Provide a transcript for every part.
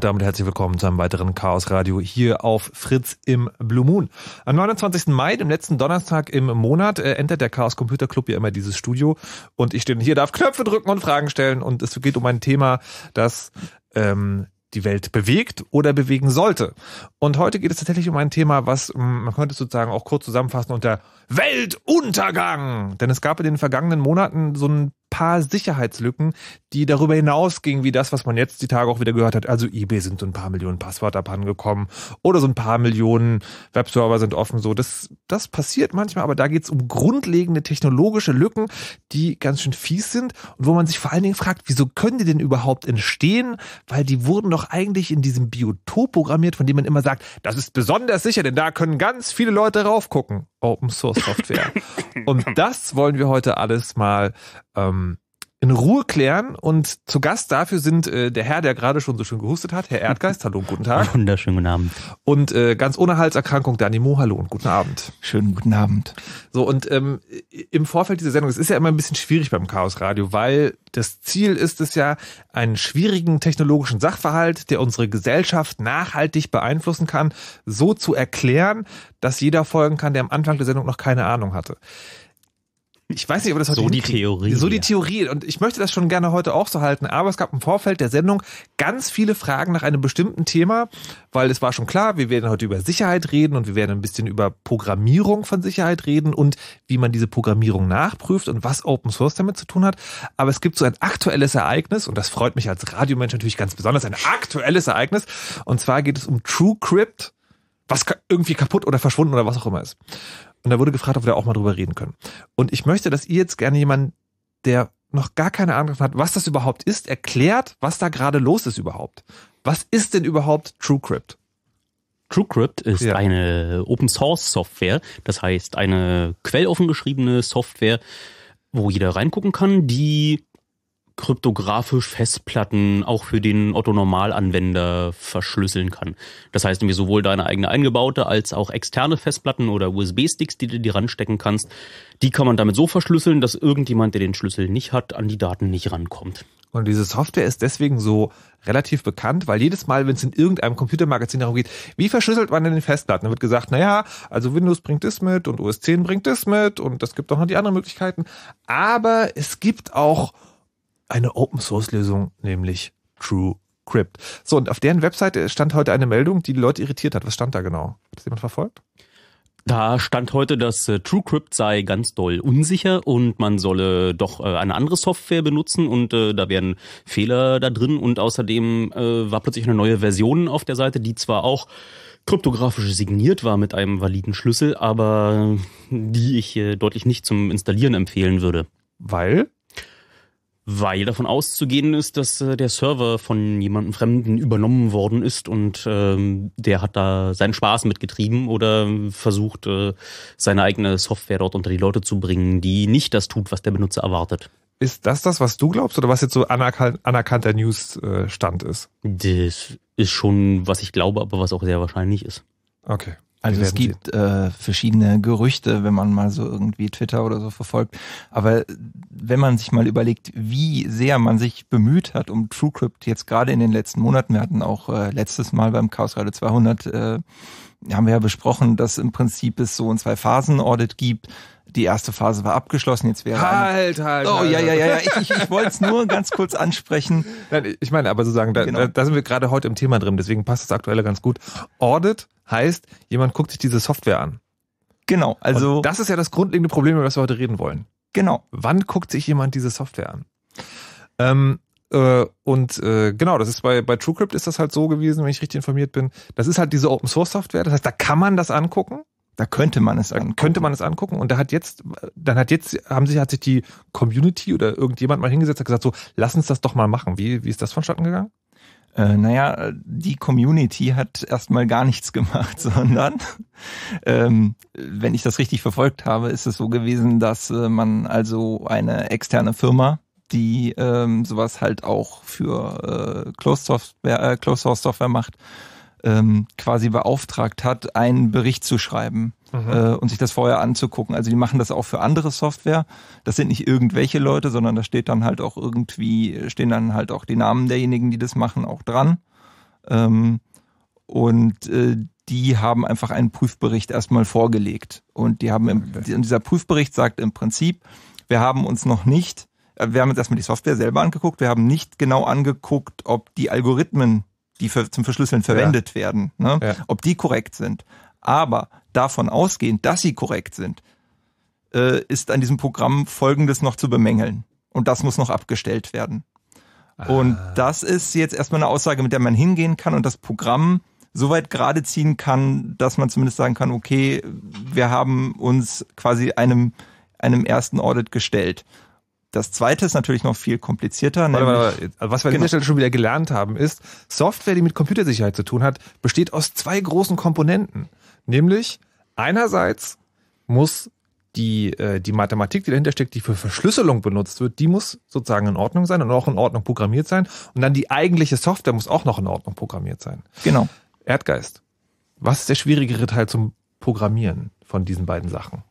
Und damit herzlich willkommen zu einem weiteren Chaos Radio hier auf Fritz im Blue Moon. Am 29. Mai, dem letzten Donnerstag im Monat, äh, entert der Chaos Computer Club ja immer dieses Studio und ich stehe hier, darf Knöpfe drücken und Fragen stellen und es geht um ein Thema, das ähm, die Welt bewegt oder bewegen sollte. Und heute geht es tatsächlich um ein Thema, was ähm, man könnte sozusagen auch kurz zusammenfassen unter Weltuntergang. Denn es gab in den vergangenen Monaten so ein paar Sicherheitslücken, die darüber hinausgingen, wie das, was man jetzt die Tage auch wieder gehört hat. Also eBay sind so ein paar Millionen Passwörter abhandengekommen oder so ein paar Millionen Webserver sind offen. So, das, das passiert manchmal, aber da geht es um grundlegende technologische Lücken, die ganz schön fies sind und wo man sich vor allen Dingen fragt, wieso können die denn überhaupt entstehen? Weil die wurden doch eigentlich in diesem Biotop programmiert, von dem man immer sagt, das ist besonders sicher, denn da können ganz viele Leute raufgucken. Open Source Software. und das wollen wir heute alles mal ähm, in Ruhe klären. Und zu Gast dafür sind äh, der Herr, der gerade schon so schön gehustet hat, Herr Erdgeist, hallo und guten Tag. Wunderschönen guten Abend. Und äh, ganz ohne Halserkrankung, Danimo, hallo und guten Abend. Schönen guten Abend. So, und ähm, im Vorfeld dieser Sendung, es ist ja immer ein bisschen schwierig beim Chaos Radio, weil das Ziel ist es ja, einen schwierigen technologischen Sachverhalt, der unsere Gesellschaft nachhaltig beeinflussen kann, so zu erklären, dass jeder folgen kann, der am Anfang der Sendung noch keine Ahnung hatte. Ich weiß nicht, ob das heute So die. Theorie, So die ja. Theorie. Und ich möchte das schon gerne heute auch so halten. Aber es gab im Vorfeld der Sendung ganz viele Fragen nach einem bestimmten Thema, weil es war schon klar, wir werden heute über Sicherheit reden und wir werden ein bisschen über Programmierung von Sicherheit reden und wie man diese Programmierung nachprüft und was Open Source damit zu tun hat. Aber es gibt so ein aktuelles Ereignis und das freut mich als Radiomensch natürlich ganz besonders, ein aktuelles Ereignis. Und zwar geht es um TrueCrypt, was irgendwie kaputt oder verschwunden oder was auch immer ist. Und da wurde gefragt, ob wir auch mal drüber reden können. Und ich möchte, dass ihr jetzt gerne jemanden, der noch gar keine Ahnung hat, was das überhaupt ist, erklärt, was da gerade los ist überhaupt. Was ist denn überhaupt TrueCrypt? TrueCrypt ist Ja. eine Open Source Software, das heißt eine quelloffen geschriebene Software, wo jeder reingucken kann, die kryptografisch Festplatten auch für den Otto-Normalanwender verschlüsseln kann. Das heißt, irgendwie sowohl deine eigene eingebaute als auch externe Festplatten oder USB-Sticks, die du dir ranstecken kannst, die kann man damit so verschlüsseln, dass irgendjemand, der den Schlüssel nicht hat, an die Daten nicht rankommt. Und diese Software ist deswegen so relativ bekannt, weil jedes Mal, wenn es in irgendeinem Computermagazin darum geht, wie verschlüsselt man denn die Festplatten, dann wird gesagt, naja, also Windows bringt das mit und OS 10 bringt das mit und es gibt auch noch die anderen Möglichkeiten. Aber es gibt auch eine Open Source Lösung, nämlich TrueCrypt. So, und auf deren Webseite stand heute eine Meldung, die die Leute irritiert hat. Was stand da genau? Hat das jemand verfolgt? Da stand heute, dass äh, TrueCrypt sei ganz doll unsicher und man solle doch äh, eine andere Software benutzen und äh, da wären Fehler da drin und außerdem äh, war plötzlich eine neue Version auf der Seite, die zwar auch kryptografisch signiert war mit einem validen Schlüssel, aber die ich äh, deutlich nicht zum Installieren empfehlen würde. Weil Weil davon auszugehen ist, dass äh, der Server von jemandem Fremden übernommen worden ist und ähm, der hat da seinen Spaß mitgetrieben oder versucht, äh, seine eigene Software dort unter die Leute zu bringen, die nicht das tut, was der Benutzer erwartet. ist das das, was du glaubst oder was jetzt so anerkan anerkannter Newsstand ist? Das ist schon, was ich glaube, aber was auch sehr wahrscheinlich ist. Okay. Also es gibt äh, verschiedene Gerüchte, wenn man mal so irgendwie Twitter oder so verfolgt. Aber wenn man sich mal überlegt, wie sehr man sich bemüht hat um TrueCrypt jetzt gerade in den letzten Monaten, wir hatten auch äh, letztes Mal beim Chaos Radio 200, äh, haben wir ja besprochen, dass im Prinzip es so ein Zwei-Phasen-Audit gibt. Die erste Phase war abgeschlossen, jetzt wäre Halt, halt. Oh halt, ja, ja, halt. ja, ja. Ich, ich, ich wollte es nur ganz kurz ansprechen. Nein, ich meine, aber sozusagen, da, Genau. da sind wir gerade heute im Thema drin, deswegen passt das aktuelle ganz gut. Audit heißt, jemand guckt sich diese Software an. Genau, also Und das ist ja das grundlegende Problem, über das wir heute reden wollen. genau. Wann guckt sich jemand diese Software an? Ähm, äh, und äh, genau, das ist bei, bei TrueCrypt ist das halt so gewesen, wenn ich richtig informiert bin. Das ist halt diese Open Source Software, das heißt, da kann man das angucken. Da könnte man es angucken. könnte man es angucken und da hat jetzt, dann hat jetzt, haben sich, hat sich die Community oder irgendjemand mal hingesetzt und gesagt, so, lass uns das doch mal machen. Wie, wie ist das vonstatten gegangen? Äh, naja, die Community hat erstmal gar nichts gemacht, sondern ähm, wenn ich das richtig verfolgt habe, ist es so gewesen, dass äh, man also eine externe Firma, die ähm, sowas halt auch für äh, Closed Software, äh, Closed Source Software macht, ähm, quasi beauftragt hat, einen Bericht zu schreiben äh, und sich das vorher anzugucken. Also die machen das auch für andere Software. Das sind nicht irgendwelche Leute, sondern da steht dann halt auch irgendwie, stehen dann halt auch die Namen derjenigen, die das machen, auch dran. Ähm, und äh, die haben einfach einen Prüfbericht erstmal vorgelegt. Und die haben im, Okay. dieser Prüfbericht sagt im Prinzip, wir haben uns noch nicht, äh, wir haben uns erstmal die Software selber angeguckt, wir haben nicht genau angeguckt, ob die Algorithmen, die für, zum Verschlüsseln verwendet werden, ne, Ja. ob die korrekt sind. Aber davon ausgehend, dass sie korrekt sind, äh, ist an diesem Programm Folgendes noch zu bemängeln. Und das muss noch abgestellt werden. Und das ist jetzt erstmal eine Aussage, mit der man hingehen kann und das Programm so weit gerade ziehen kann, dass man zumindest sagen kann, okay, wir haben uns quasi einem, einem ersten Audit gestellt. Das zweite ist natürlich noch viel komplizierter. Warte, warte, warte. Also Was wir an Genau. dieser Stelle schon wieder gelernt haben, ist, Software, die mit Computersicherheit zu tun hat, besteht aus zwei großen Komponenten. Nämlich, einerseits muss die, äh, die Mathematik, die dahinter steckt, die für Verschlüsselung benutzt wird, die muss sozusagen in Ordnung sein und auch in Ordnung programmiert sein. Und dann die eigentliche Software muss auch noch in Ordnung programmiert sein. Genau. Erdgeist. Was ist der schwierigere Teil zum Programmieren von diesen beiden Sachen?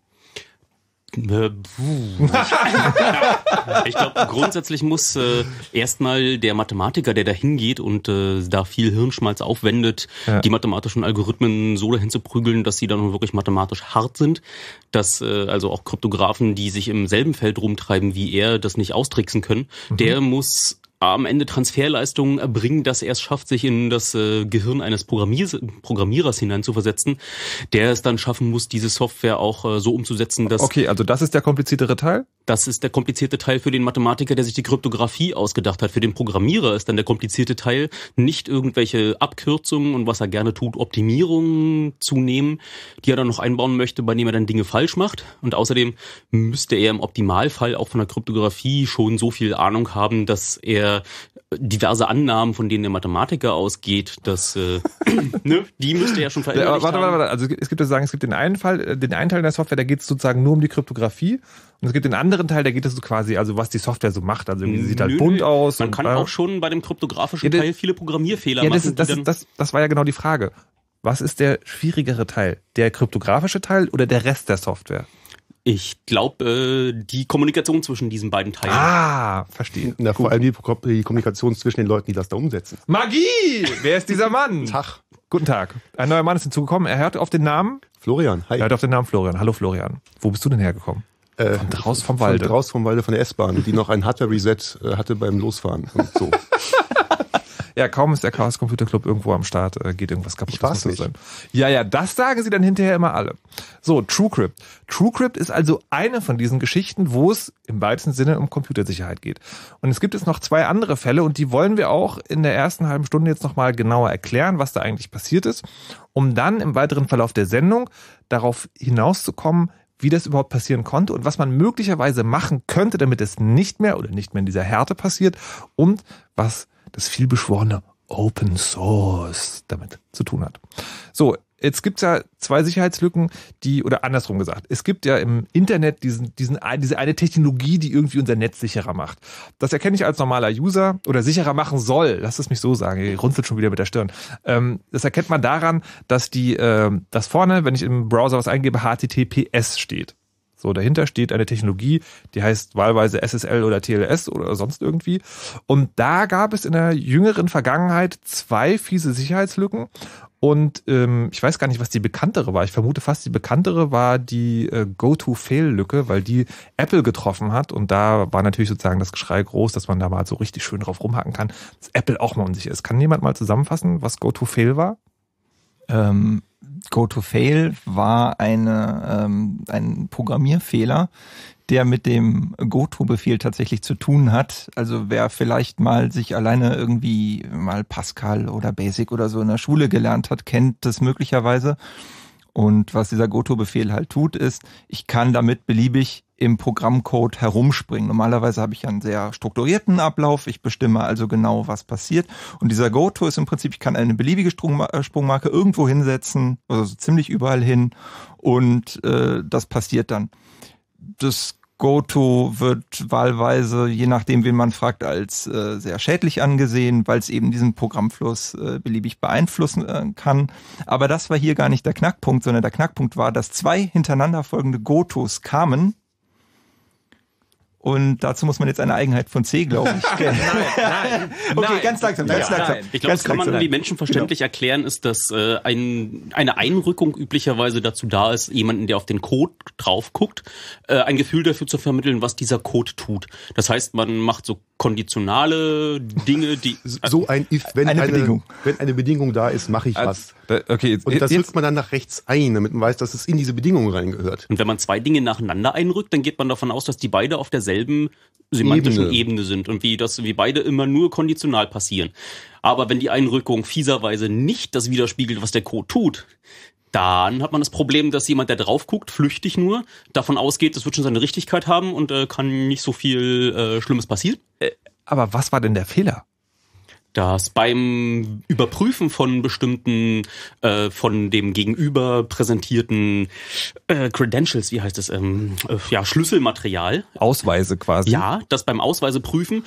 Ich glaube, grundsätzlich muss äh, erstmal der Mathematiker, der da hingeht und äh, da viel Hirnschmalz aufwendet, Ja. die mathematischen Algorithmen so dahin zu prügeln, dass sie dann wirklich mathematisch hart sind, dass äh, also auch Kryptografen, die sich im selben Feld rumtreiben wie er, das nicht austricksen können, der muss am Ende Transferleistungen erbringen, dass er es schafft, sich in das äh, Gehirn eines Programmiers Programmierers hineinzuversetzen, der es dann schaffen muss, diese Software auch äh, so umzusetzen, dass Okay, also das ist der kompliziertere Teil. das ist der komplizierte Teil für den Mathematiker, der sich die Kryptographie ausgedacht hat. Für den Programmierer ist dann der komplizierte Teil, nicht irgendwelche Abkürzungen und was er gerne tut, Optimierungen zu nehmen, die er dann noch einbauen möchte, bei denen er dann Dinge falsch macht. Und außerdem müsste er im Optimalfall auch von der Kryptographie schon so viel Ahnung haben, dass er diverse Annahmen, von denen der Mathematiker ausgeht, dass äh, ne, die müsste er schon Ja, verinnerlicht warte, warte, haben. warte. Also es gibt ja sagen, es gibt den einen Fall, äh, den einen Teil der Software, da geht es sozusagen nur um die Kryptographie. Und es gibt den anderen Teil, da geht es so quasi, also was die Software so macht. Also irgendwie, sie sieht halt bunt aus. Man kann äh, auch schon bei dem kryptografischen Ja, Teil viele Programmierfehler Ja, das, machen. ist, das, ist, das, das war ja genau die Frage. Was ist der schwierigere Teil? Der kryptografische Teil oder der Rest der Software? Ich glaube, äh, die Kommunikation zwischen diesen beiden Teilen. Ah, verstehe. Na, vor allem die, die Kommunikation zwischen den Leuten, die das da umsetzen. Magie! Wer ist dieser Mann? Tag. Guten Tag. Ein neuer Mann ist hinzugekommen. Er hört auf den Namen. Florian, hi. Er hört auf den Namen Florian. Hallo Florian. Wo bist du denn hergekommen? Äh, Von draus vom von Walde. Draus vom Walde von der S-Bahn, die noch ein Hardware-Reset äh, hatte beim Losfahren und so. Ja, kaum ist der Chaos Computer Club irgendwo am Start, äh, geht irgendwas kaputt. Ich Das nicht. sein. Ja, ja, das sagen sie dann hinterher immer alle. So, TrueCrypt. TrueCrypt ist also eine von diesen Geschichten, wo es im weitesten Sinne um Computersicherheit geht. Und es gibt jetzt noch zwei andere Fälle und die wollen wir auch in der ersten halben Stunde jetzt nochmal genauer erklären, was da eigentlich passiert ist, um dann im weiteren Verlauf der Sendung darauf hinauszukommen, wie das überhaupt passieren konnte und was man möglicherweise machen könnte, damit es nicht mehr oder nicht mehr in dieser Härte passiert und was das vielbeschworene Open Source damit zu tun hat. So, jetzt gibt's ja zwei Sicherheitslücken, die, oder andersrum gesagt, es gibt ja im Internet diesen, diesen, diese eine Technologie, die irgendwie unser Netz sicherer macht. Das erkenne ich als normaler User oder sicherer machen soll. Lass es mich so sagen. Ihr runzelt schon wieder mit der Stirn. Ähm, das erkennt man daran, dass die, ähm, dass vorne, wenn ich im Browser was eingebe, HTTPS steht. So, dahinter steht eine Technologie, die heißt wahlweise SSL oder TLS oder sonst irgendwie. Und da gab es in der jüngeren Vergangenheit zwei fiese Sicherheitslücken. Und ähm, ich weiß gar nicht, was die bekanntere war. Ich vermute fast, die bekanntere war die äh, Go-to-Fail-Lücke, weil die Apple getroffen hat. Und da war natürlich sozusagen das Geschrei groß, dass man da mal so richtig schön drauf rumhacken kann, dass Apple auch mal unsicher ist. Kann jemand mal zusammenfassen, was Go-to-Fail war? Ähm, Go-to-Fail war eine, ähm, ein Programmierfehler, der mit dem Goto-Befehl tatsächlich zu tun hat. Also wer vielleicht mal sich alleine irgendwie mal Pascal oder Basic oder so in der Schule gelernt hat, kennt das möglicherweise. Und was dieser Goto-Befehl halt tut, ist, ich kann damit beliebig im Programmcode herumspringen. Normalerweise habe ich einen sehr strukturierten Ablauf. Ich bestimme also genau, was passiert. Und dieser Goto ist im Prinzip, ich kann eine beliebige äh, Sprungmarke irgendwo hinsetzen, also so ziemlich überall hin. Und äh, das passiert dann. Das Goto wird wahlweise, je nachdem, wen man fragt, als äh, sehr schädlich angesehen, weil es eben diesen Programmfluss äh, beliebig beeinflussen äh, kann. Aber das war hier gar nicht der Knackpunkt, sondern der Knackpunkt war, dass zwei hintereinander folgende Gotos kamen. Und dazu muss man jetzt eine Eigenheit von C, glaube ich, kennen. Nein, okay, ganz langsam, ganz Ja, langsam. nein. Ich glaube, das kann man langsam. wie menschenverständlich erklären, ist, dass äh, ein, eine Einrückung üblicherweise dazu da ist, jemanden, der auf den Code drauf guckt, äh, ein Gefühl dafür zu vermitteln, was dieser Code tut. Das heißt, man macht so konditionale Dinge, die So ein if, wenn Eine eine, Bedingung. wenn eine Bedingung da ist, mache ich was. Okay, jetzt, Und das jetzt, drückt man dann nach rechts ein, damit man weiß, dass es in diese Bedingung reingehört. Und wenn man zwei Dinge nacheinander einrückt, dann geht man davon aus, dass die beide auf derselben semantischen Ebene. Ebene, sind und wie das, wie beide immer nur konditional passieren. Aber wenn die Einrückung fieserweise nicht das widerspiegelt, was der Code tut, dann hat man das Problem, dass jemand, der drauf guckt, flüchtig nur, davon ausgeht, das wird schon seine Richtigkeit haben und äh, kann nicht so viel äh, Schlimmes passieren. aber was war denn der Fehler? dass beim Überprüfen von bestimmten, äh, von dem Gegenüber präsentierten äh, Credentials, wie heißt es, ähm, äh, ja, Schlüsselmaterial, Ausweise quasi. ja, das beim Ausweise prüfen,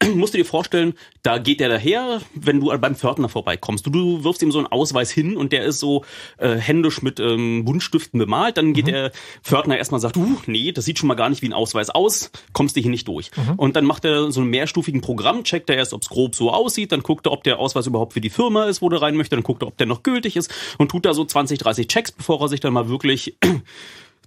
musst du dir vorstellen, da geht der daher, wenn du beim Pförtner vorbeikommst. Du, du wirfst ihm so einen Ausweis hin und der ist so äh, händisch mit ähm, Buntstiften bemalt. Dann geht der Pförtner erstmal und sagt, uh, nee, das sieht schon mal gar nicht wie ein Ausweis aus, kommst du hier nicht durch. Und dann macht er so einen mehrstufigen Programm, checkt er erst, ob es grob so aussieht, dann guckt er, ob der Ausweis überhaupt für die Firma ist, wo der rein möchte, dann guckt er, ob der noch gültig ist und tut da so 20, 30 Checks, bevor er sich dann mal wirklich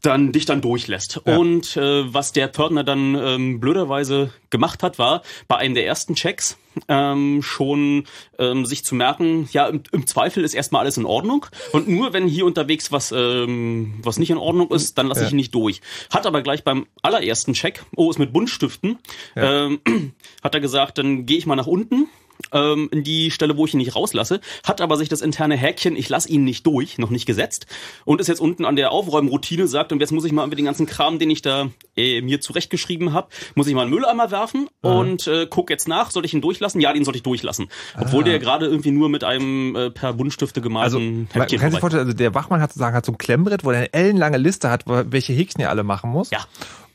dann dich dann durchlässt. Ja. Und äh, was der Pförtner dann ähm, blöderweise gemacht hat, war bei einem der ersten Checks ähm, schon ähm, sich zu merken, ja, im, im Zweifel ist erstmal alles in Ordnung. Und nur wenn hier unterwegs was, ähm, was nicht in Ordnung ist, dann lasse Ja. ich ihn nicht durch. Hat aber gleich beim allerersten Check, oh, ist mit Buntstiften, ähm, hat er gesagt, dann gehe ich mal nach unten ähm, in die Stelle, wo ich ihn nicht rauslasse, hat aber sich das interne Häkchen, ich lasse ihn nicht durch, noch nicht gesetzt und ist jetzt unten an der Aufräumroutine, sagt, und jetzt muss ich mal mit den ganzen Kram, den ich da äh, mir zurechtgeschrieben habe, muss ich mal einen Mülleimer werfen und äh, guck jetzt nach, soll ich ihn durchlassen? Ja, den soll ich durchlassen. Obwohl der gerade irgendwie nur mit einem äh, per Buntstifte Also, gemalten man kann vorstellen, also der Wachmann hat sozusagen hat so ein Klemmbrett, wo er eine ellenlange Liste hat, welche Häkchen er alle machen muss. Ja.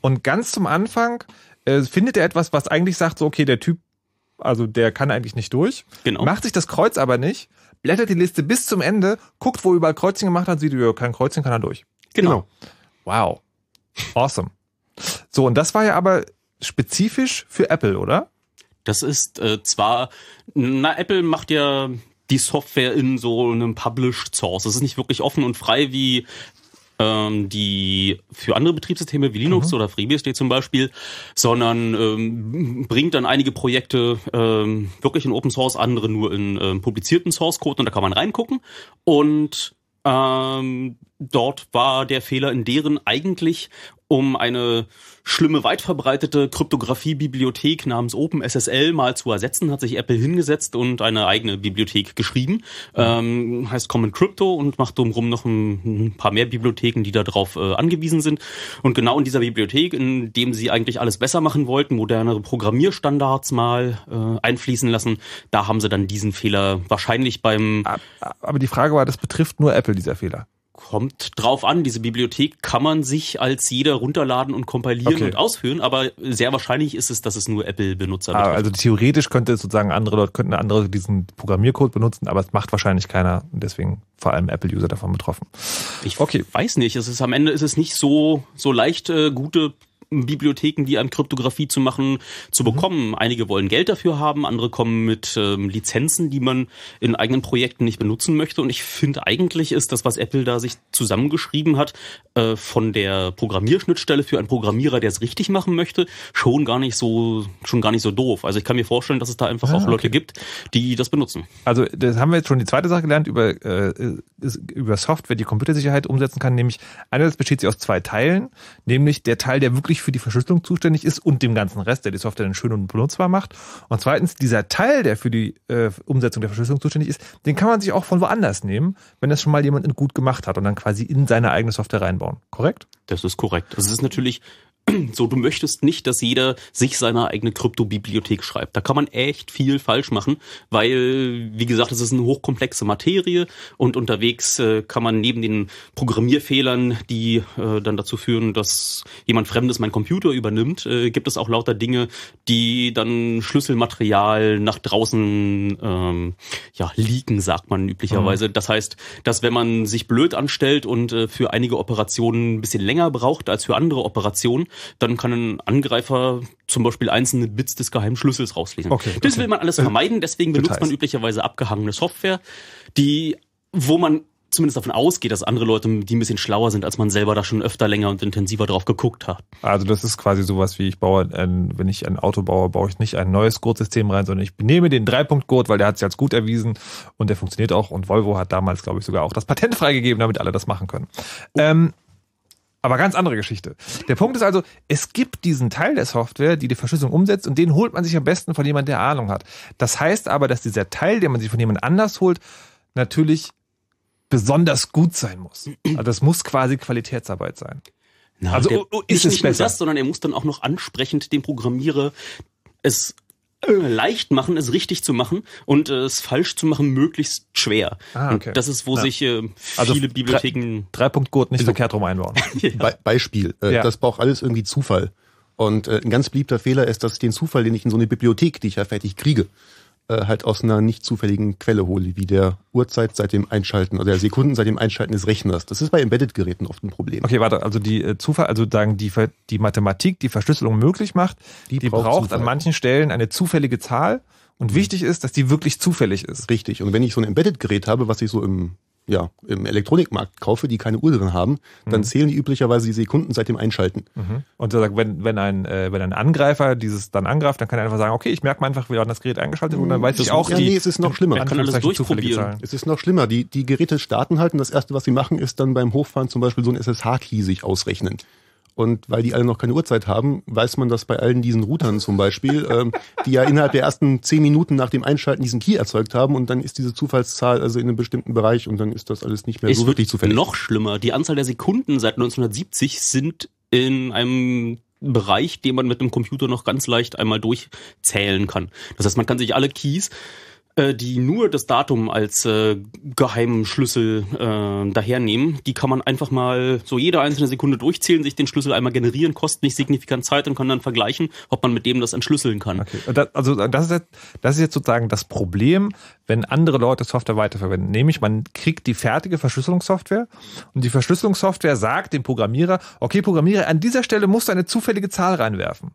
Und ganz zum Anfang äh, findet er etwas, was eigentlich sagt, so, okay, der Typ, also der kann eigentlich nicht durch. Genau. Macht sich das Kreuz aber nicht, blättert die Liste bis zum Ende, guckt, wo überall Kreuzchen gemacht hat, sieht, ja, kein Kreuzchen kann er durch. Genau. Wow. Awesome. So, und das war ja aber spezifisch für Apple, oder? Das ist äh, zwar, na, Apple macht ja die Software in so einem Published Source. Das ist nicht wirklich offen und frei wie ähm, die für andere Betriebssysteme wie Linux oder FreeBSD zum Beispiel, sondern ähm, bringt dann einige Projekte ähm, wirklich in Open Source, andere nur in ähm, publizierten Source Code und da kann man reingucken. Und ähm, dort war der Fehler in deren eigentlich um eine schlimme, weit verbreitete Kryptographie-Bibliothek namens OpenSSL mal zu ersetzen, hat sich Apple hingesetzt und eine eigene Bibliothek geschrieben. Ähm, heißt Common Crypto und macht drumherum noch ein, ein paar mehr Bibliotheken, die darauf äh, angewiesen sind. Und genau in dieser Bibliothek, in dem sie eigentlich alles besser machen wollten, modernere Programmierstandards mal äh, einfließen lassen, da haben sie dann diesen Fehler wahrscheinlich beim Aber die Frage war, das betrifft nur Apple, dieser Fehler. Kommt drauf an, diese Bibliothek kann man sich als jeder runterladen und kompilieren Okay. und ausführen, aber sehr wahrscheinlich ist es, dass es nur Apple-Benutzer Ah. Also theoretisch könnte es sozusagen andere Leute, könnten andere diesen Programmiercode benutzen, aber es macht wahrscheinlich keiner und deswegen vor allem Apple-User davon betroffen. Ich okay. weiß nicht, es ist am Ende ist es nicht so so leicht äh, gute Bibliotheken, die an Kryptographie zu machen, zu bekommen. Einige wollen Geld dafür haben, andere kommen mit ähm, Lizenzen, die man in eigenen Projekten nicht benutzen möchte. Und ich finde eigentlich ist das, was Apple da sich zusammengeschrieben hat, äh, von der Programmierschnittstelle für einen Programmierer, der es richtig machen möchte, schon gar nicht so schon gar nicht so doof. Also ich kann mir vorstellen, dass es da einfach Ah, auch Leute okay. gibt, die das benutzen. Also das haben wir jetzt schon die zweite Sache gelernt über, äh, über Software, die Computersicherheit umsetzen kann, nämlich einerseits besteht sie aus zwei Teilen, nämlich der Teil, der wirklich für die Verschlüsselung zuständig ist und dem ganzen Rest, der die Software dann schön und benutzbar macht. Und zweitens, dieser Teil, der für die äh, Umsetzung der Verschlüsselung zuständig ist, den kann man sich auch von woanders nehmen, wenn das schon mal jemand gut gemacht hat und dann quasi in seine eigene Software reinbauen. Korrekt? Das ist korrekt. Es ist natürlich so, du möchtest nicht, dass jeder sich seine eigene Kryptobibliothek schreibt. Da kann man echt viel falsch machen, weil, wie gesagt, es ist eine hochkomplexe Materie und unterwegs äh, kann man neben den Programmierfehlern, die äh, dann dazu führen, dass jemand Fremdes meinen Computer übernimmt, äh, gibt es auch lauter Dinge, die dann Schlüsselmaterial nach draußen ähm, ja, leaken, sagt man üblicherweise. Das heißt, dass wenn man sich blöd anstellt und äh, für einige Operationen ein bisschen länger braucht als für andere Operationen, dann kann ein Angreifer zum Beispiel einzelne Bits des geheimen Schlüssels rauslesen. Okay, das okay. will man alles vermeiden, deswegen benutzt Details. man üblicherweise abgehangene Software, die, wo man zumindest davon ausgeht, dass andere Leute, die ein bisschen schlauer sind als man selber, da schon öfter länger und intensiver drauf geguckt hat. Also das ist quasi sowas wie ich baue, ein, wenn ich ein Auto baue, baue ich nicht ein neues Gurtsystem rein, sondern ich nehme den Dreipunkt-Gurt, weil der hat sich als gut erwiesen und der funktioniert auch und Volvo hat damals, glaube ich, sogar auch das Patent freigegeben, damit alle das machen können. Ähm, aber ganz andere Geschichte. Der Punkt ist also, es gibt diesen Teil der Software, die die Verschlüsselung umsetzt und den holt man sich am besten von jemandem, der Ahnung hat. Das heißt aber, dass dieser Teil, den man sich von jemand anders holt, natürlich besonders gut sein muss. Also das muss quasi Qualitätsarbeit sein. Na, Also, der, ist nicht, es nicht nur besser? das, sondern er muss dann auch noch ansprechend dem Programmierer es leicht machen, es richtig zu machen und äh, es falsch zu machen möglichst schwer. Ah, okay. Und das ist, wo Ja. sich äh, Also viele drei- Bibliotheken Dreipunktgurt nicht verkehrt rum einbauen. Be Beispiel, äh, Ja. das braucht alles irgendwie Zufall. Und äh, ein ganz beliebter Fehler ist, dass ich den Zufall, den ich in so eine Bibliothek, die ich ja fertig kriege, äh, halt aus einer nicht zufälligen Quelle hole, wie der Uhrzeit seit dem Einschalten oder der Sekunden seit dem Einschalten des Rechners. Das ist bei Embedded-Geräten oft ein Problem. Okay, warte, also die äh, Zufall, also sagen die, die Mathematik, die Verschlüsselung möglich macht, die, Die braucht, braucht an manchen Stellen eine zufällige Zahl und wichtig ist, dass die wirklich zufällig ist. Richtig. Und wenn ich so ein Embedded-Gerät habe, was ich so im, ja, im Elektronikmarkt kaufe, die keine Uhr drin haben, dann zählen die üblicherweise die Sekunden seit dem Einschalten. Und so sagt, wenn, wenn ein, äh, wenn ein Angreifer dieses dann angreift, dann kann er einfach sagen, okay, ich merke mir einfach, wie wann das Gerät eingeschaltet und dann weiß Das- ich auch ja, die. nee, es ist noch schlimmer. Er kann alles durchprobieren. Es ist noch schlimmer. Die, die Geräte starten halt und das Erste, was sie machen, ist dann beim Hochfahren zum Beispiel so ein SSH-Key sich ausrechnen. Und weil die alle noch keine Uhrzeit haben, weiß man das bei allen diesen Routern zum Beispiel, ähm, die ja innerhalb der ersten zehn Minuten nach dem Einschalten diesen Key erzeugt haben und dann ist diese Zufallszahl also in einem bestimmten Bereich und dann ist das alles nicht mehr es so wirklich zufällig. noch schlimmer. Die Anzahl der Sekunden seit 1970 sind in einem Bereich, den man mit einem Computer noch ganz leicht einmal durchzählen kann. Das heißt, man kann sich alle Keys, die nur das Datum als äh, geheimen Schlüssel äh, dahernehmen, die kann man einfach mal so jede einzelne Sekunde durchzählen, sich den Schlüssel einmal generieren, kostet nicht signifikant Zeit und kann dann vergleichen, ob man mit dem das entschlüsseln kann. Okay. Das, also das ist, jetzt, das ist jetzt sozusagen das Problem, wenn andere Leute Software weiterverwenden. Nämlich man kriegt die fertige Verschlüsselungssoftware und die Verschlüsselungssoftware sagt dem Programmierer, okay Programmierer, an dieser Stelle musst du eine zufällige Zahl reinwerfen.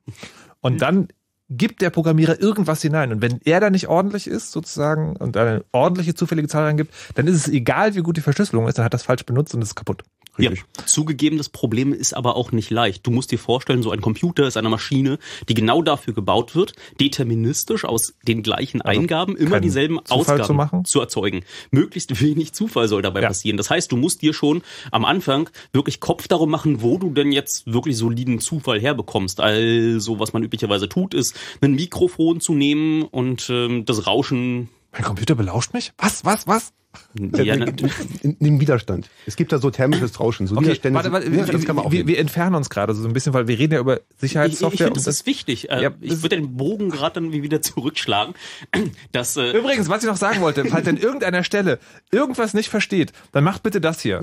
Und dann gibt der Programmierer irgendwas hinein. Und wenn er da nicht ordentlich ist, sozusagen, und eine ordentliche zufällige Zahl reingibt, dann ist es egal, wie gut die Verschlüsselung ist, dann hat das falsch benutzt und ist kaputt. Ja, zugegeben, das Problem ist aber auch nicht leicht. Du musst dir vorstellen, so ein Computer ist eine Maschine, die genau dafür gebaut wird, deterministisch aus den gleichen Eingaben immer dieselben Zufall Ausgaben zu machen? erzeugen. Möglichst wenig Zufall soll dabei Ja. passieren. Das heißt, du musst dir schon am Anfang wirklich Kopf darum machen, wo du denn jetzt wirklich soliden Zufall herbekommst. Also, was man üblicherweise tut, ist, ein Mikrofon zu nehmen und ähm, das Rauschen Mein Computer belauscht mich? Was, was, was? Ja, in, in Widerstand. Es gibt da so thermisches Rauschen. So Widerstände warte, warte, ja, wir, das kann man auch wir, wir entfernen uns gerade so ein bisschen, weil wir reden ja über Ich, ich Sicherheitssoftware. finde, und das ist wichtig. Äh, Ja, ich würde den Bogen gerade dann wieder zurückschlagen. Dass, äh, Übrigens, was ich noch sagen wollte, falls an irgendeiner Stelle irgendwas nicht versteht, dann macht bitte das hier.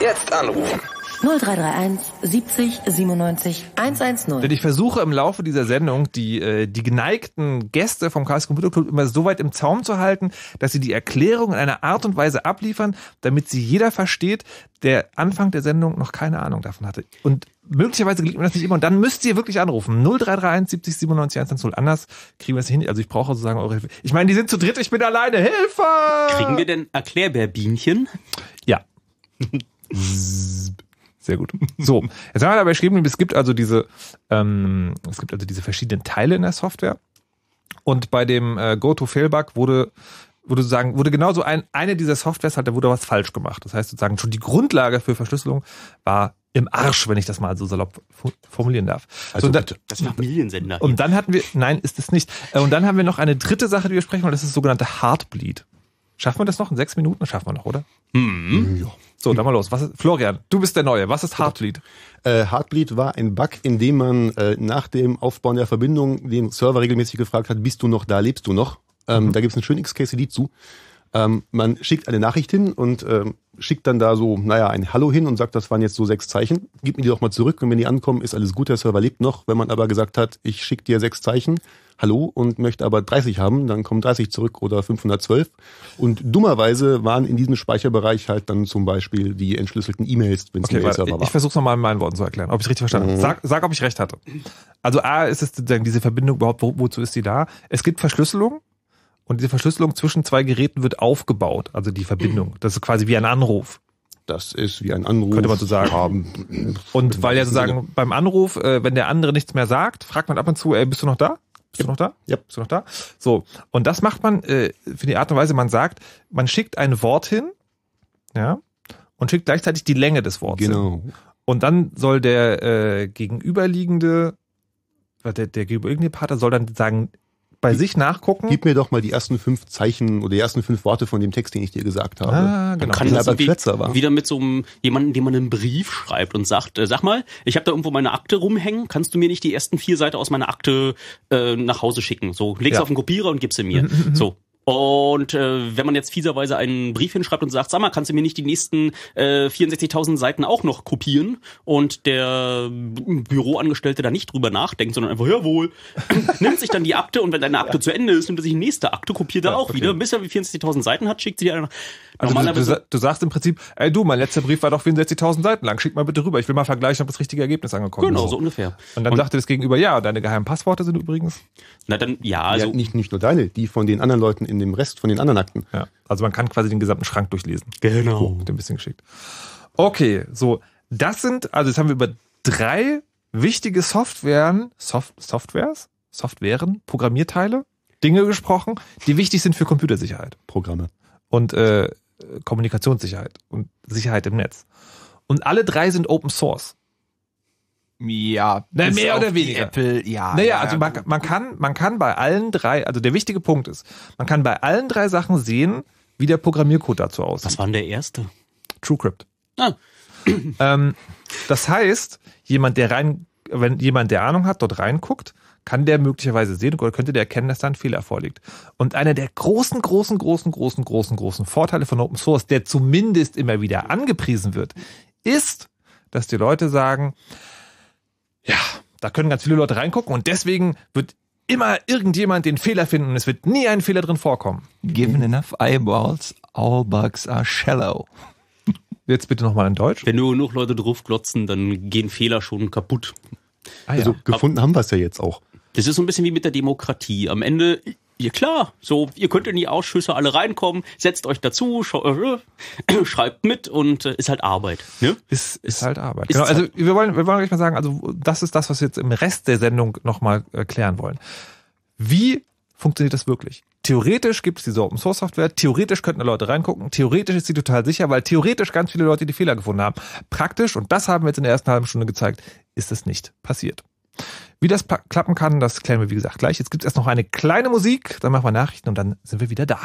Jetzt anrufen. 0331 70 97 110. Denn ich versuche im Laufe dieser Sendung die, äh, die geneigten Gäste vom Chaos Computer Club immer so weit im Zaum zu halten, dass sie die Erklärung in einer Art und Weise abliefern, damit sie jeder versteht, der Anfang der Sendung noch keine Ahnung davon hatte. Und möglicherweise gelingt mir das nicht immer. Und dann müsst ihr wirklich anrufen. 0331 70 97 110. Anders kriegen wir es nicht hin. Also ich brauche sozusagen eure Hilfe. Ich meine, die sind zu dritt, ich bin alleine. Hilfe! kriegen wir denn Erklärbärbienchen? Ja. Sehr gut. So, jetzt haben wir dabei geschrieben, es gibt also diese, ähm, es gibt also diese verschiedenen Teile in der Software. Und bei dem äh, Go-to-Fail-Bug wurde, wurde sozusagen, wurde genauso ein, eine dieser Softwares halt, da wurde was falsch gemacht. Das heißt sozusagen schon die Grundlage für Verschlüsselung war im Arsch, wenn ich das mal so salopp formulieren darf. Also so, und, dann. Das Familiensender. und dann hatten wir, nein, ist es nicht. Äh, Und dann haben wir noch eine dritte Sache, die wir sprechen wollen, das ist das sogenannte Heartbleed. Schaffen wir das noch? In sechs Minuten schaffen wir noch, oder? hm. So, dann mal los. Was ist, Florian, du bist der Neue. Was ist Heartbleed? Äh, Heartbleed war ein Bug, in dem man äh, nach dem Aufbauen der Verbindung den Server regelmäßig gefragt hat, bist du noch da, lebst du noch? Ähm, Da gibt es einen schönen XKCD zu. Ähm, man schickt eine Nachricht hin und ähm, schickt dann da so, naja, ein Hallo hin und sagt, das waren jetzt so sechs Zeichen. Gib mir die doch mal zurück und wenn die ankommen, ist alles gut, der Server lebt noch. Wenn man aber gesagt hat, ich schicke dir sechs Zeichen, Hallo und möchte aber 30 haben, dann kommen 30 zurück oder 512. Und dummerweise waren in diesem Speicherbereich halt dann zum Beispiel die entschlüsselten E-Mails, wenn es Okay, ein Mail-Server ich war. versuche es nochmal in meinen Worten zu erklären, ob ich richtig verstanden habe. Sag, sag, ob ich recht hatte. Also A, ist es sozusagen diese Verbindung überhaupt, wo, wozu ist sie da? Es gibt Verschlüsselung und diese Verschlüsselung zwischen zwei Geräten wird aufgebaut, also die Verbindung. Das ist quasi wie ein Anruf. Das ist wie ein Anruf. Könnte man so sagen. Haben. Und weil ja sozusagen beim Anruf, äh, wenn der andere nichts mehr sagt, fragt man ab und zu, ey, bist du noch da? Bist du noch da? Ja. Bist du noch da? So. Und das macht man äh, für die Art und Weise, man sagt, man schickt ein Wort hin, ja, und schickt gleichzeitig die Länge des Wortes hin. Genau. Und dann soll der äh, gegenüberliegende, der, der gegenüberliegende Partner soll dann sagen, bei sich nachgucken. Gib mir doch mal die ersten fünf Zeichen oder die ersten fünf Worte von dem Text, den ich dir gesagt habe. ah, genau. kann das Kletzer war. wieder mit so einem jemanden, dem man einen Brief schreibt und sagt, äh, sag mal, ich habe da irgendwo meine Akte rumhängen, kannst du mir nicht die ersten vier Seiten aus meiner Akte äh, nach Hause schicken? So, leg's Ja. auf den Kopierer und gib's sie mir. so. Und äh, wenn man jetzt fieserweise einen Brief hinschreibt und sagt, sag mal, kannst du mir nicht die nächsten äh, 64.000 Seiten auch noch kopieren? Und der Büroangestellte da nicht drüber nachdenkt, sondern einfach, jawohl, nimmt sich dann die Akte und wenn deine Akte zu Ende ist, nimmt er sich die nächste Akte, kopiert er auch okay. wieder, bis er 64.000 Seiten hat, schickt sie dir nach. Also du, du, sa- du sagst im Prinzip, ey du, mein letzter Brief war doch 64.000 Seiten lang, schick mal bitte rüber, ich will mal vergleichen, ob das richtige Ergebnis angekommen Genau, ist. so ungefähr. Und dann sagte das Gegenüber, ja, deine geheimen Passworte sind übrigens. Na dann, ja, also ja, nicht, nicht nur deine, die von den anderen Leuten in dem Rest von den anderen Akten. Ja. Also man kann quasi den gesamten Schrank durchlesen. genau. Mit ein bisschen geschickt. Okay, so, das sind, also jetzt haben wir über drei wichtige Softwaren, Soft, Softwares, Softwaren, Programmierteile, Dinge gesprochen, die wichtig sind für Computersicherheit Programme. und äh, Kommunikationssicherheit und Sicherheit im Netz. Und alle drei sind Open Source. Ja, Na, mehr oder weniger. Apple, ja. Naja, ja, also man, man kann, man kann bei allen drei, also der wichtige Punkt ist, man kann bei allen drei Sachen sehen, wie der Programmiercode dazu aussieht. Was war denn der erste? TrueCrypt. Ah. ähm, das heißt, jemand, der rein, wenn jemand, der Ahnung hat, dort reinguckt, kann der möglicherweise sehen oder könnte der erkennen, dass da ein Fehler vorliegt. Und einer der großen, großen, großen, großen, großen, großen Vorteile von Open Source, der zumindest immer wieder angepriesen wird, ist, dass die Leute sagen, ja, da können ganz viele Leute reingucken und deswegen wird immer irgendjemand den Fehler finden und es wird nie ein Fehler drin vorkommen. Given enough eyeballs, all bugs are shallow. Jetzt bitte nochmal in Deutsch. Wenn nur genug Leute drauf glotzen, dann gehen Fehler schon kaputt. Ah, Also gefunden haben wir es ja jetzt auch. Das ist so ein bisschen wie mit der Demokratie. Am Ende, ja klar, so, ihr könnt in die Ausschüsse alle reinkommen, setzt euch dazu, äh, schreibt mit und äh, ist halt Arbeit. Ne? Ist, ist halt Arbeit. ist Genau, also halt- wir wollen, wir wollen gleich mal sagen, also das ist das, was wir jetzt im Rest der Sendung nochmal erklären wollen. Wie funktioniert das wirklich? Theoretisch gibt es diese Open Source Software, theoretisch könnten da Leute reingucken, theoretisch ist sie total sicher, weil theoretisch ganz viele Leute die Fehler gefunden haben. Praktisch, und das haben wir jetzt in der ersten halben Stunde gezeigt, ist es nicht passiert. Wie das klappen kann, das klären wir wie gesagt gleich. Jetzt gibt es erst noch eine kleine Musik, dann machen wir Nachrichten und dann sind wir wieder da.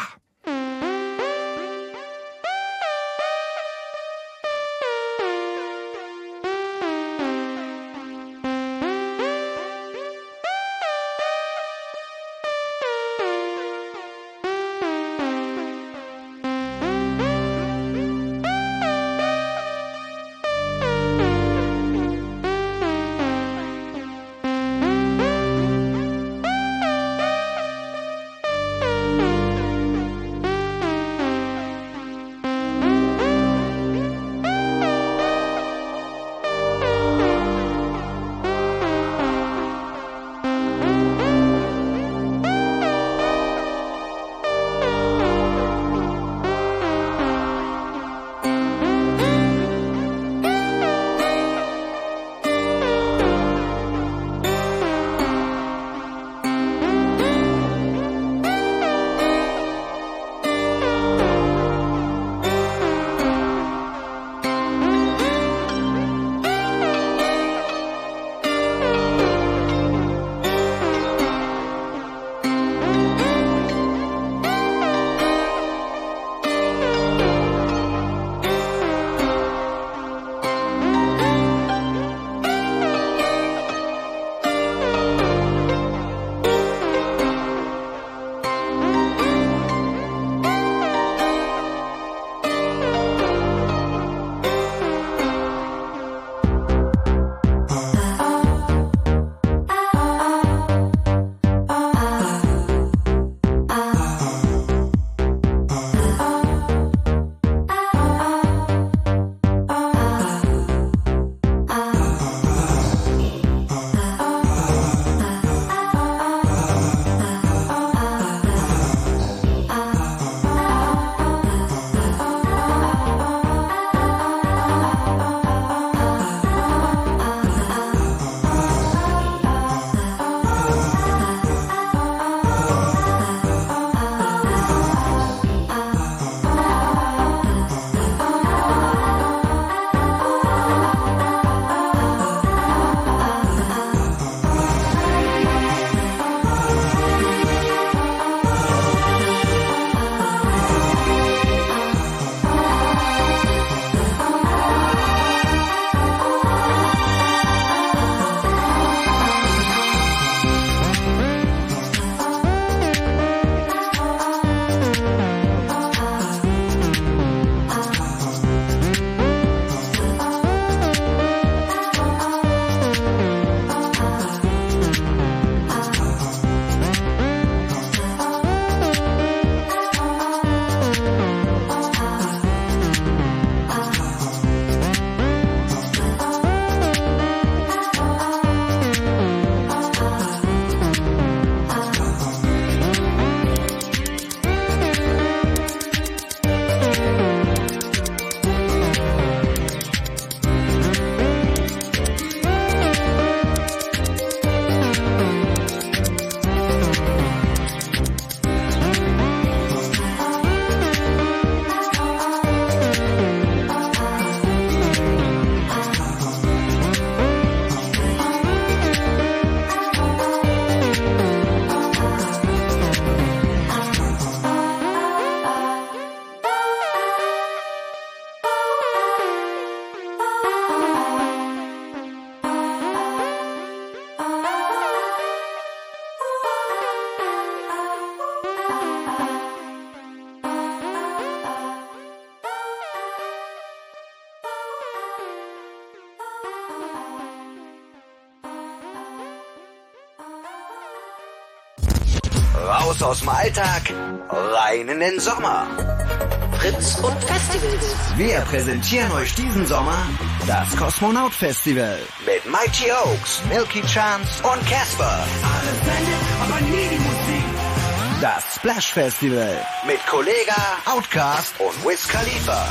Alltag, rein in den Sommer. Fritz und Festivals. Wir präsentieren euch diesen Sommer das Kosmonaut Festival mit Mighty Oaks, Milky Chance und Casper. Das Splash Festival mit Kollega, Outcast und Wiz Khalifa.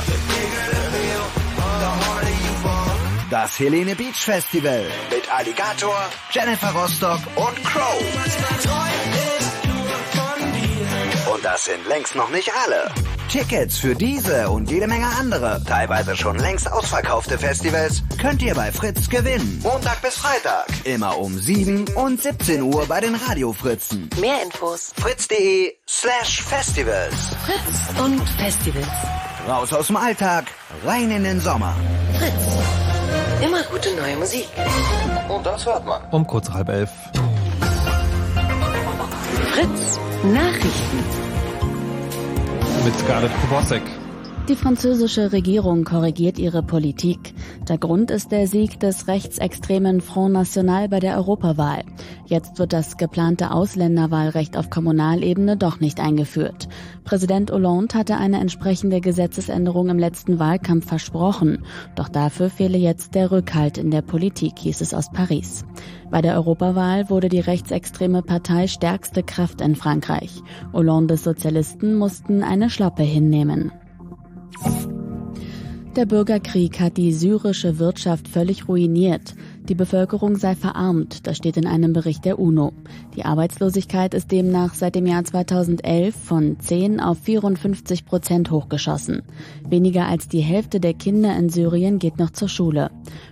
Das Helene Beach Festival mit Alligator, Jennifer Rostock und Crow. Sind längst noch nicht alle. Tickets für diese und jede Menge andere, teilweise schon längst ausverkaufte Festivals, könnt ihr bei Fritz gewinnen. Montag bis Freitag. Immer um 7 und 17 Uhr bei den Radiofritzen. Mehr Infos. Fritz.de slash Festivals. Fritz und Festivals. Raus aus dem Alltag, rein in den Sommer. Fritz. Immer gute neue Musik. Und das hört man. Um kurz halb elf. Fritz. Nachrichten. Mit Scarlett Kubosek. Die französische Regierung korrigiert ihre Politik. Der Grund ist der Sieg des rechtsextremen Front National bei der Europawahl. Jetzt wird das geplante Ausländerwahlrecht auf Kommunalebene doch nicht eingeführt. Präsident Hollande hatte eine entsprechende Gesetzesänderung im letzten Wahlkampf versprochen. Doch dafür fehle jetzt der Rückhalt in der Politik, hieß es aus Paris. Bei der Europawahl wurde die rechtsextreme Partei stärkste Kraft in Frankreich. Hollandes Sozialisten mussten eine Schlappe hinnehmen. Der Bürgerkrieg hat die syrische Wirtschaft völlig ruiniert. Die Bevölkerung sei verarmt, das steht in einem Bericht der UNO. Die Arbeitslosigkeit ist demnach seit dem Jahr 2011 von 10 auf 54 Prozent hochgeschossen. Weniger als die Hälfte der Kinder in Syrien geht noch zur Schule.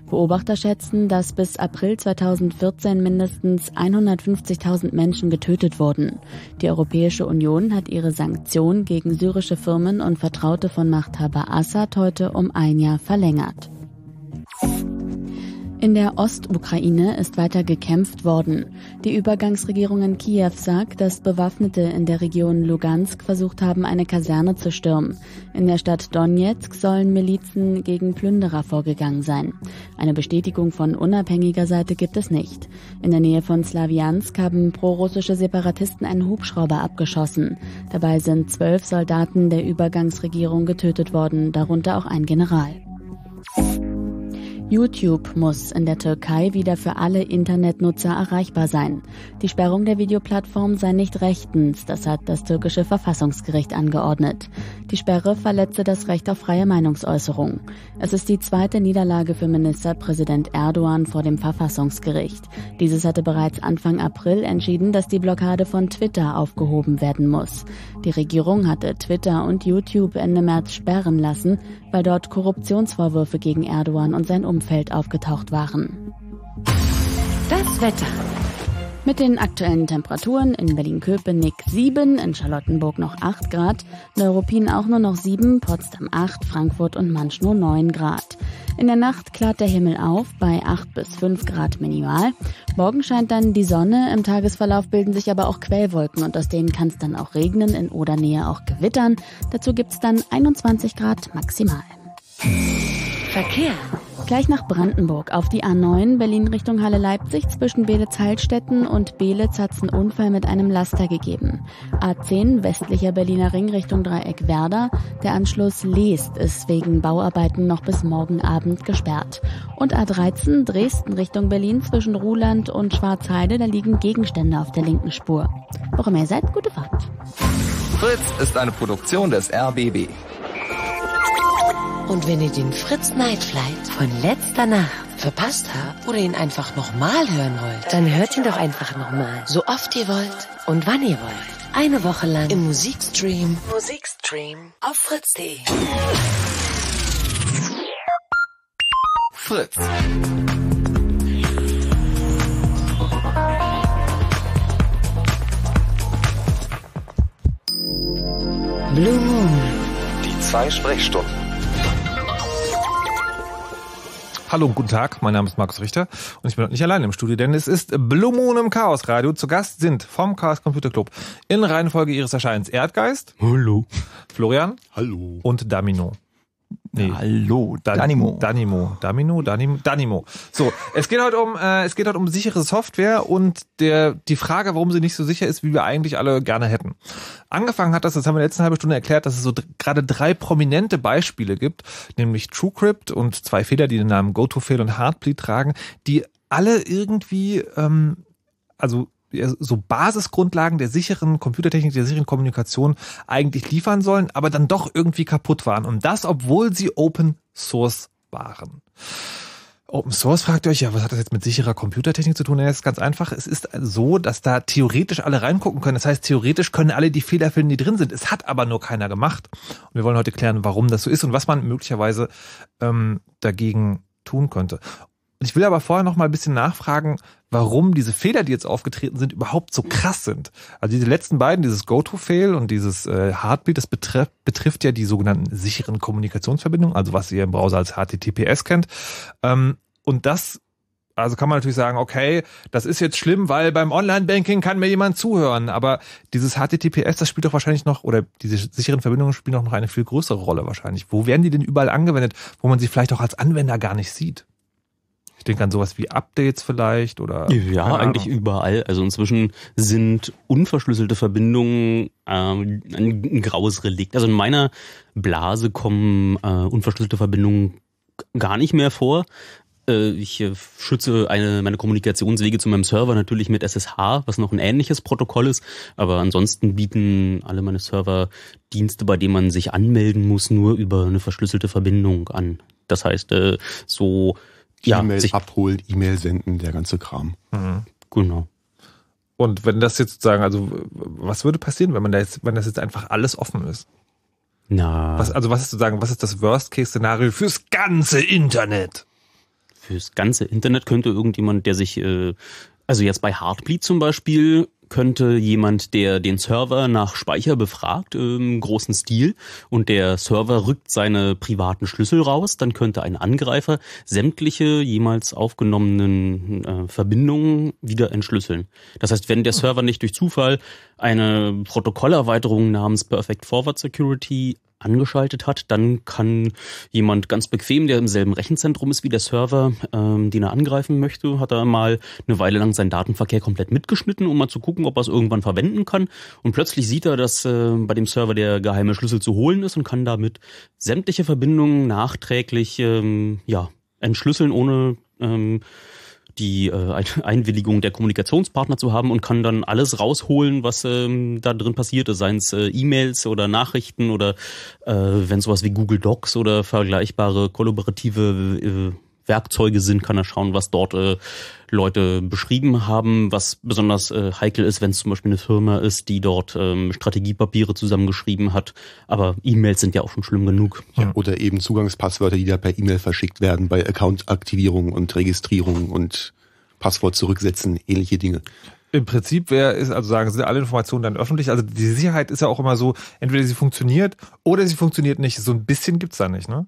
Beobachter schätzen, dass bis April 2014 mindestens 150.000 Menschen getötet wurden. Die Europäische Union hat ihre Sanktionen gegen syrische Firmen und Vertraute von Machthaber Assad heute um ein Jahr verlängert. In der Ostukraine ist weiter gekämpft worden. Die Übergangsregierung in Kiew sagt, dass Bewaffnete in der Region Lugansk versucht haben, eine Kaserne zu stürmen. In der Stadt Donetsk sollen Milizen gegen Plünderer vorgegangen sein. Eine Bestätigung von unabhängiger Seite gibt es nicht. In der Nähe von Slawiansk haben prorussische Separatisten einen Hubschrauber abgeschossen. Dabei sind zwölf Soldaten der Übergangsregierung getötet worden, darunter auch ein General. YouTube muss in der Türkei wieder für alle Internetnutzer erreichbar sein. Die Sperrung der Videoplattform sei nicht rechtens, das hat das türkische Verfassungsgericht angeordnet. Die Sperre verletze das Recht auf freie Meinungsäußerung. Es ist die zweite Niederlage für Ministerpräsident Erdogan vor dem Verfassungsgericht. Dieses hatte bereits Anfang April entschieden, dass die Blockade von Twitter aufgehoben werden muss. Die Regierung hatte Twitter und YouTube Ende März sperren lassen, weil dort Korruptionsvorwürfe gegen Erdogan und sein Umfeld aufgetaucht waren. Das Wetter. Mit den aktuellen Temperaturen in Berlin-Köpenick 7, in Charlottenburg noch 8 Grad, Neuruppin auch nur noch 7, Potsdam 8, Frankfurt und Mansch nur 9 Grad. In der Nacht klart der Himmel auf bei 8 bis 5 Grad minimal. Morgen scheint dann die Sonne, im Tagesverlauf bilden sich aber auch Quellwolken und aus denen kann es dann auch regnen, in Odernähe auch gewittern. Dazu gibt's dann 21 Grad maximal. Verkehr. Gleich nach Brandenburg auf die A9 Berlin Richtung Halle Leipzig zwischen Beelitz-Heilstätten und Beelitz hat es einen Unfall mit einem Laster gegeben. A10 westlicher Berliner Ring Richtung Dreieck Werder. Der Anschluss Leest ist wegen Bauarbeiten noch bis morgen Abend gesperrt. Und A13 Dresden Richtung Berlin zwischen Ruhland und Schwarzheide, da liegen Gegenstände auf der linken Spur. Wo immer ihr seid, gute Fahrt. Fritz ist eine Produktion des RBB. Und wenn ihr den Fritz Night Flight von letzter Nacht verpasst habt oder ihn einfach nochmal hören wollt, dann hört ihn doch einfach nochmal. So oft ihr wollt und wann ihr wollt. Eine Woche lang im Musikstream. Musikstream auf fritz.de. Fritz. Blue Moon. Die zwei Sprechstunden. Hallo und guten Tag, mein Name ist Markus Richter und ich bin heute nicht allein im Studio, denn es ist Blue Moon im Chaos Radio. Zu Gast sind vom Chaos Computer Club in Reihenfolge ihres Erscheinens Erdgeist, Hallo. Florian Hallo. und Damino. Nee. Hallo, Dan- Danimo. Danimo. Danimo, Danimo, Danimo. So, es geht heute um, äh, es geht heute um sichere Software und der, die Frage, warum sie nicht so sicher ist, wie wir eigentlich alle gerne hätten. Angefangen hat das, das haben wir in der letzten halben Stunde erklärt, dass es so gerade drei prominente Beispiele gibt, nämlich TrueCrypt und zwei Fehler, die den Namen GoToFail und Heartbleed tragen, die alle irgendwie, ähm, also so Basisgrundlagen der sicheren Computertechnik, der sicheren Kommunikation eigentlich liefern sollen, aber dann doch irgendwie kaputt waren. Und das, obwohl sie Open Source waren. Open Source fragt ihr euch, ja, was hat das jetzt mit sicherer Computertechnik zu tun? Ja, das ist ganz einfach. Es ist so, dass da theoretisch alle reingucken können. Das heißt, theoretisch können alle die Fehler finden, die drin sind. Es hat aber nur keiner gemacht. Und wir wollen heute klären, warum das so ist und was man möglicherweise ähm, dagegen tun könnte. Ich will aber vorher noch mal ein bisschen nachfragen, warum diese Fehler, die jetzt aufgetreten sind, überhaupt so krass sind. Also diese letzten beiden, dieses Go-To-Fail und dieses äh, Heartbeat, das betrifft, betrifft ja die sogenannten sicheren Kommunikationsverbindungen, also was ihr im Browser als HTTPS kennt. Ähm, und das, also kann man natürlich sagen, okay, das ist jetzt schlimm, weil beim Online-Banking kann mir jemand zuhören. Aber dieses HTTPS, das spielt doch wahrscheinlich noch, oder diese sicheren Verbindungen spielen doch noch eine viel größere Rolle wahrscheinlich. Wo werden die denn überall angewendet, wo man sie vielleicht auch als Anwender gar nicht sieht? Ich denke an sowas wie Updates vielleicht oder. Ja, eigentlich Ahnung. überall. Also inzwischen sind unverschlüsselte Verbindungen ähm, ein, ein graues Relikt. Also in meiner Blase kommen äh, unverschlüsselte Verbindungen gar nicht mehr vor. Äh, Ich äh, schütze eine, meine Kommunikationswege zu meinem Server natürlich mit SSH, was noch ein ähnliches Protokoll ist. Aber ansonsten bieten alle meine Server Dienste, bei denen man sich anmelden muss, nur über eine verschlüsselte Verbindung an. Das heißt, äh, so ja, E-Mail abholen, E-Mail senden, der ganze Kram. genau. Und wenn das jetzt sozusagen, also was würde passieren, wenn man da jetzt, wenn das jetzt einfach alles offen ist? Na, Was, also was ist sozusagen, was ist das Worst-Case-Szenario fürs ganze Internet? fürs ganze Internet könnte irgendjemand, der sich, äh, also jetzt bei Heartbleed zum Beispiel, könnte jemand, der den Server nach Speicher befragt, im großen Stil, und der Server rückt seine privaten Schlüssel raus, dann könnte ein Angreifer sämtliche jemals aufgenommenen äh, Verbindungen wieder entschlüsseln. Das heißt, wenn der Server nicht durch Zufall eine Protokollerweiterung namens Perfect Forward Security angeschaltet hat, dann kann jemand ganz bequem, der im selben Rechenzentrum ist wie der Server, ähm, den er angreifen möchte, hat er mal eine Weile lang seinen Datenverkehr komplett mitgeschnitten, um mal zu gucken, ob er es irgendwann verwenden kann. Und plötzlich sieht er, dass äh, bei dem Server der geheime Schlüssel zu holen ist und kann damit sämtliche Verbindungen nachträglich ähm, ja, entschlüsseln, ohne ähm, die äh, Ein- Einwilligung der Kommunikationspartner zu haben und kann dann alles rausholen, was ähm, da drin passiert ist, seien es äh, E-Mails oder Nachrichten oder äh, wenn sowas wie Google Docs oder vergleichbare kollaborative äh, Werkzeuge sind, kann er schauen, was dort äh, Leute beschrieben haben, was besonders äh, heikel ist, wenn es zum Beispiel eine Firma ist, die dort ähm, Strategiepapiere zusammengeschrieben hat. Aber E-Mails sind ja auch schon schlimm genug. Ja. Oder eben Zugangspasswörter, die da per E-Mail verschickt werden bei Accountaktivierung und Registrierung und Passwort zurücksetzen, ähnliche Dinge. Im Prinzip wäre ist also sagen, sind alle Informationen dann öffentlich. Also die Sicherheit ist ja auch immer so, entweder sie funktioniert oder sie funktioniert nicht. So ein bisschen gibt's da nicht, ne?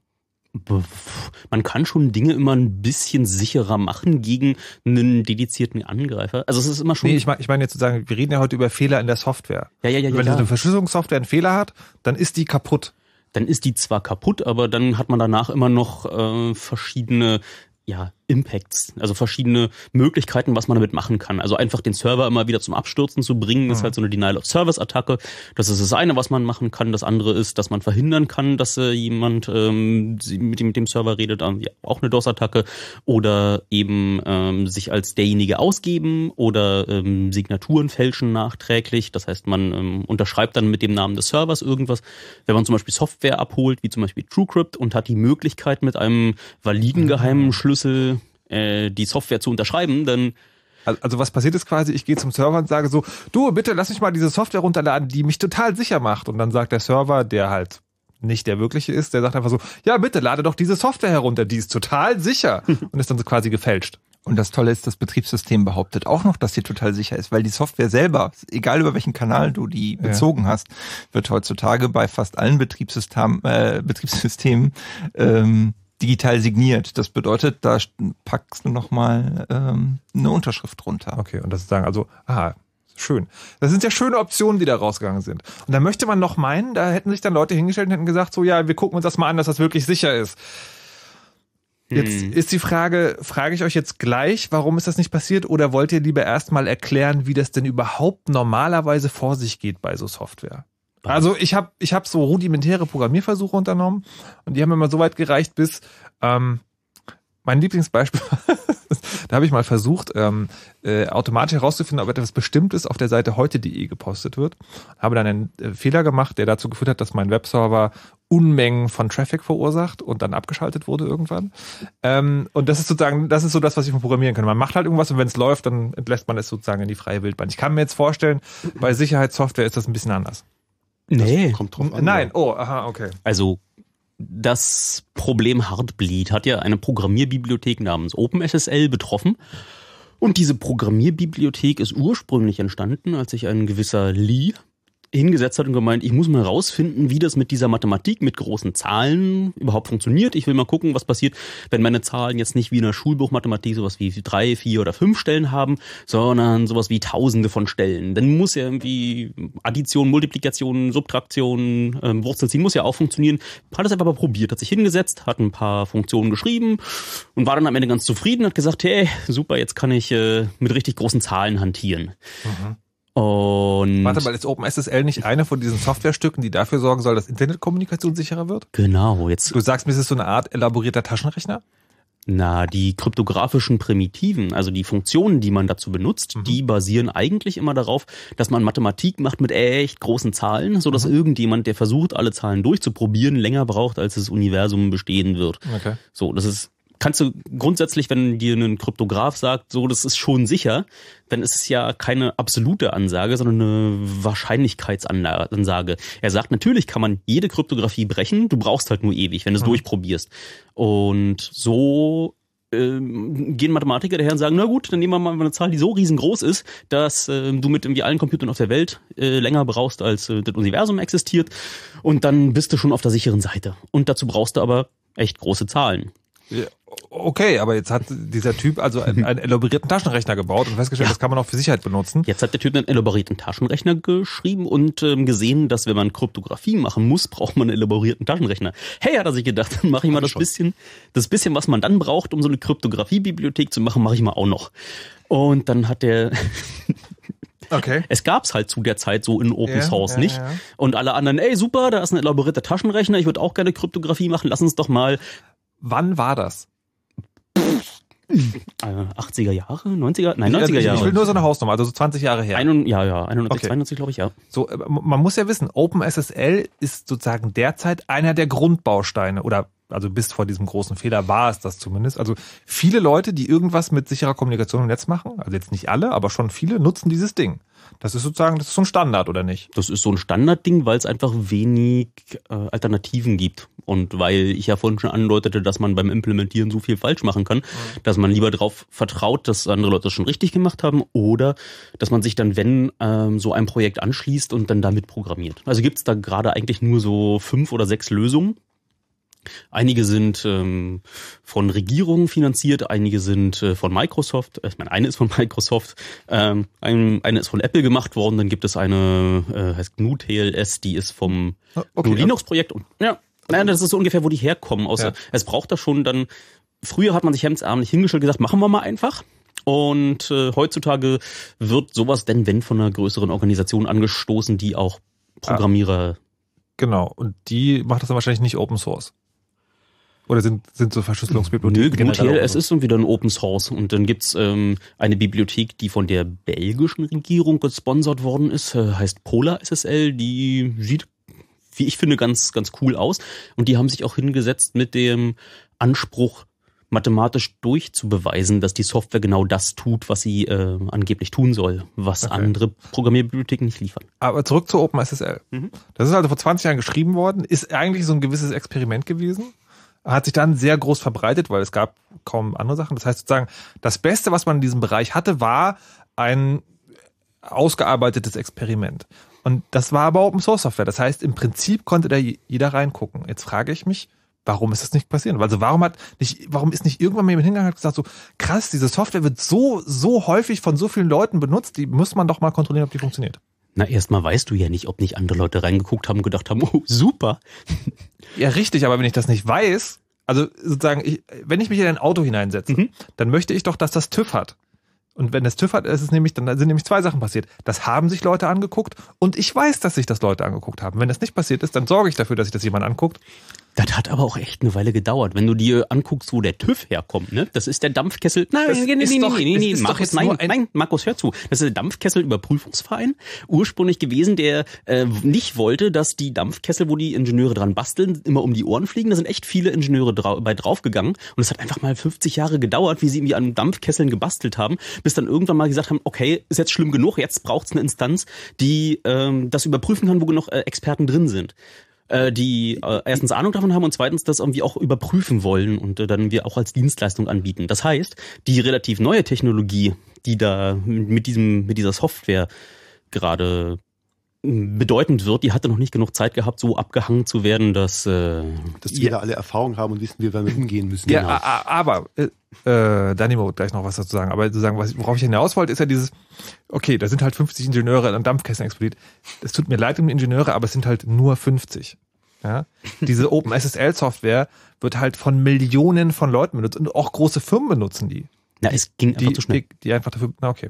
Man kann schon Dinge immer ein bisschen sicherer machen gegen einen dedizierten Angreifer. Also es ist immer schon. Nee, ich meine ich mein jetzt zu sagen, wir reden ja heute über Fehler in der Software. ja, ja, ja, ja, Wenn ja. so eine Verschlüsselungssoftware einen Fehler hat, dann ist die kaputt. Dann ist die zwar kaputt, aber dann hat man danach immer noch äh, verschiedene ja, Impacts, also verschiedene Möglichkeiten, was man damit machen kann. Also einfach den Server immer wieder zum Abstürzen zu bringen, ist halt so eine Denial-of-Service-Attacke. Das ist das eine, was man machen kann. Das andere ist, dass man verhindern kann, dass äh, jemand ähm, mit, dem, mit dem Server redet, ja, auch eine DOS-Attacke. Oder eben ähm, sich als derjenige ausgeben oder ähm, Signaturen fälschen nachträglich. Das heißt, man ähm, unterschreibt dann mit dem Namen des Servers irgendwas. Wenn man zum Beispiel Software abholt, wie zum Beispiel TrueCrypt und hat die Möglichkeit mit einem validen geheimen Schlüssel äh, die Software zu unterschreiben, dann Also was passiert ist quasi, ich gehe zum Server und sage so, du, bitte lass mich mal diese Software runterladen, die mich total sicher macht. Und dann sagt der Server, der halt nicht der wirkliche ist, der sagt einfach so, ja, bitte lade doch diese Software herunter, die ist total sicher. Und ist dann so quasi gefälscht. Und das Tolle ist, das Betriebssystem behauptet auch noch, dass sie total sicher ist, weil die Software selber, egal über welchen Kanal du die bezogen hast, wird heutzutage bei fast allen Betriebssystemen, äh, Betriebssystemen ähm, digital signiert. Das bedeutet, da packst du nochmal ähm, eine Unterschrift drunter. Okay, und das ist sagen, also, aha, Schön. Das sind ja schöne Optionen, die da rausgegangen sind. Und da möchte man noch meinen, da hätten sich dann Leute hingestellt und hätten gesagt, so ja, wir gucken uns das mal an, dass das wirklich sicher ist. Jetzt Hm. ist die Frage, frage ich euch jetzt gleich, warum ist das nicht passiert oder wollt ihr lieber erstmal erklären, wie das denn überhaupt normalerweise vor sich geht bei so Software? Also ich habe ich hab so rudimentäre Programmierversuche unternommen und die haben immer so weit gereicht, bis ähm, mein Lieblingsbeispiel, da habe ich mal versucht, ähm, äh, automatisch herauszufinden, ob etwas Bestimmtes auf der Seite heute.de gepostet wird. Habe dann einen äh, Fehler gemacht, der dazu geführt hat, dass mein Webserver Unmengen von Traffic verursacht und dann abgeschaltet wurde irgendwann. Ähm, und das ist sozusagen, das ist so das, was ich von programmieren kann. Man macht halt irgendwas und wenn es läuft, dann entlässt man es sozusagen in die freie Wildbahn. Ich kann mir jetzt vorstellen, bei Sicherheitssoftware ist das ein bisschen anders. Nee. Kommt drauf an. Nein, oh, aha, okay. Also das Problem Heartbleed hat ja eine Programmierbibliothek namens OpenSSL betroffen. Und diese Programmierbibliothek ist ursprünglich entstanden, als sich ein gewisser Lee hingesetzt hat und gemeint, ich muss mal rausfinden, wie das mit dieser Mathematik mit großen Zahlen überhaupt funktioniert. Ich will mal gucken, was passiert, wenn meine Zahlen jetzt nicht wie in der Schulbuchmathematik sowas wie drei, vier oder fünf Stellen haben, sondern sowas wie Tausende von Stellen. Dann muss ja irgendwie Addition, Multiplikation, Subtraktion, ähm, Wurzelziehen muss ja auch funktionieren. Hat es einfach mal probiert, hat sich hingesetzt, hat ein paar Funktionen geschrieben und war dann am Ende ganz zufrieden, hat gesagt, hey, super, jetzt kann ich äh, mit richtig großen Zahlen hantieren. Und Warte mal, ist OpenSSL nicht eine von diesen Softwarestücken, die dafür sorgen soll, dass Internetkommunikation sicherer wird? genau, jetzt Du sagst mir, es ist so eine Art elaborierter Taschenrechner? Na, die kryptografischen Primitiven, also die Funktionen, die man dazu benutzt, die basieren eigentlich immer darauf, dass man Mathematik macht mit echt großen Zahlen, so dass irgendjemand, der versucht, alle Zahlen durchzuprobieren, länger braucht, als das Universum bestehen wird. Okay. So, das ist kannst du grundsätzlich, wenn dir ein Kryptograph sagt, so, das ist schon sicher, dann ist es ja keine absolute Ansage, sondern eine Wahrscheinlichkeitsansage. Er sagt, natürlich kann man jede Kryptographie brechen, du brauchst halt nur ewig, wenn du es durchprobierst. Und so ähm, gehen Mathematiker daher und sagen, na gut, dann nehmen wir mal eine Zahl, die so riesengroß ist, dass äh, du mit irgendwie allen Computern auf der Welt äh, länger brauchst, als äh, das Universum existiert. Und dann bist du schon auf der sicheren Seite. Und dazu brauchst du aber echt große Zahlen. Okay, aber jetzt hat dieser Typ also einen, einen elaborierten Taschenrechner gebaut und festgestellt, Ja. das kann man auch für Sicherheit benutzen. Jetzt hat der Typ einen elaborierten Taschenrechner geschrieben und ähm, gesehen, dass wenn man Kryptographie machen muss, braucht man einen elaborierten Taschenrechner. Hey, hat er sich gedacht, dann mache ich mal das schon. bisschen, das bisschen, was man dann braucht, um so eine Kryptographie-Bibliothek zu machen, mache ich mal auch noch. Und dann hat der, Okay. es gab's halt zu der Zeit so in Open Ja, Source ja, nicht. ja. Und alle anderen, ey super, da ist ein elaborierter Taschenrechner, ich würde auch gerne Kryptographie machen, lass uns doch mal Wann war das? äh, 80er Jahre, 90er, nein, 90er Also Jahre. ich will nur so eine Hausnummer, also so 20 Jahre her. Ein, ja, ja, 91, Okay. 92 glaube ich, ja. So, äh, man muss ja wissen, OpenSSL ist sozusagen derzeit einer der Grundbausteine oder also bis vor diesem großen Fehler war es das zumindest. Also viele Leute, die irgendwas mit sicherer Kommunikation im Netz machen, also jetzt nicht alle, aber schon viele, nutzen dieses Ding. Das ist sozusagen, das ist so ein Standard, oder nicht? Das ist so ein Standardding, weil es einfach wenig äh, Alternativen gibt. Und weil ich ja vorhin schon andeutete, dass man beim Implementieren so viel falsch machen kann, dass man lieber darauf vertraut, dass andere Leute es schon richtig gemacht haben oder dass man sich dann, wenn, ähm, so ein Projekt anschließt und dann damit programmiert. Also gibt es da gerade eigentlich nur so fünf oder sechs Lösungen. Einige sind ähm, von Regierungen finanziert, einige sind äh, von Microsoft. äh, Ich meine, eine ist von Microsoft, ähm, ein, eine ist von Apple gemacht worden. Dann gibt es eine, äh, heißt GNU TLS, die ist vom Okay, GNU Linux-Projekt. Und ja, naja, das ist so ungefähr, wo die herkommen. Außer Ja. es braucht da schon dann. Früher hat man sich hemdsärmlich hingestellt und gesagt, machen wir mal einfach. Und äh, heutzutage wird sowas denn, wenn von einer größeren Organisation angestoßen, die auch Programmierer Genau. Und die macht das dann wahrscheinlich nicht Open Source. Oder sind, sind so Nö, Verschlüsselungsbibliotheken GNU generell Open ist dann wieder ein Open Source und dann gibt's ähm, eine Bibliothek, die von der belgischen Regierung gesponsert worden ist, äh, heißt Polar SSL, die sieht, wie ich finde, ganz, ganz cool aus und die haben sich auch hingesetzt mit dem Anspruch, mathematisch durchzubeweisen, dass die Software genau das tut, was sie äh, angeblich tun soll, was Okay. andere Programmierbibliotheken nicht liefern. Aber zurück zu OpenSSL. Mhm. Das ist also vor 20 Jahren geschrieben worden, ist eigentlich so ein gewisses Experiment gewesen, hat sich dann sehr groß verbreitet, weil es gab kaum andere Sachen. Das heißt sozusagen, das Beste, was man in diesem Bereich hatte, war ein ausgearbeitetes Experiment. Und das war aber Open Source Software. Das heißt, im Prinzip konnte da jeder reingucken. Jetzt frage ich mich, warum ist das nicht passiert? Also warum hat nicht, warum ist nicht irgendwann mal jemand hingegangen und gesagt so, krass, diese Software wird so, so häufig von so vielen Leuten benutzt, die muss man doch mal kontrollieren, ob die funktioniert. Na, erstmal weißt du ja nicht, ob nicht andere Leute reingeguckt haben und gedacht haben, oh, super. Ja, richtig, aber wenn ich das nicht weiß, also sozusagen, ich, wenn ich mich in ein Auto hineinsetze, mhm. dann möchte ich doch, dass das TÜV hat. Und wenn das TÜV hat, ist es nämlich, dann sind nämlich zwei Sachen passiert. Das haben sich Leute angeguckt und ich weiß, dass sich das Leute angeguckt haben. Wenn das nicht passiert ist, dann sorge ich dafür, dass sich das jemand anguckt. Das hat aber auch echt eine Weile gedauert. Wenn du dir anguckst, wo der TÜV herkommt, ne? Das ist der Dampfkessel. Nein, das nee, nee, nee, doch, nee, nee, nee, Markus, nein, nein, Markus, hör zu. Das ist der Dampfkessel-Überprüfungsverein. Ursprünglich gewesen, der äh, nicht wollte, dass die Dampfkessel, wo die Ingenieure dran basteln, immer um die Ohren fliegen. Da sind echt viele Ingenieure drau bei draufgegangen. Und es hat einfach mal 50 Jahre gedauert, wie sie irgendwie an Dampfkesseln gebastelt haben, bis dann irgendwann mal gesagt haben, okay, ist jetzt schlimm genug, jetzt braucht's eine Instanz, die ähm, das überprüfen kann, wo genug äh, Experten drin sind äh, die äh, erstens Ahnung davon haben und zweitens das irgendwie auch überprüfen wollen und äh, dann wir auch als Dienstleistung anbieten. Das heißt, die relativ neue Technologie, die da mit diesem mit dieser Software gerade bedeutend wird, die hatte noch nicht genug Zeit gehabt, so abgehangen zu werden, dass äh, dass wir ja. da alle Erfahrung haben und wissen, wie wir damit umgehen müssen. Ja, genau. aber äh, äh, Danimo gleich noch was dazu sagen. Aber zu sagen, worauf ich hinaus wollte, ist ja dieses, okay, da sind halt 50 Ingenieure an Dampfkästen explodiert. Es tut mir leid um die Ingenieure, aber es sind halt nur 50. Ja? Diese OpenSSL-Software wird halt von Millionen von Leuten benutzt und auch große Firmen benutzen die. Na, es ging einfach die, zu schnell. Die, die einfach dafür, na okay.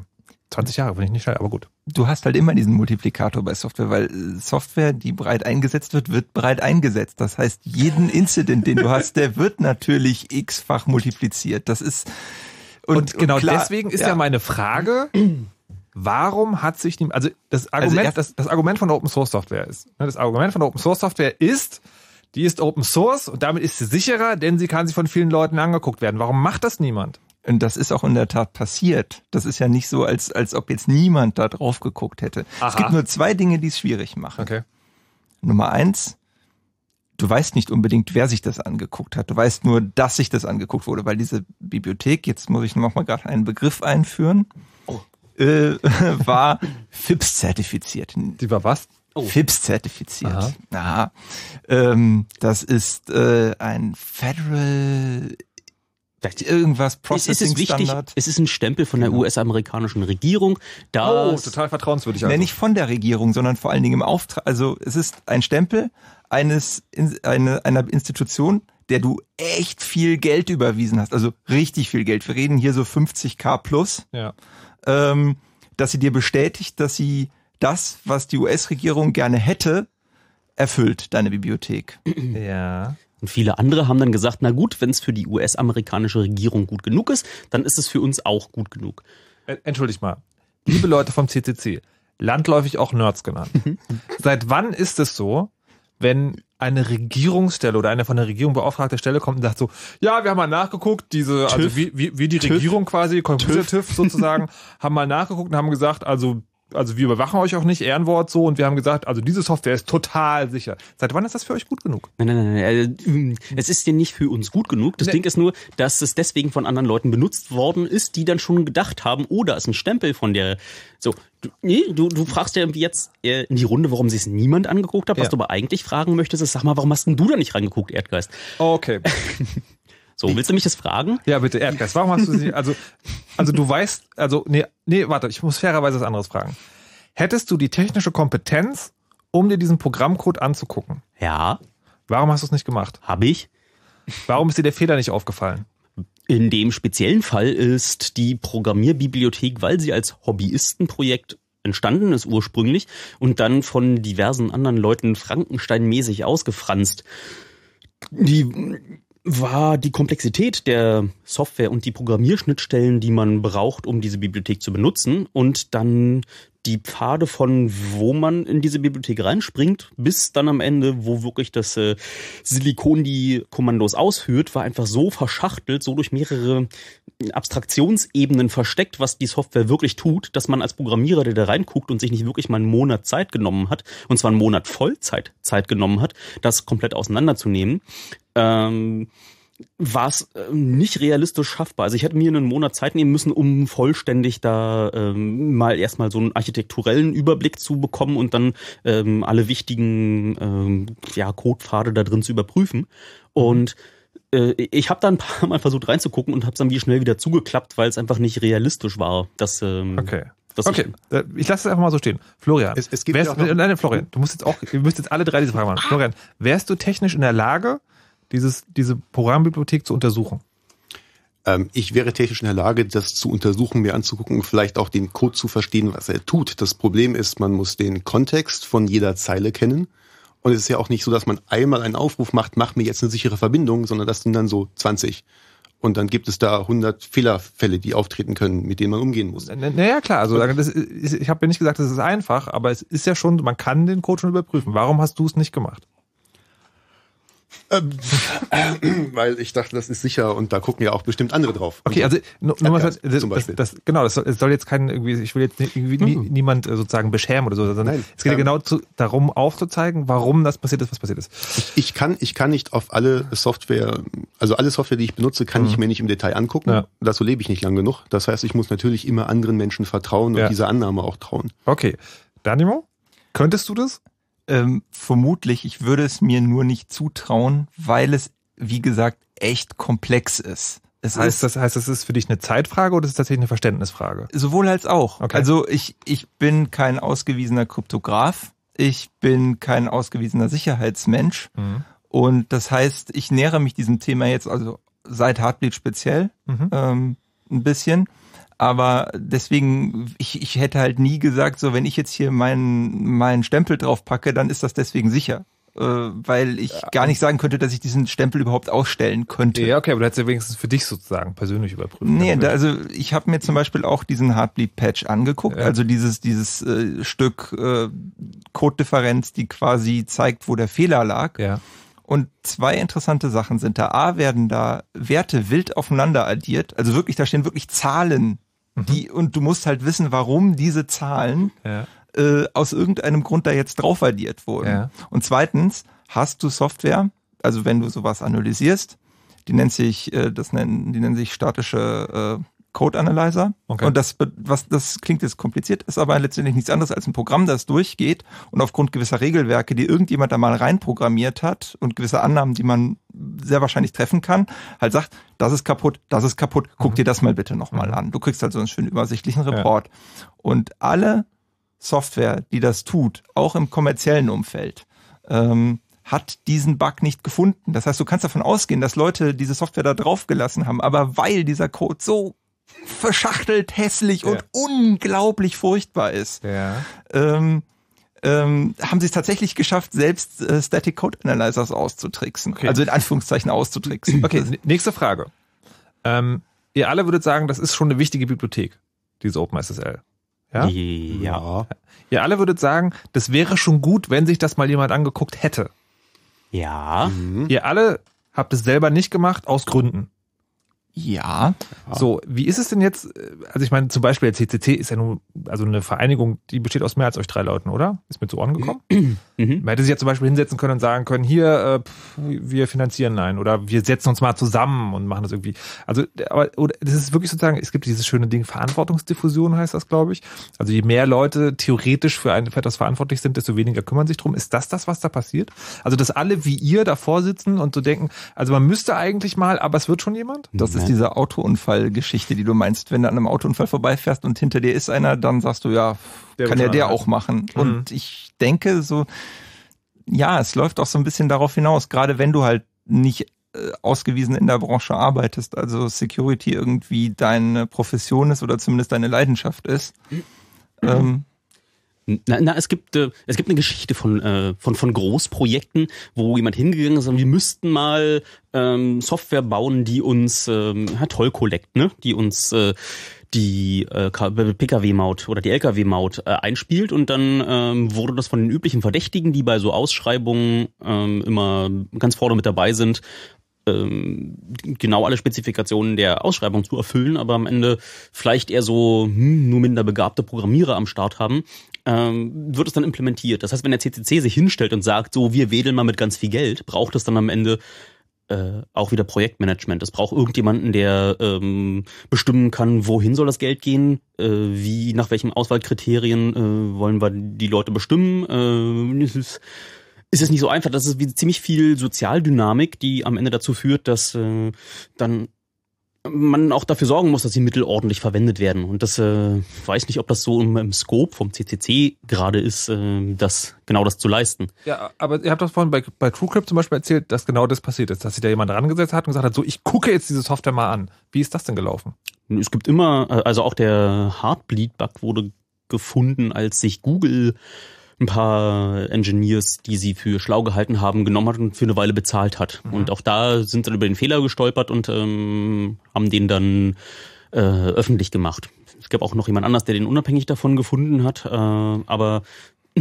20 Jahre, finde ich nicht schnell, aber gut. Du hast halt immer diesen Multiplikator bei Software, weil äh, Software, die breit eingesetzt wird, wird breit eingesetzt. Das heißt, jeden Incident, den du hast, der wird natürlich x-fach multipliziert. Das ist und, und genau und klar, deswegen ist ja. ja. meine Frage, warum hat sich die, also das also Argument, also das, das Argument von Open Source Software ist, ne, das Argument von Open Source Software ist, die ist Open Source und damit ist sie sicherer, denn sie kann sich von vielen Leuten angeguckt werden. Warum macht das niemand? Und das ist auch in der Tat passiert. Das ist ja nicht so, als, als ob jetzt niemand da drauf geguckt hätte. Aha. Es gibt nur zwei Dinge, die es schwierig machen. Okay. Nummer eins, du weißt nicht unbedingt, wer sich das angeguckt hat. Du weißt nur, dass sich das angeguckt wurde, weil diese Bibliothek, jetzt muss ich noch mal gerade einen Begriff einführen, oh. äh, war FIPS-zertifiziert. Die war was? Oh. FIPS-zertifiziert. Aha. Aha. Ähm, das ist äh, ein Federal Vielleicht irgendwas Processing es ist wichtig, Standard. Es ist ein Stempel von der genau. US-amerikanischen Regierung. Da oh, total vertrauenswürdig. Also. Nee, nicht von der Regierung, sondern vor allen Dingen im Auftrag. Also es ist ein Stempel eines eine, einer Institution, der du echt viel Geld überwiesen hast. Also richtig viel Geld. Wir reden hier so 50k plus. Ja. Ähm, dass sie dir bestätigt, dass sie das, was die US-Regierung gerne hätte, erfüllt, deine Bibliothek. Ja. Und viele andere haben dann gesagt, na gut, wenn es für die US-amerikanische Regierung gut genug ist, dann ist es für uns auch gut genug. Entschuldigt mal. Liebe Leute vom CCC, landläufig auch Nerds genannt. Mhm. Seit wann ist es so, wenn eine Regierungsstelle oder eine von der Regierung beauftragte Stelle kommt und sagt so, ja, wir haben mal nachgeguckt, diese, also wie, wie, wie die TÜV. Regierung quasi, Computer-TÜV sozusagen, haben mal nachgeguckt und haben gesagt, also also wir überwachen euch auch nicht, Ehrenwort so, und wir haben gesagt, also diese Software ist total sicher. Seit wann ist das für euch gut genug? Nein, nein, nein, nein. Äh, es ist ja nicht für uns gut genug. Das nee. Ding ist nur, dass es deswegen von anderen Leuten benutzt worden ist, die dann schon gedacht haben, oh, da ist ein Stempel von der. So, du, nee, du, du fragst ja jetzt äh, in die Runde, warum sich es niemand angeguckt hat. Was ja. du aber eigentlich fragen möchtest, ist, sag mal, warum hast denn du da nicht reingeguckt, Erdgeist? Okay. So, willst du mich das fragen? Ja, bitte, Erdgeist. Warum hast du sie, also, also du weißt, also, nee, nee, warte, ich muss fairerweise was anderes fragen. Hättest du die technische Kompetenz, um dir diesen Programmcode anzugucken? Ja. Warum hast du es nicht gemacht? Hab ich. Warum ist dir der Fehler nicht aufgefallen? In dem speziellen Fall ist die Programmierbibliothek, weil sie als Hobbyistenprojekt entstanden ist ursprünglich und dann von diversen anderen Leuten Frankenstein-mäßig ausgefranst. Die war die Komplexität der Software und die Programmierschnittstellen, die man braucht, um diese Bibliothek zu benutzen. Und dann die Pfade von wo man in diese Bibliothek reinspringt, bis dann am Ende, wo wirklich das äh, Silikon die Kommandos ausführt, war einfach so verschachtelt, so durch mehrere Abstraktionsebenen versteckt, was die Software wirklich tut, dass man als Programmierer, der da reinguckt und sich nicht wirklich mal einen Monat Zeit genommen hat, und zwar einen Monat Vollzeit Zeit genommen hat, das komplett auseinanderzunehmen, ähm, war es äh, nicht realistisch schaffbar. Also ich hätte mir einen Monat Zeit nehmen müssen, um vollständig da ähm, mal erstmal so einen architekturellen Überblick zu bekommen und dann ähm, alle wichtigen ähm, ja, Codepfade da drin zu überprüfen. Und äh, ich habe da ein paar Mal versucht reinzugucken und habe es dann wie schnell wieder zugeklappt, weil es einfach nicht realistisch war. Dass, ähm, Okay. dass Okay, äh, ich lasse es einfach mal so stehen. Florian, Es- es gibt wärst, ja auch noch- nein, Florian, du musst jetzt auch, ihr müsst jetzt alle drei diese Frage machen. Florian, wärst du technisch in der Lage, dieses, diese Programmbibliothek zu untersuchen? Ähm, ich wäre technisch in der Lage, das zu untersuchen, mir anzugucken, vielleicht auch den Code zu verstehen, was er tut. Das Problem ist, man muss den Kontext von jeder Zeile kennen. Und es ist ja auch nicht so, dass man einmal einen Aufruf macht, mach mir jetzt eine sichere Verbindung, sondern das sind dann so 20. Und dann gibt es da 100 Fehlerfälle, die auftreten können, mit denen man umgehen muss. Naja, klar, also ist, ich habe ja nicht gesagt, das ist einfach, aber es ist ja schon, man kann den Code schon überprüfen. Warum hast du es nicht gemacht? Ähm, weil ich dachte, das ist sicher und da gucken ja auch bestimmt andere drauf. Okay, also nur, nur mal, Ja, das, das, das, genau, das soll, es soll jetzt kein irgendwie, ich will jetzt irgendwie nie, niemand äh, sozusagen beschämen oder so, sondern Nein, es geht ja ähm, genau zu, darum aufzuzeigen, warum das passiert ist, was passiert ist. Ich kann, ich kann nicht auf alle Software, also alle Software, die ich benutze, kann ich mir nicht im Detail angucken. Ja. Dazu lebe ich nicht lang genug. Das heißt, ich muss natürlich immer anderen Menschen vertrauen und Ja. dieser Annahme auch trauen. Okay, Danimo, könntest du das? Ähm, vermutlich, ich würde es mir nur nicht zutrauen, weil es, wie gesagt, echt komplex ist. Es Heißt ist das, heißt das ist für dich eine Zeitfrage oder ist es tatsächlich eine Verständnisfrage? sowohl als auch. Okay. Also ich, ich bin kein ausgewiesener Kryptograf, ich bin kein ausgewiesener Sicherheitsmensch Mhm. und das heißt, ich nähere mich diesem Thema jetzt also seit Heartbleed speziell Mhm. ähm, ein bisschen. Aber deswegen, ich, ich hätte halt nie gesagt, so wenn ich jetzt hier meinen meinen Stempel drauf packe, dann ist das deswegen sicher. Äh, weil ich gar nicht sagen könnte, dass ich diesen Stempel überhaupt ausstellen könnte. Ja, okay, aber du hättest ja wenigstens für dich sozusagen persönlich überprüft. Nee, da, also ich habe mir zum Beispiel auch diesen Heartbleed-Patch angeguckt, Ja. also dieses, dieses äh, Stück äh, Codedifferenz, die quasi zeigt, wo der Fehler lag. ja. Und zwei interessante Sachen sind da. A, werden da Werte wild aufeinander addiert. Also wirklich, da stehen wirklich Zahlen. Mhm. Die, und du musst halt wissen, warum diese Zahlen Ja. äh, aus irgendeinem Grund da jetzt drauf addiert wurden. Ja. Und zweitens, hast du Software, also wenn du sowas analysierst, die nennt sich, äh, das nennen, die nennen sich statische äh, Code Analyzer. Okay. Und das, was, das klingt jetzt kompliziert, ist aber letztendlich nichts anderes als ein Programm, das durchgeht und aufgrund gewisser Regelwerke, die irgendjemand da mal reinprogrammiert hat und gewisse Annahmen, die man sehr wahrscheinlich treffen kann, halt sagt, das ist kaputt, das ist kaputt, guck dir das mal bitte nochmal an. Du kriegst halt so einen schönen übersichtlichen Ja. Report. Und alle Software, die das tut, auch im kommerziellen Umfeld, ähm, hat diesen Bug nicht gefunden. Das heißt, du kannst davon ausgehen, dass Leute diese Software da drauf gelassen haben, aber weil dieser Code so verschachtelt, hässlich Ja. und unglaublich furchtbar ist, Ja. ähm, ähm, haben sie es tatsächlich geschafft, selbst äh, Static Code Analyzers auszutricksen. Okay. Also in Anführungszeichen auszutricksen. Okay, nächste Frage. Ähm, ihr alle würdet sagen, das ist schon eine wichtige Bibliothek, diese OpenSSL. Ja? Ja. Ihr alle würdet sagen, das wäre schon gut, wenn sich das mal jemand angeguckt hätte. Ja. Ihr alle habt es selber nicht gemacht, aus Gründen. Ja. So, wie ist es denn jetzt? äh, Also ich meine, zum Beispiel der CCC ist ja nun, also eine Vereinigung, die besteht aus mehr als euch drei Leuten, oder? Ist mir zu Ohren gekommen? Mhm. Man hätte sich ja zum Beispiel hinsetzen können und sagen können, hier, äh, pff, wir finanzieren einen oder wir setzen uns mal zusammen und machen das irgendwie. Also, aber oder, das ist wirklich sozusagen, es gibt dieses schöne Ding, Verantwortungsdiffusion heißt das, glaube ich. Also je mehr Leute theoretisch für, ein, für etwas verantwortlich sind, desto weniger kümmern sich drum. Ist das das, was da passiert? Also, dass alle wie ihr davor sitzen und so denken, also man müsste eigentlich mal, aber es wird schon jemand? Das ist diese Autounfallgeschichte, die du meinst. Wenn du an einem Autounfall vorbeifährst und hinter dir ist einer, dann sagst du, ja, Der kann ja der auch machen. Mhm. Und ich denke so, ja, es läuft auch so ein bisschen darauf hinaus, gerade wenn du halt nicht äh, ausgewiesen in der Branche arbeitest, also Security irgendwie deine Profession ist oder zumindest deine Leidenschaft ist. Ähm, Na, na, es gibt äh, es gibt eine Geschichte von äh, von von Großprojekten, wo jemand hingegangen ist und wir müssten mal ähm, Software bauen, die uns ähm, ja, Toll Collect, ne, die uns äh, die äh, PKW-Maut oder die LKW-Maut äh, einspielt und dann ähm, wurde das von den üblichen Verdächtigen, die bei so Ausschreibungen ähm, immer ganz vorne mit dabei sind, ähm, genau alle Spezifikationen der Ausschreibung zu erfüllen, aber am Ende vielleicht eher so hm, nur minder begabte Programmierer am Start haben, ähm, wird es dann implementiert. Das heißt, wenn der CCC sich hinstellt und sagt, so wir wedeln mal mit ganz viel Geld, braucht es dann am Ende äh, auch wieder Projektmanagement. Es braucht irgendjemanden, der ähm, bestimmen kann, wohin soll das Geld gehen, äh, wie, nach welchen Auswahlkriterien äh, wollen wir die Leute bestimmen. Äh, ist, es nicht so einfach. Das ist wie ziemlich viel Sozialdynamik, die am Ende dazu führt, dass äh, dann man auch dafür sorgen muss, dass die Mittel ordentlich verwendet werden. Und das äh, weiß nicht, ob das so im, im Scope vom CCC gerade ist, äh, das genau das zu leisten. Ja, aber ihr habt das vorhin bei, bei TrueCrypt zum Beispiel erzählt, dass genau das passiert ist, dass sich da jemand rangesetzt hat und gesagt hat, so ich gucke jetzt diese Software mal an. Wie ist das denn gelaufen? Es gibt immer, äh, also auch der Heartbleed-Bug wurde gefunden, als sich Google ein paar Engineers, die sie für schlau gehalten haben, genommen hat und für eine Weile bezahlt hat. Mhm. Und auch da sind sie dann über den Fehler gestolpert und ähm, haben den dann äh, öffentlich gemacht. Es gab auch noch jemand anders, der den unabhängig davon gefunden hat, äh, aber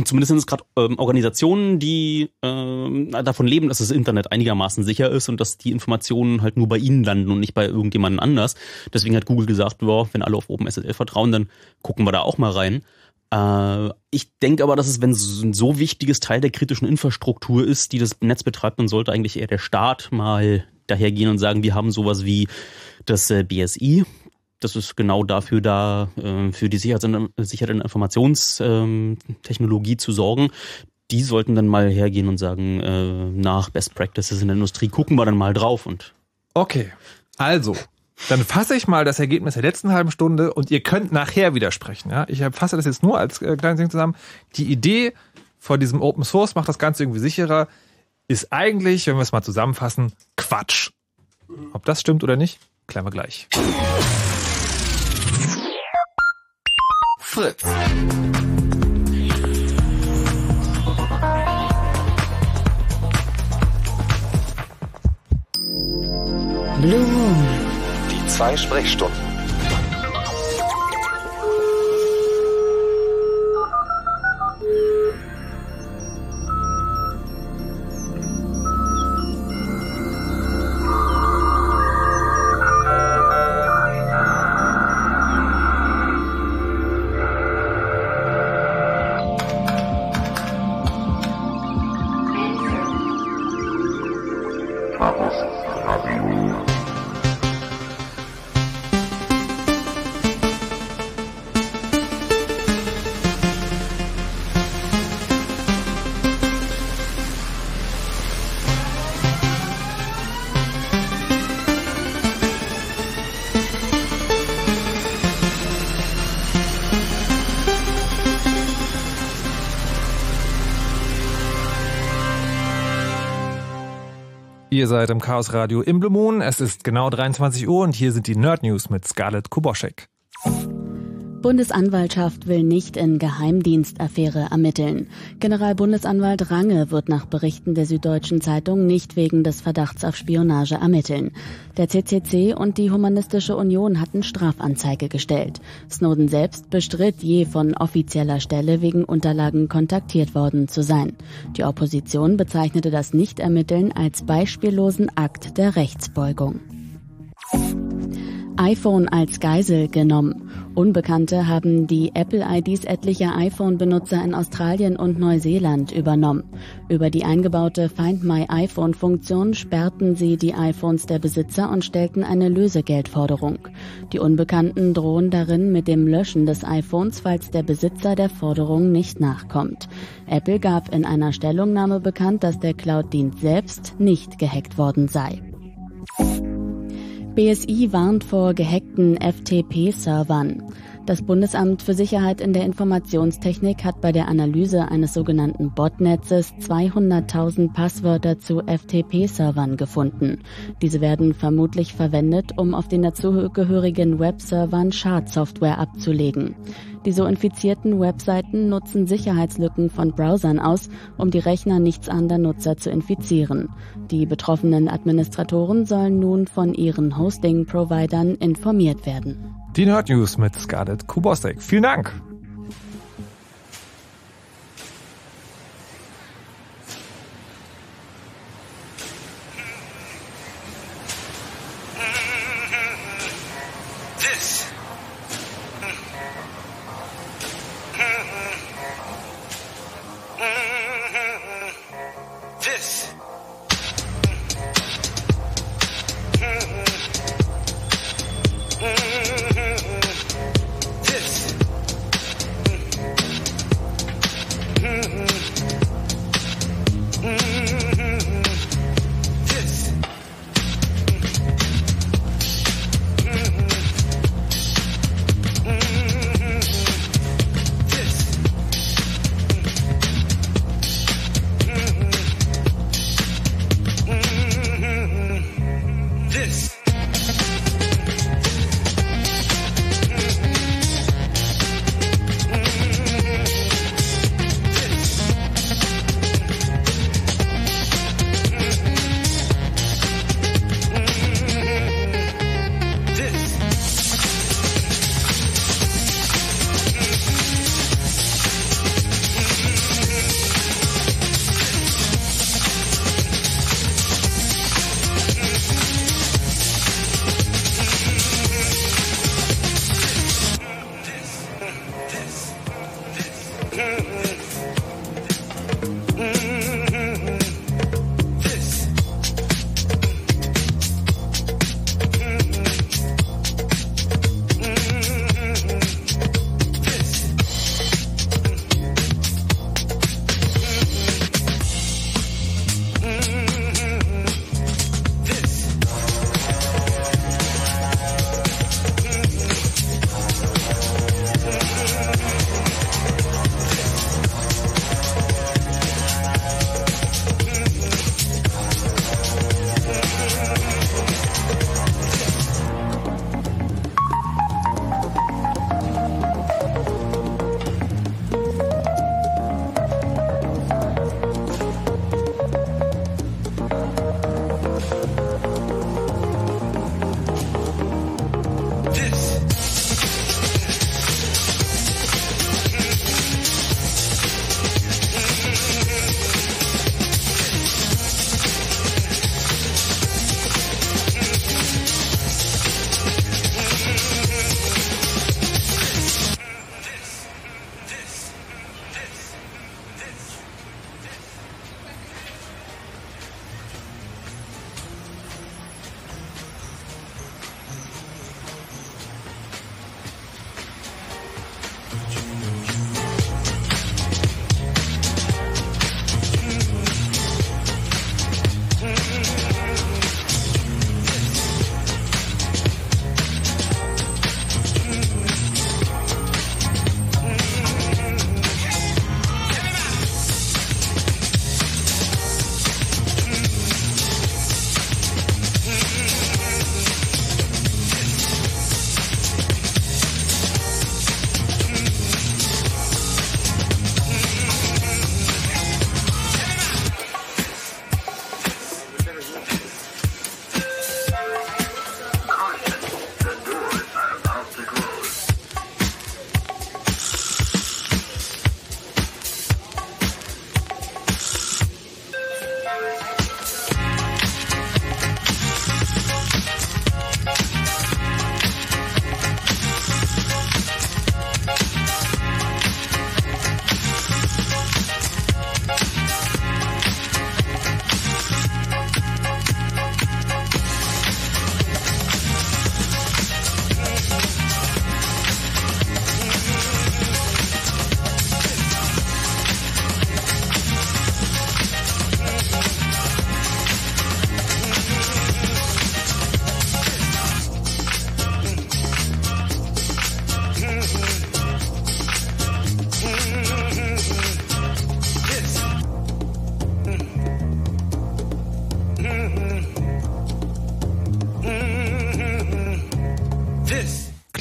Zumindest sind es gerade ähm, Organisationen, die ähm, davon leben, dass das Internet einigermaßen sicher ist und dass die Informationen halt nur bei ihnen landen und nicht bei irgendjemandem anders. Deswegen hat Google gesagt, boah, wenn alle auf OpenSSL vertrauen, dann gucken wir da auch mal rein. Äh, ich denke aber, dass es, wenn es ein so wichtiges Teil der kritischen Infrastruktur ist, die das Netz betreibt, dann sollte eigentlich eher der Staat mal dahergehen und sagen, wir haben sowas wie das äh, BSI. Das ist genau dafür da, äh, für die sichere Informationstechnologie ähm, zu sorgen. Die sollten dann mal hergehen und sagen, nach Best Practices in der Industrie gucken wir dann mal drauf und. Okay. Also, dann fasse ich mal das Ergebnis der letzten halben Stunde und ihr könnt nachher widersprechen. Ja? Ich fasse das jetzt nur als äh, kleines Ding zusammen. Die Idee vor diesem Open Source macht das Ganze irgendwie sicherer, ist eigentlich, wenn wir es mal zusammenfassen, Quatsch. Ob das stimmt oder nicht, klären wir gleich. Fritz. Blue. Zwei Sprechstunden. Ihr seid im Chaos Radio im Blue Moon. Es ist genau 23 Uhr und hier sind die Nerd News mit Scarlett Kuboschek. Bundesanwaltschaft will nicht in Geheimdienstaffäre ermitteln. Generalbundesanwalt Range wird nach Berichten der Süddeutschen Zeitung nicht wegen des Verdachts auf Spionage ermitteln. Der CCC und die Humanistische Union hatten Strafanzeige gestellt. Snowden selbst bestritt je von offizieller Stelle wegen Unterlagen kontaktiert worden zu sein. Die Opposition bezeichnete das Nichtermitteln als beispiellosen Akt der Rechtsbeugung iPhone als Geisel genommen. Unbekannte haben die Apple-IDs etlicher iPhone-Benutzer in Australien und Neuseeland übernommen. Über die eingebaute Find My iPhone-Funktion sperrten sie die iPhones der Besitzer und stellten eine Lösegeldforderung. Die Unbekannten drohen darin mit dem Löschen des iPhones, falls der Besitzer der Forderung nicht nachkommt. Apple gab in einer Stellungnahme bekannt, dass der Cloud-Dienst selbst nicht gehackt worden sei. BSI warnt vor gehackten FTP-Servern. Das Bundesamt für Sicherheit in der Informationstechnik hat bei der Analyse eines sogenannten Botnetzes 200.000 Passwörter zu FTP-Servern gefunden. Diese werden vermutlich verwendet, um auf den dazugehörigen Webservern Schadsoftware abzulegen. Die so infizierten Webseiten nutzen Sicherheitslücken von Browsern aus, um die Rechner nichtsahnder Nutzer zu infizieren. Die betroffenen Administratoren sollen nun von ihren Hosting-Providern informiert werden. Die Nerd News mit Scarlett Kubosek. Vielen Dank.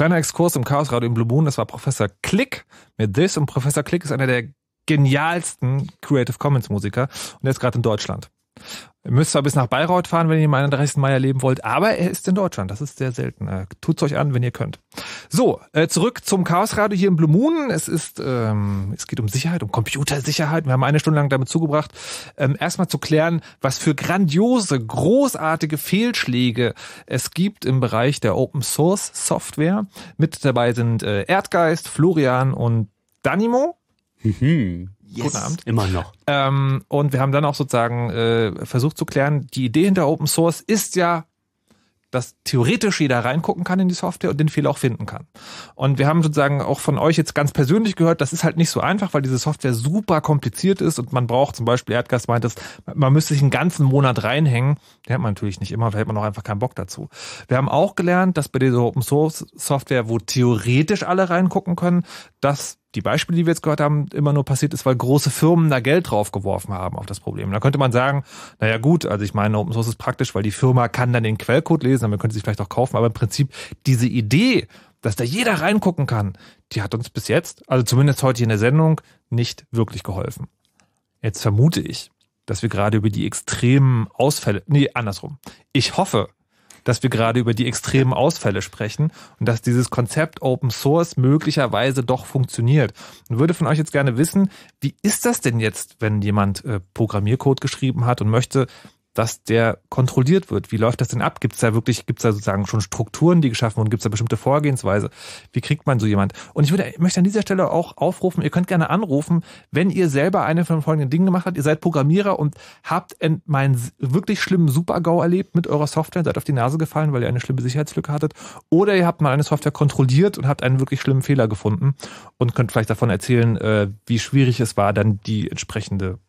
Kleiner Exkurs im Chaos Radio im Blue Moon, das war Professor Click mit This und Professor Click ist einer der genialsten Creative Commons Musiker und er ist gerade in Deutschland. Ihr müsst zwar bis nach Bayreuth fahren, wenn ihr am 30. Mai erleben wollt, aber er ist in Deutschland. Das ist sehr selten. Äh, tut's euch an, wenn ihr könnt. So, äh, zurück zum Chaosradio hier im Blue Moon. Es ist, ähm, es geht um Sicherheit, um Computersicherheit. Wir haben eine Stunde lang damit zugebracht, ähm, erstmal zu klären, was für grandiose, großartige Fehlschläge es gibt im Bereich der Open Source Software. Mit dabei sind äh, Erdgeist, Florian und Danimo. Mhm. Yes. Guten Abend. Immer noch. Ähm, und wir haben dann auch sozusagen äh, versucht zu klären, die Idee hinter Open Source ist ja, dass theoretisch jeder reingucken kann in die Software und den Fehler auch finden kann. Und wir haben sozusagen auch von euch jetzt ganz persönlich gehört, das ist halt nicht so einfach, weil diese Software super kompliziert ist und man braucht zum Beispiel, Erdgas meint es, man müsste sich einen ganzen Monat reinhängen. Den hat man natürlich nicht immer, da hätte man auch einfach keinen Bock dazu. Wir haben auch gelernt, dass bei dieser Open Source Software, wo theoretisch alle reingucken können, dass die Beispiele, die wir jetzt gehört haben, immer nur passiert ist, weil große Firmen da Geld draufgeworfen haben auf das Problem. Da könnte man sagen, naja gut, also ich meine, Open Source ist praktisch, weil die Firma kann dann den Quellcode lesen, man könnte sich vielleicht auch kaufen, aber im Prinzip diese Idee, dass da jeder reingucken kann, die hat uns bis jetzt, also zumindest heute hier in der Sendung, nicht wirklich geholfen. Jetzt vermute ich, dass wir gerade über die extremen Ausfälle, nee, andersrum. Ich hoffe, dass wir gerade über die extremen Ausfälle sprechen und dass dieses Konzept Open Source möglicherweise doch funktioniert. Und würde von euch jetzt gerne wissen, wie ist das denn jetzt, wenn jemand äh, Programmiercode geschrieben hat und möchte dass der kontrolliert wird. Wie läuft das denn ab? Gibt es da wirklich, gibt es da sozusagen schon Strukturen, die geschaffen wurden? Gibt es da bestimmte Vorgehensweise? Wie kriegt man so jemand? Und ich würde, möchte an dieser Stelle auch aufrufen, ihr könnt gerne anrufen, wenn ihr selber eine von folgenden Dingen gemacht habt. Ihr seid Programmierer und habt meinen wirklich schlimmen Super-GAU erlebt mit eurer Software, seid auf die Nase gefallen, weil ihr eine schlimme Sicherheitslücke hattet. Oder ihr habt mal eine Software kontrolliert und habt einen wirklich schlimmen Fehler gefunden und könnt vielleicht davon erzählen, äh, wie schwierig es war, dann die entsprechende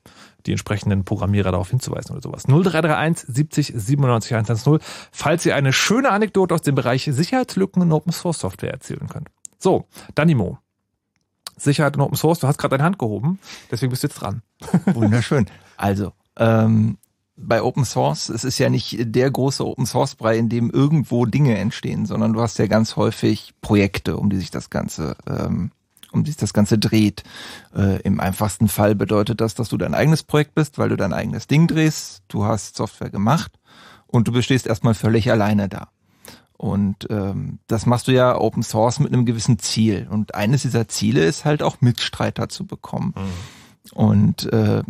die entsprechenden Programmierer darauf hinzuweisen oder sowas. 0331 70 97 110, falls ihr eine schöne Anekdote aus dem Bereich Sicherheitslücken in Open Source Software erzählen könnt. So, Danimo. Sicherheit in Open Source, du hast gerade deine Hand gehoben, deswegen bist du jetzt dran. Wunderschön. Also, ähm, bei Open Source, es ist ja nicht der große Open Source Brei, in dem irgendwo Dinge entstehen, sondern du hast ja ganz häufig Projekte, um die sich das Ganze ähm, um sich das Ganze dreht. Äh, Im einfachsten Fall bedeutet das, dass du dein eigenes Projekt bist, weil du dein eigenes Ding drehst, du hast Software gemacht und du bestehst erstmal völlig alleine da. Und ähm, das machst du ja Open Source mit einem gewissen Ziel. Und eines dieser Ziele ist halt auch Mitstreiter zu bekommen. Mhm. Und, äh,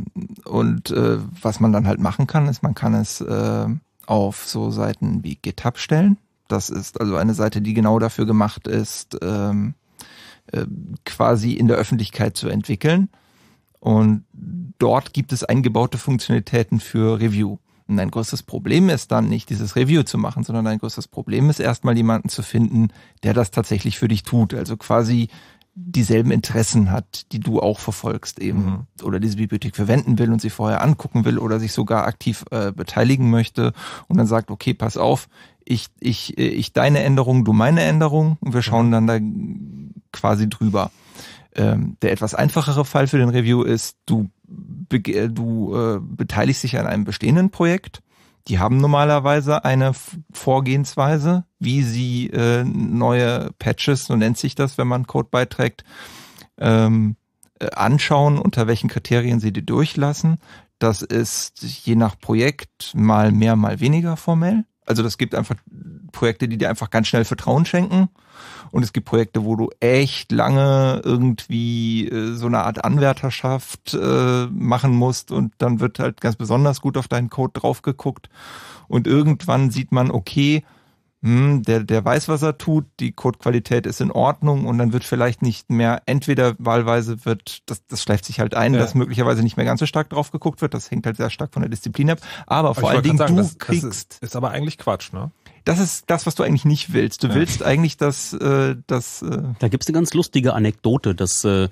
und äh, was man dann halt machen kann, ist, man kann es äh, auf so Seiten wie GitHub stellen. Das ist also eine Seite, die genau dafür gemacht ist, ähm, äh, quasi in der Öffentlichkeit zu entwickeln. Und dort gibt es eingebaute Funktionalitäten für Review. Und ein größtes Problem ist dann nicht dieses Review zu machen, sondern ein größtes Problem ist erstmal jemanden zu finden, der das tatsächlich für dich tut. Also quasi dieselben Interessen hat, die du auch verfolgst eben mhm. oder diese Bibliothek verwenden will und sie vorher angucken will oder sich sogar aktiv äh, beteiligen möchte und dann sagt, okay, pass auf, ich, ich, ich deine Änderung, du meine Änderung und wir schauen dann da quasi drüber. Ähm, der etwas einfachere Fall für den Review ist, du, du äh, beteiligst dich an einem bestehenden Projekt. Die haben normalerweise eine Vorgehensweise, wie sie äh, neue Patches, so nennt sich das, wenn man Code beiträgt, ähm, äh, anschauen, unter welchen Kriterien sie die durchlassen. Das ist je nach Projekt mal mehr, mal weniger formell. Also das gibt einfach Projekte, die dir einfach ganz schnell Vertrauen schenken. Und es gibt Projekte, wo du echt lange irgendwie äh, so eine Art Anwärterschaft äh, machen musst und dann wird halt ganz besonders gut auf deinen Code drauf geguckt. Und irgendwann sieht man, okay, hm, der, der weiß, was er tut, die Codequalität ist in Ordnung und dann wird vielleicht nicht mehr, entweder wahlweise wird, das, das schleift sich halt ein, ja. dass möglicherweise nicht mehr ganz so stark drauf geguckt wird, das hängt halt sehr stark von der Disziplin ab, aber, aber vor allen Dingen sagen, du das, kriegst... Das ist, ist aber eigentlich Quatsch, ne? Das ist das, was du eigentlich nicht willst. Du ja. willst eigentlich, dass äh, das. Äh da gibt's eine ganz lustige Anekdote, dass äh,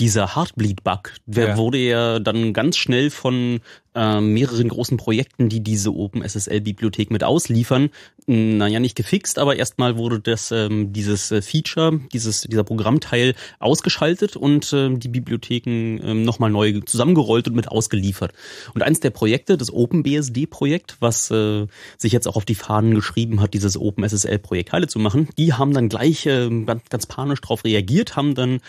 dieser Heartbleed-Bug, der ja. wurde ja dann ganz schnell von äh, mehreren großen Projekten, die diese OpenSSL-Bibliothek mit ausliefern, naja, nicht gefixt, aber erstmal wurde das ähm, dieses äh, Feature, dieses dieser Programmteil ausgeschaltet und äh, die Bibliotheken äh, nochmal neu zusammengerollt und mit ausgeliefert. Und eins der Projekte, das OpenBSD-Projekt, was äh, sich jetzt auch auf die Fahnen geschrieben hat, dieses OpenSSL-Projekt heile zu machen, die haben dann gleich äh, ganz, ganz panisch darauf reagiert, haben dann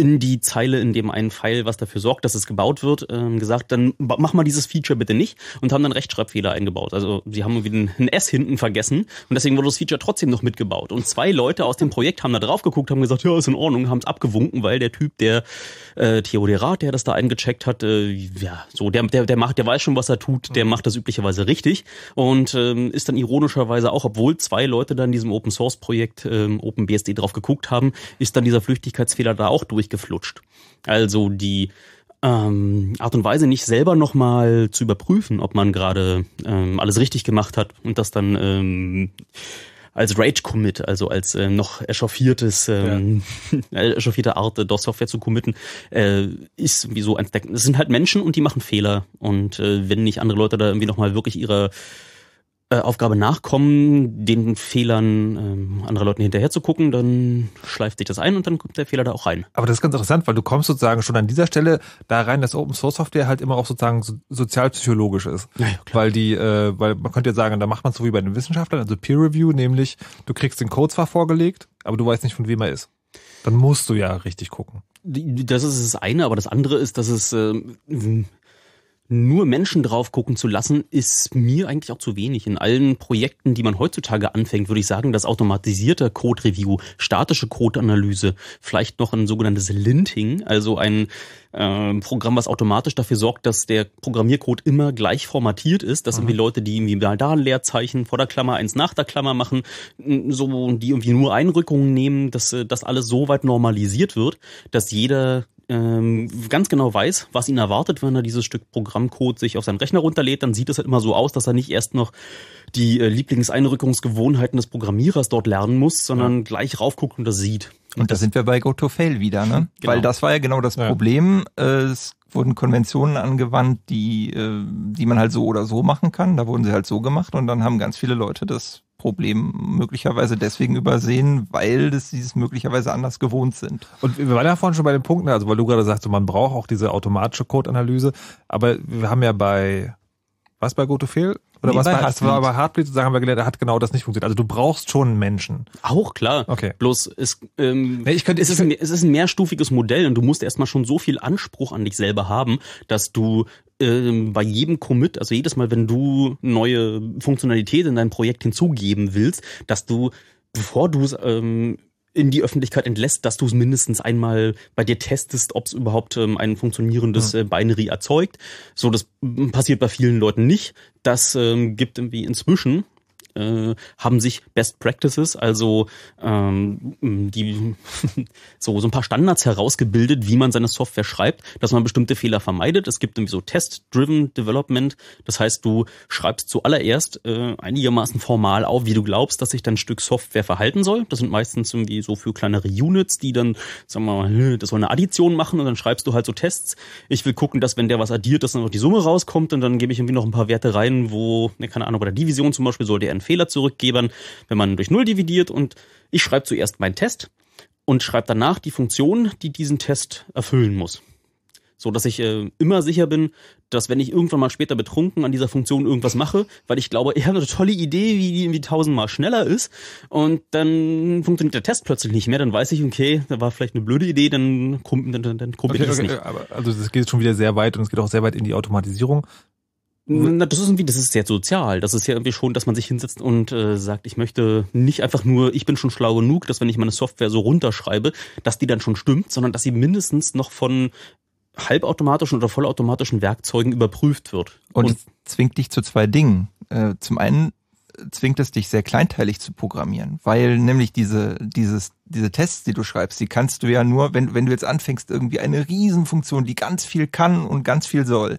in die Zeile in dem einen Pfeil, was dafür sorgt, dass es gebaut wird, ähm, gesagt, dann mach mal dieses Feature bitte nicht und haben dann Rechtschreibfehler eingebaut. Also sie haben irgendwie ein S hinten vergessen und deswegen wurde das Feature trotzdem noch mitgebaut. Und zwei Leute aus dem Projekt haben da drauf geguckt, haben gesagt, ja, ist in Ordnung, haben es abgewunken, weil der Typ, der äh, Theoderat, der das da eingecheckt hat, äh, ja, so, der, der, der macht, der weiß schon, was er tut, der macht das üblicherweise richtig und ähm, ist dann ironischerweise auch, obwohl zwei Leute dann in diesem Open Source Projekt ähm, OpenBSD drauf geguckt haben, ist dann dieser Flüchtigkeitsfehler da auch durch durchgeflutscht. Also die ähm, Art und Weise nicht selber nochmal zu überprüfen, ob man gerade ähm, alles richtig gemacht hat und das dann ähm, als Rage-Commit, also als äh, noch echauffiertes, ähm, ja. echauffierte Art, äh, DOS-Software zu committen, äh, ist wie so ein. Es sind halt Menschen und die machen Fehler. Und äh, wenn nicht andere Leute da irgendwie nochmal wirklich ihre äh, Aufgabe nachkommen, den Fehlern ähm, anderer Leuten hinterher zu gucken, dann schleift sich das ein und dann kommt der Fehler da auch rein. Aber das ist ganz interessant, weil du kommst sozusagen schon an dieser Stelle da rein, dass Open Source Software halt immer auch sozusagen so, sozialpsychologisch ist. Ja, ja. Weil die, äh, weil man könnte ja sagen, da macht man so wie bei den Wissenschaftlern, also Peer Review, nämlich du kriegst den Code zwar vorgelegt, aber du weißt nicht, von wem er ist. Dann musst du ja richtig gucken. Das ist das eine, aber das andere ist, dass es äh, nur Menschen drauf gucken zu lassen, ist mir eigentlich auch zu wenig. In allen Projekten, die man heutzutage anfängt, würde ich sagen, dass automatisierte Code-Review, statische Code-Analyse, vielleicht noch ein sogenanntes Linting, also ein äh, Programm, was automatisch dafür sorgt, dass der Programmiercode immer gleich formatiert ist, dass mhm. irgendwie Leute, die irgendwie da ein Leerzeichen vor der Klammer, eins nach der Klammer machen, so die irgendwie nur Einrückungen nehmen, dass äh, das alles so weit normalisiert wird, dass jeder ähm, ganz genau weiß, was ihn erwartet, wenn er dieses Stück Programmcode sich auf seinen Rechner runterlädt, dann sieht es halt immer so aus, dass er nicht erst noch die äh, Lieblingseinrückungsgewohnheiten des Programmierers dort lernen muss, sondern ja. gleich raufguckt und das sieht. Und, und da sind wir bei Go-to-Fail wieder, ne? Genau. Weil das war ja genau das ja. Problem. Es wurden Konventionen angewandt, die, äh, die man halt so oder so machen kann. Da wurden sie halt so gemacht und dann haben ganz viele Leute das Problem möglicherweise deswegen übersehen, weil das dieses möglicherweise anders gewohnt sind. Und wir waren ja vorhin schon bei den Punkten, also weil du gerade sagst, man braucht auch diese automatische Code-Analyse, aber wir haben ja bei was bei GoToFail? Oder nee, was bei Heartbleed? war bei Heartbleed sozusagen haben wir gelernt, da hat genau das nicht funktioniert. Also du brauchst schon einen Menschen. Auch klar. Okay. Bloß es, ähm, ich könnte, es, ist ein, es ist ein mehrstufiges Modell und du musst erstmal schon so viel Anspruch an dich selber haben, dass du ähm, bei jedem Commit, also jedes Mal, wenn du neue Funktionalität in dein Projekt hinzugeben willst, dass du bevor du ähm, in die Öffentlichkeit entlässt, dass du es mindestens einmal bei dir testest, ob es überhaupt ähm, ein funktionierendes äh, Binary erzeugt. So, das passiert bei vielen Leuten nicht. Das ähm, gibt irgendwie inzwischen äh, haben sich Best Practices, also ähm, die so, so ein paar Standards herausgebildet, wie man seine Software schreibt, dass man bestimmte Fehler vermeidet. Es gibt irgendwie so Test-Driven Development. Das heißt, du schreibst zuallererst äh, einigermaßen formal auf, wie du glaubst, dass sich dein Stück Software verhalten soll. Das sind meistens irgendwie so für kleinere Units, die dann, sagen wir mal, das soll eine Addition machen und dann schreibst du halt so Tests. Ich will gucken, dass wenn der was addiert, dass dann auch die Summe rauskommt und dann gebe ich irgendwie noch ein paar Werte rein, wo, ne, keine Ahnung, bei der Division zum Beispiel sollte er einen Fehler zurückgeben, wenn man durch Null dividiert und ich schreibe zuerst meinen Test und schreibe danach die Funktion, die diesen Test erfüllen muss. So dass ich äh, immer sicher bin, dass wenn ich irgendwann mal später betrunken an dieser Funktion irgendwas mache, weil ich glaube, ich habe eine tolle Idee, wie die irgendwie tausendmal schneller ist und dann funktioniert der Test plötzlich nicht mehr, dann weiß ich, okay, da war vielleicht eine blöde Idee, dann kommt dann, dann, dann okay, ich okay, nicht. Aber also das geht schon wieder sehr weit und es geht auch sehr weit in die Automatisierung. Na, das ist irgendwie, das ist sehr sozial. Das ist ja irgendwie schon, dass man sich hinsetzt und äh, sagt, ich möchte nicht einfach nur, ich bin schon schlau genug, dass wenn ich meine Software so runterschreibe, dass die dann schon stimmt, sondern dass sie mindestens noch von halbautomatischen oder vollautomatischen Werkzeugen überprüft wird. Und, und zwingt dich zu zwei Dingen. Äh, zum einen zwingt es dich sehr kleinteilig zu programmieren, weil nämlich diese, dieses, diese Tests, die du schreibst, die kannst du ja nur, wenn, wenn du jetzt anfängst, irgendwie eine Riesenfunktion, die ganz viel kann und ganz viel soll,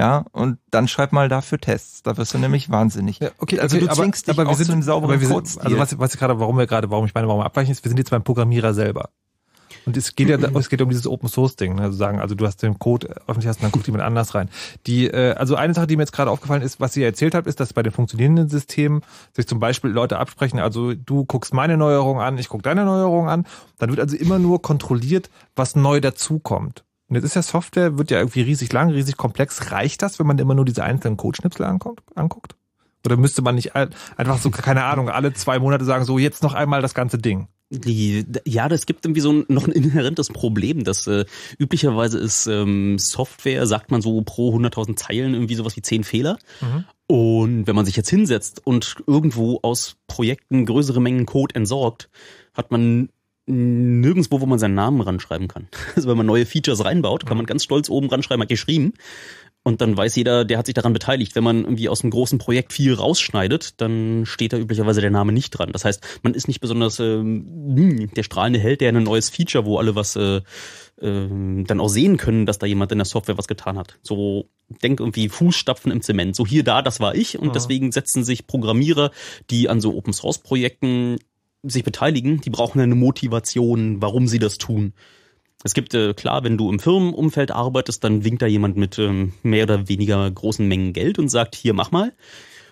ja, und dann schreib mal dafür Tests. Da wirst du nämlich wahnsinnig. Ja, okay, also okay, du zwingst aber, dich aber wir sind, zu einem sauberen aber sind, Also was, was gerade, warum wir gerade, warum ich meine, warum wir abweichen, ist, wir sind jetzt beim Programmierer selber. Und es geht ja, es geht um dieses Open Source Ding, ne? also sagen, also du hast den Code öffentlich hast, und dann guckt jemand anders rein. Die, äh, also eine Sache, die mir jetzt gerade aufgefallen ist, was sie erzählt hat, ist, dass bei den funktionierenden Systemen sich zum Beispiel Leute absprechen, also du guckst meine Neuerung an, ich guck deine Neuerung an, dann wird also immer nur kontrolliert, was neu dazukommt. Und jetzt ist ja Software, wird ja irgendwie riesig lang, riesig komplex. Reicht das, wenn man immer nur diese einzelnen Codeschnipsel anguckt? Oder müsste man nicht einfach so, keine Ahnung, alle zwei Monate sagen, so jetzt noch einmal das ganze Ding? Die, ja, das gibt irgendwie so ein, noch ein inhärentes Problem, dass äh, üblicherweise ist ähm, Software, sagt man so pro 100.000 Zeilen irgendwie sowas wie zehn Fehler. Mhm. Und wenn man sich jetzt hinsetzt und irgendwo aus Projekten größere Mengen Code entsorgt, hat man nirgendwo, wo man seinen Namen ranschreiben kann. Also wenn man neue Features reinbaut, kann man ganz stolz oben ranschreiben, hat geschrieben. Und dann weiß jeder, der hat sich daran beteiligt. Wenn man irgendwie aus einem großen Projekt viel rausschneidet, dann steht da üblicherweise der Name nicht dran. Das heißt, man ist nicht besonders äh, der strahlende Held, der ein neues Feature, wo alle was äh, äh, dann auch sehen können, dass da jemand in der Software was getan hat. So denk irgendwie Fußstapfen im Zement. So hier, da, das war ich. Und ja. deswegen setzen sich Programmierer, die an so Open Source Projekten sich beteiligen, die brauchen eine Motivation, warum sie das tun. Es gibt, äh, klar, wenn du im Firmenumfeld arbeitest, dann winkt da jemand mit ähm, mehr oder weniger großen Mengen Geld und sagt, hier mach mal.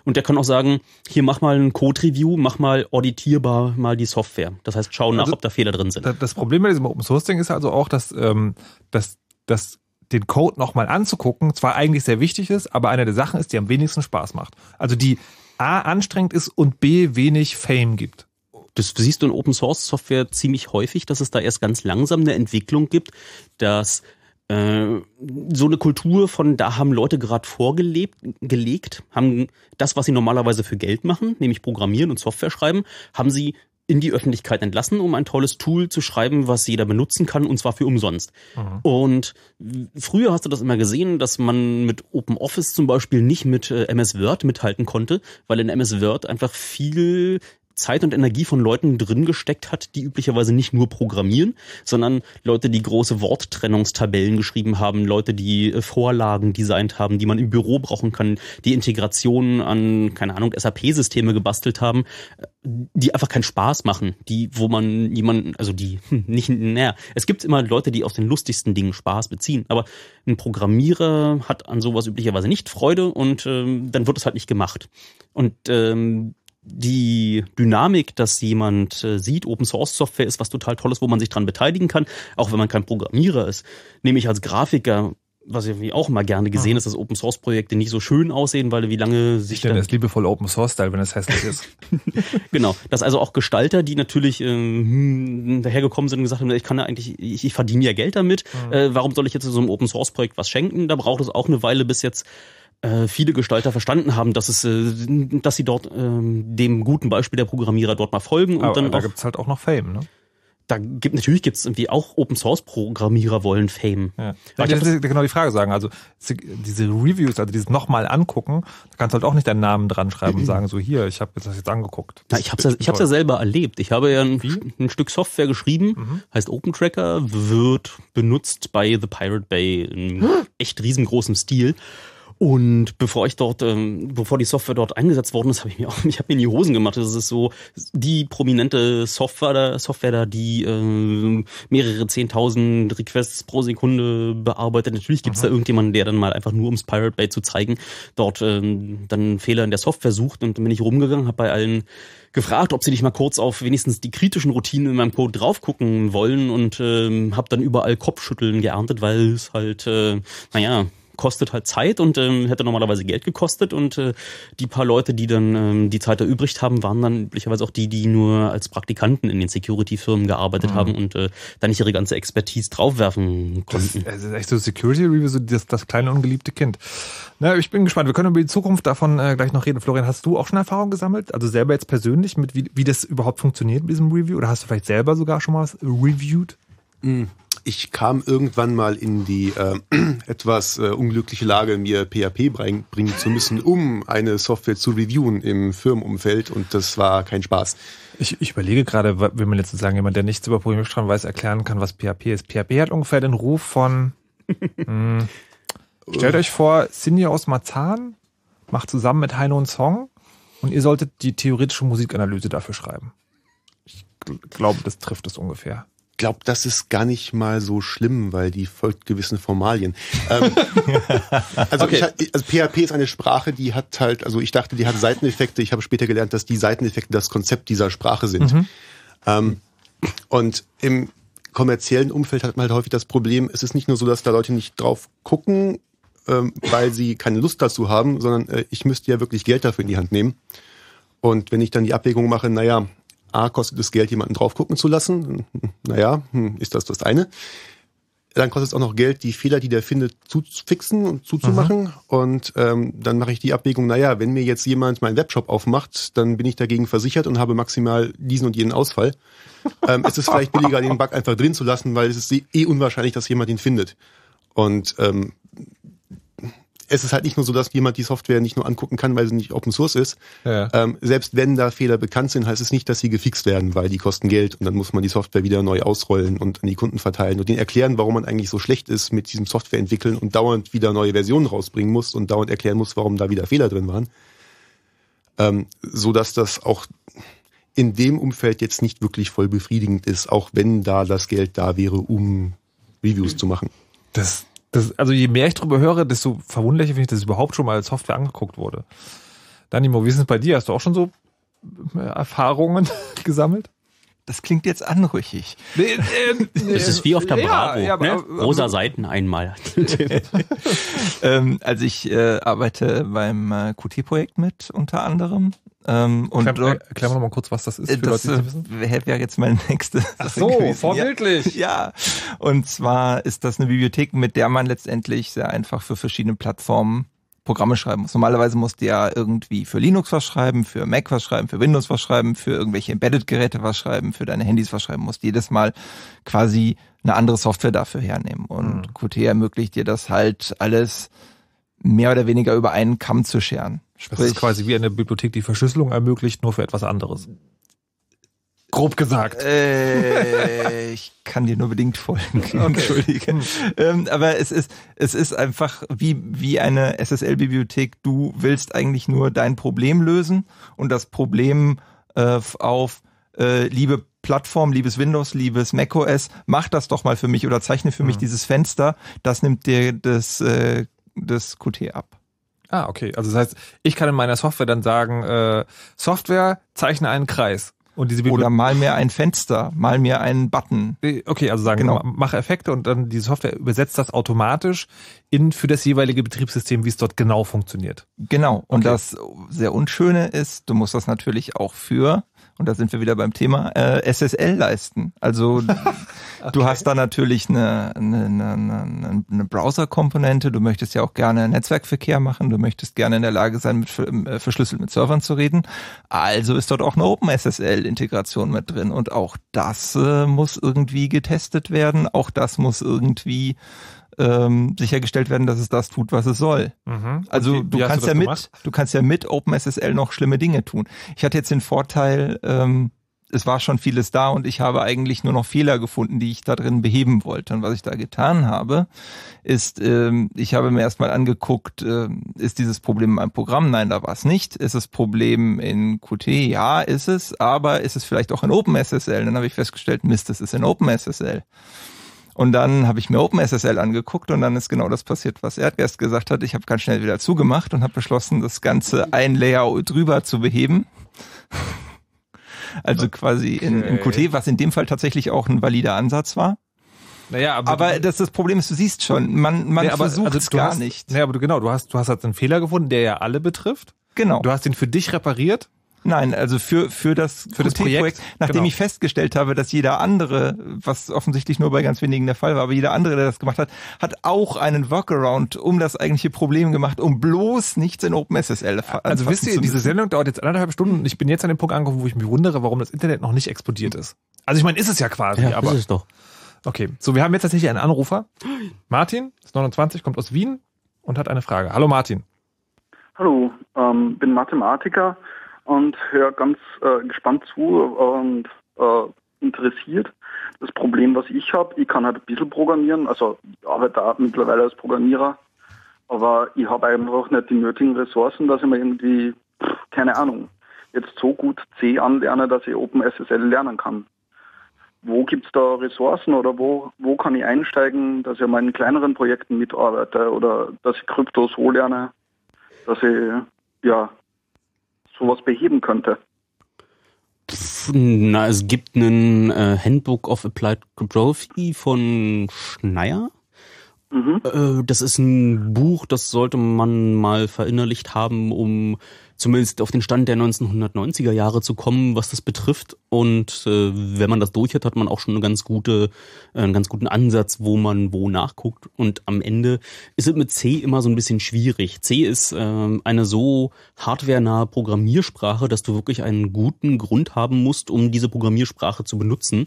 Und der kann auch sagen, hier mach mal ein Code-Review, mach mal auditierbar mal die Software. Das heißt, schau nach, also, ob da Fehler drin sind. Das Problem bei diesem Open Source Ding ist also auch, dass, ähm, dass, dass den Code nochmal anzugucken zwar eigentlich sehr wichtig ist, aber eine der Sachen ist, die am wenigsten Spaß macht. Also die A anstrengend ist und B wenig Fame gibt das siehst du in Open Source Software ziemlich häufig, dass es da erst ganz langsam eine Entwicklung gibt, dass äh, so eine Kultur von da haben Leute gerade vorgelebt, gelegt, haben das, was sie normalerweise für Geld machen, nämlich programmieren und Software schreiben, haben sie in die Öffentlichkeit entlassen, um ein tolles Tool zu schreiben, was jeder benutzen kann, und zwar für umsonst. Mhm. Und früher hast du das immer gesehen, dass man mit Open Office zum Beispiel nicht mit äh, MS Word mithalten konnte, weil in MS Word einfach viel Zeit und Energie von Leuten drin gesteckt hat, die üblicherweise nicht nur programmieren, sondern Leute, die große Worttrennungstabellen geschrieben haben, Leute, die äh, Vorlagen designt haben, die man im Büro brauchen kann, die Integrationen an, keine Ahnung, SAP-Systeme gebastelt haben, äh, die einfach keinen Spaß machen, die, wo man jemanden, also die nicht, naja, es gibt immer Leute, die aus den lustigsten Dingen Spaß beziehen, aber ein Programmierer hat an sowas üblicherweise nicht Freude und ähm, dann wird es halt nicht gemacht. Und ähm, die Dynamik, dass jemand äh, sieht, Open Source Software ist was total Tolles, wo man sich dran beteiligen kann, auch wenn man kein Programmierer ist. Nehme ich als Grafiker was ich auch immer gerne gesehen ist, dass Open Source Projekte nicht so schön aussehen, weil wie lange sich. Ich nenne es liebevoll Open Source Style, wenn es hässlich ist. genau. Dass also auch Gestalter, die natürlich ähm, dahergekommen sind und gesagt haben, ich kann ja eigentlich, ich, ich verdiene ja Geld damit, mhm. äh, warum soll ich jetzt in so einem Open Source Projekt was schenken? Da braucht es auch eine Weile, bis jetzt viele Gestalter verstanden haben, dass es, äh, dass sie dort ähm, dem guten Beispiel der Programmierer dort mal folgen und Aber dann da gibt's halt auch noch Fame, ne? Da gibt natürlich gibt's irgendwie auch Open Source Programmierer wollen Fame. Ja. ich das genau die Frage sagen. Also diese Reviews, also dieses nochmal angucken, da kannst du halt auch nicht deinen Namen dran schreiben und sagen so hier, ich habe das jetzt angeguckt. Na, ich habe ja, ich hab's ja selber erlebt. Ich habe ja ein, ein Stück Software geschrieben, mhm. heißt Open Tracker, wird benutzt bei The Pirate Bay in echt riesengroßem Stil. Und bevor ich dort, ähm, bevor die Software dort eingesetzt worden ist, habe ich mir auch, ich habe mir in die Hosen gemacht. Das ist so die prominente Software, da, Software da, die äh, mehrere zehntausend Requests pro Sekunde bearbeitet. Natürlich gibt es da irgendjemanden, der dann mal einfach nur ums Pirate Bay zu zeigen, dort ähm, dann Fehler in der Software sucht. Und dann bin ich rumgegangen, habe bei allen gefragt, ob sie nicht mal kurz auf wenigstens die kritischen Routinen in meinem Code drauf gucken wollen und ähm, habe dann überall Kopfschütteln geerntet, weil es halt, äh, naja, kostet halt Zeit und ähm, hätte normalerweise Geld gekostet und äh, die paar Leute, die dann ähm, die Zeit erübrigt haben, waren dann üblicherweise auch die, die nur als Praktikanten in den Security-Firmen gearbeitet mhm. haben und äh, da nicht ihre ganze Expertise draufwerfen konnten. Das, ist echt so Security Review, so das, das kleine ungeliebte Kind. Na, ich bin gespannt. Wir können über die Zukunft davon äh, gleich noch reden. Florian, hast du auch schon Erfahrung gesammelt? Also selber jetzt persönlich mit wie, wie das überhaupt funktioniert mit diesem Review? Oder hast du vielleicht selber sogar schon mal was reviewed? Mhm ich kam irgendwann mal in die äh, etwas äh, unglückliche Lage, mir PHP bringen zu müssen, um eine Software zu reviewen im Firmenumfeld und das war kein Spaß. Ich, ich überlege gerade, wenn man jetzt sozusagen jemand, der nichts über Programmiersprachen weiß, erklären kann, was PHP ist. PHP hat ungefähr den Ruf von, mh, hm, stellt euch vor, Cindy aus Marzahn macht zusammen mit Heino einen Song und ihr solltet die theoretische Musikanalyse dafür schreiben. Ich glaube, das trifft es ungefähr. Glaube, das ist gar nicht mal so schlimm, weil die folgt gewissen Formalien. Ähm, also, Okay. ich, also PHP ist eine Sprache, die hat halt, also ich dachte, die hat Seiteneffekte. Ich habe später gelernt, dass die Seiteneffekte das Konzept dieser Sprache sind. Ähm, und im kommerziellen Umfeld hat man halt häufig das Problem, es ist nicht nur so, dass da Leute nicht drauf gucken, ähm, weil sie keine Lust dazu haben, sondern äh, ich müsste ja wirklich Geld dafür in die Hand nehmen. Und wenn ich dann die Abwägung mache, naja, A, kostet es Geld, jemanden drauf gucken zu lassen, naja, hm, ist das das eine. Dann kostet es auch noch Geld, die Fehler, die der findet, zu fixen und zuzumachen. Und ähm, dann mache ich die Abwägung, naja, wenn mir jetzt jemand meinen Webshop aufmacht, dann bin ich dagegen versichert und habe maximal diesen und jenen Ausfall. ähm, es ist vielleicht billiger, den Bug einfach drin zu lassen, weil es ist eh unwahrscheinlich, dass jemand ihn findet. Und ähm, es ist halt nicht nur so, dass jemand die Software nicht nur angucken kann, weil sie nicht Open Source ist. Ja. Ähm, selbst wenn da Fehler bekannt sind, heißt es nicht, dass sie gefixt werden, weil die kosten Geld und dann muss man die Software wieder neu ausrollen und an die Kunden verteilen und denen erklären, warum man eigentlich so schlecht ist mit diesem Software entwickeln und dauernd wieder neue Versionen rausbringen muss und dauernd erklären muss, warum da wieder Fehler drin waren. Ähm, so dass das auch in dem Umfeld jetzt nicht wirklich voll befriedigend ist, auch wenn da das Geld da wäre, um Reviews zu machen. Das, das, also je mehr ich drüber höre, desto verwunderlicher finde ich, dass es überhaupt schon mal als Software angeguckt wurde. Danimo, wie ist es bei dir? Hast du auch schon so äh, Erfahrungen gesammelt? Das klingt jetzt anrüchig. Nee, äh, Es ist wie auf der ja, Bravo. ja, aber- ne? aber- Rosa Seiten einmal. ähm, also ich äh, arbeite beim äh, QT-Projekt mit unter anderem. Ähm, und dort, erklär mal noch mal kurz, was das ist, für das Leute, die äh, wäre wär jetzt meine nächste Ach so, gewesen. vorbildlich. Ja, und zwar ist das eine Bibliothek, mit der man letztendlich sehr einfach für verschiedene Plattformen Programme schreiben muss. Normalerweise musst du ja irgendwie für Linux was schreiben, für Mac was schreiben, für Windows was schreiben, für irgendwelche Embedded-Geräte was schreiben, für deine Handys was schreiben, musst jedes Mal quasi eine andere Software dafür hernehmen. Und Qt ermöglicht dir das halt alles mehr oder weniger über einen Kamm zu scheren. Das ist quasi wie eine Bibliothek, die Verschlüsselung ermöglicht, nur für etwas anderes. Grob gesagt. Äh, ich kann dir nur bedingt folgen. Entschuldige. Ähm, aber es ist, es ist einfach wie, wie eine SSL-Bibliothek. Du willst eigentlich nur dein Problem lösen und das Problem äh, auf äh, liebe Plattform, liebes Windows, liebes macOS, mach das doch mal für mich oder zeichne für mich dieses Fenster. Das nimmt dir das, äh, das Qt ab. Ah, okay. Also das heißt, ich kann in meiner Software dann sagen, äh, Software, zeichne einen Kreis. Und diese Oder mal mir ein Fenster, mal mir einen Button. Okay, also sagen, Genau. ma- mach Effekte und dann die Software übersetzt das automatisch in für das jeweilige Betriebssystem, wie es dort genau funktioniert. Genau. Und Okay. das sehr Unschöne ist, du musst das natürlich auch für, und da sind wir wieder beim Thema, äh, SSL leisten. Also du hast da natürlich eine, eine, eine, eine, Browser-Komponente, du möchtest ja auch gerne Netzwerkverkehr machen, du möchtest gerne in der Lage sein, mit äh, verschlüsselt mit Servern zu reden. Also ist dort auch eine OpenSSL-Integration mit drin. Und auch das äh, muss irgendwie getestet werden, auch das muss irgendwie ähm, sichergestellt werden, dass es das tut, was es soll. Also Und wie- du wie kannst du ja das mit, gemacht? du kannst ja mit OpenSSL noch schlimme Dinge tun. Ich hatte jetzt den Vorteil, ähm, es war schon vieles da und ich habe eigentlich nur noch Fehler gefunden, die ich da drin beheben wollte. Und was ich da getan habe, ist, ähm, ich habe mir erstmal angeguckt, ähm, ist dieses Problem in meinem Programm? Nein, da war es nicht. Ist das Problem in Qt? Ja, ist es. Aber ist es vielleicht auch in OpenSSL? Dann habe ich festgestellt, Mist, es ist in OpenSSL. Und dann habe ich mir OpenSSL angeguckt und dann ist genau das passiert, was Erdgeist gesagt hat. Ich habe ganz schnell wieder zugemacht und habe beschlossen, das Ganze ein Layer drüber zu beheben. Also quasi in, in Qt, was in dem Fall tatsächlich auch ein valider Ansatz war. Naja, aber, Aber das, das Problem ist, du siehst schon, man, man Nee, versucht also es du gar hast, nicht. Nee, aber du genau, du hast, du hast halt einen Fehler gefunden, der ja alle betrifft. Genau. Du hast ihn für dich repariert. Nein, also für, für das, Für das Projekt, nachdem genau. ich festgestellt habe, dass jeder andere, was offensichtlich nur bei ganz wenigen der Fall war, aber jeder andere, der das gemacht hat, hat auch einen Workaround um das eigentliche Problem gemacht, um bloß nichts in OpenSSL Also anfassen wisst ihr, zu diese. Sendung dauert jetzt anderthalb Stunden und ich bin jetzt an dem Punkt angekommen, wo ich mich wundere, warum das Internet noch nicht explodiert ist. Also ich meine, ist es ja quasi, Ja, aber ist es doch. okay. So, wir haben jetzt tatsächlich einen Anrufer. Martin, ist 29, kommt aus Wien und hat eine Frage. Hallo Martin. Hallo, ähm, bin Mathematiker und höre ganz äh, gespannt zu und äh, interessiert. Das Problem, was ich habe, ich kann halt ein bisschen programmieren, also ich arbeite da mittlerweile als Programmierer, aber ich habe einfach nicht die nötigen Ressourcen, dass ich mir irgendwie, keine Ahnung, jetzt so gut C anlerne, dass ich OpenSSL lernen kann. wo gibt es da Ressourcen oder wo, wo kann ich einsteigen, dass ich an meinen kleineren Projekten mitarbeite oder dass ich Krypto so lerne, dass ich ja sowas beheben könnte? Na, es gibt einen äh, Handbook of Applied Cryptography von Schneier. Mhm. Äh, das ist ein Buch, das sollte man mal verinnerlicht haben, um zumindest auf den Stand der 1990er Jahre zu kommen, was das betrifft. Und äh, wenn man das durch hat, hat man auch schon eine ganz gute, äh, einen ganz guten Ansatz, wo man wo nachguckt. Und am Ende ist es mit C immer so ein bisschen schwierig. C ist äh, eine so hardwarenahe Programmiersprache, dass du wirklich einen guten Grund haben musst, um diese Programmiersprache zu benutzen.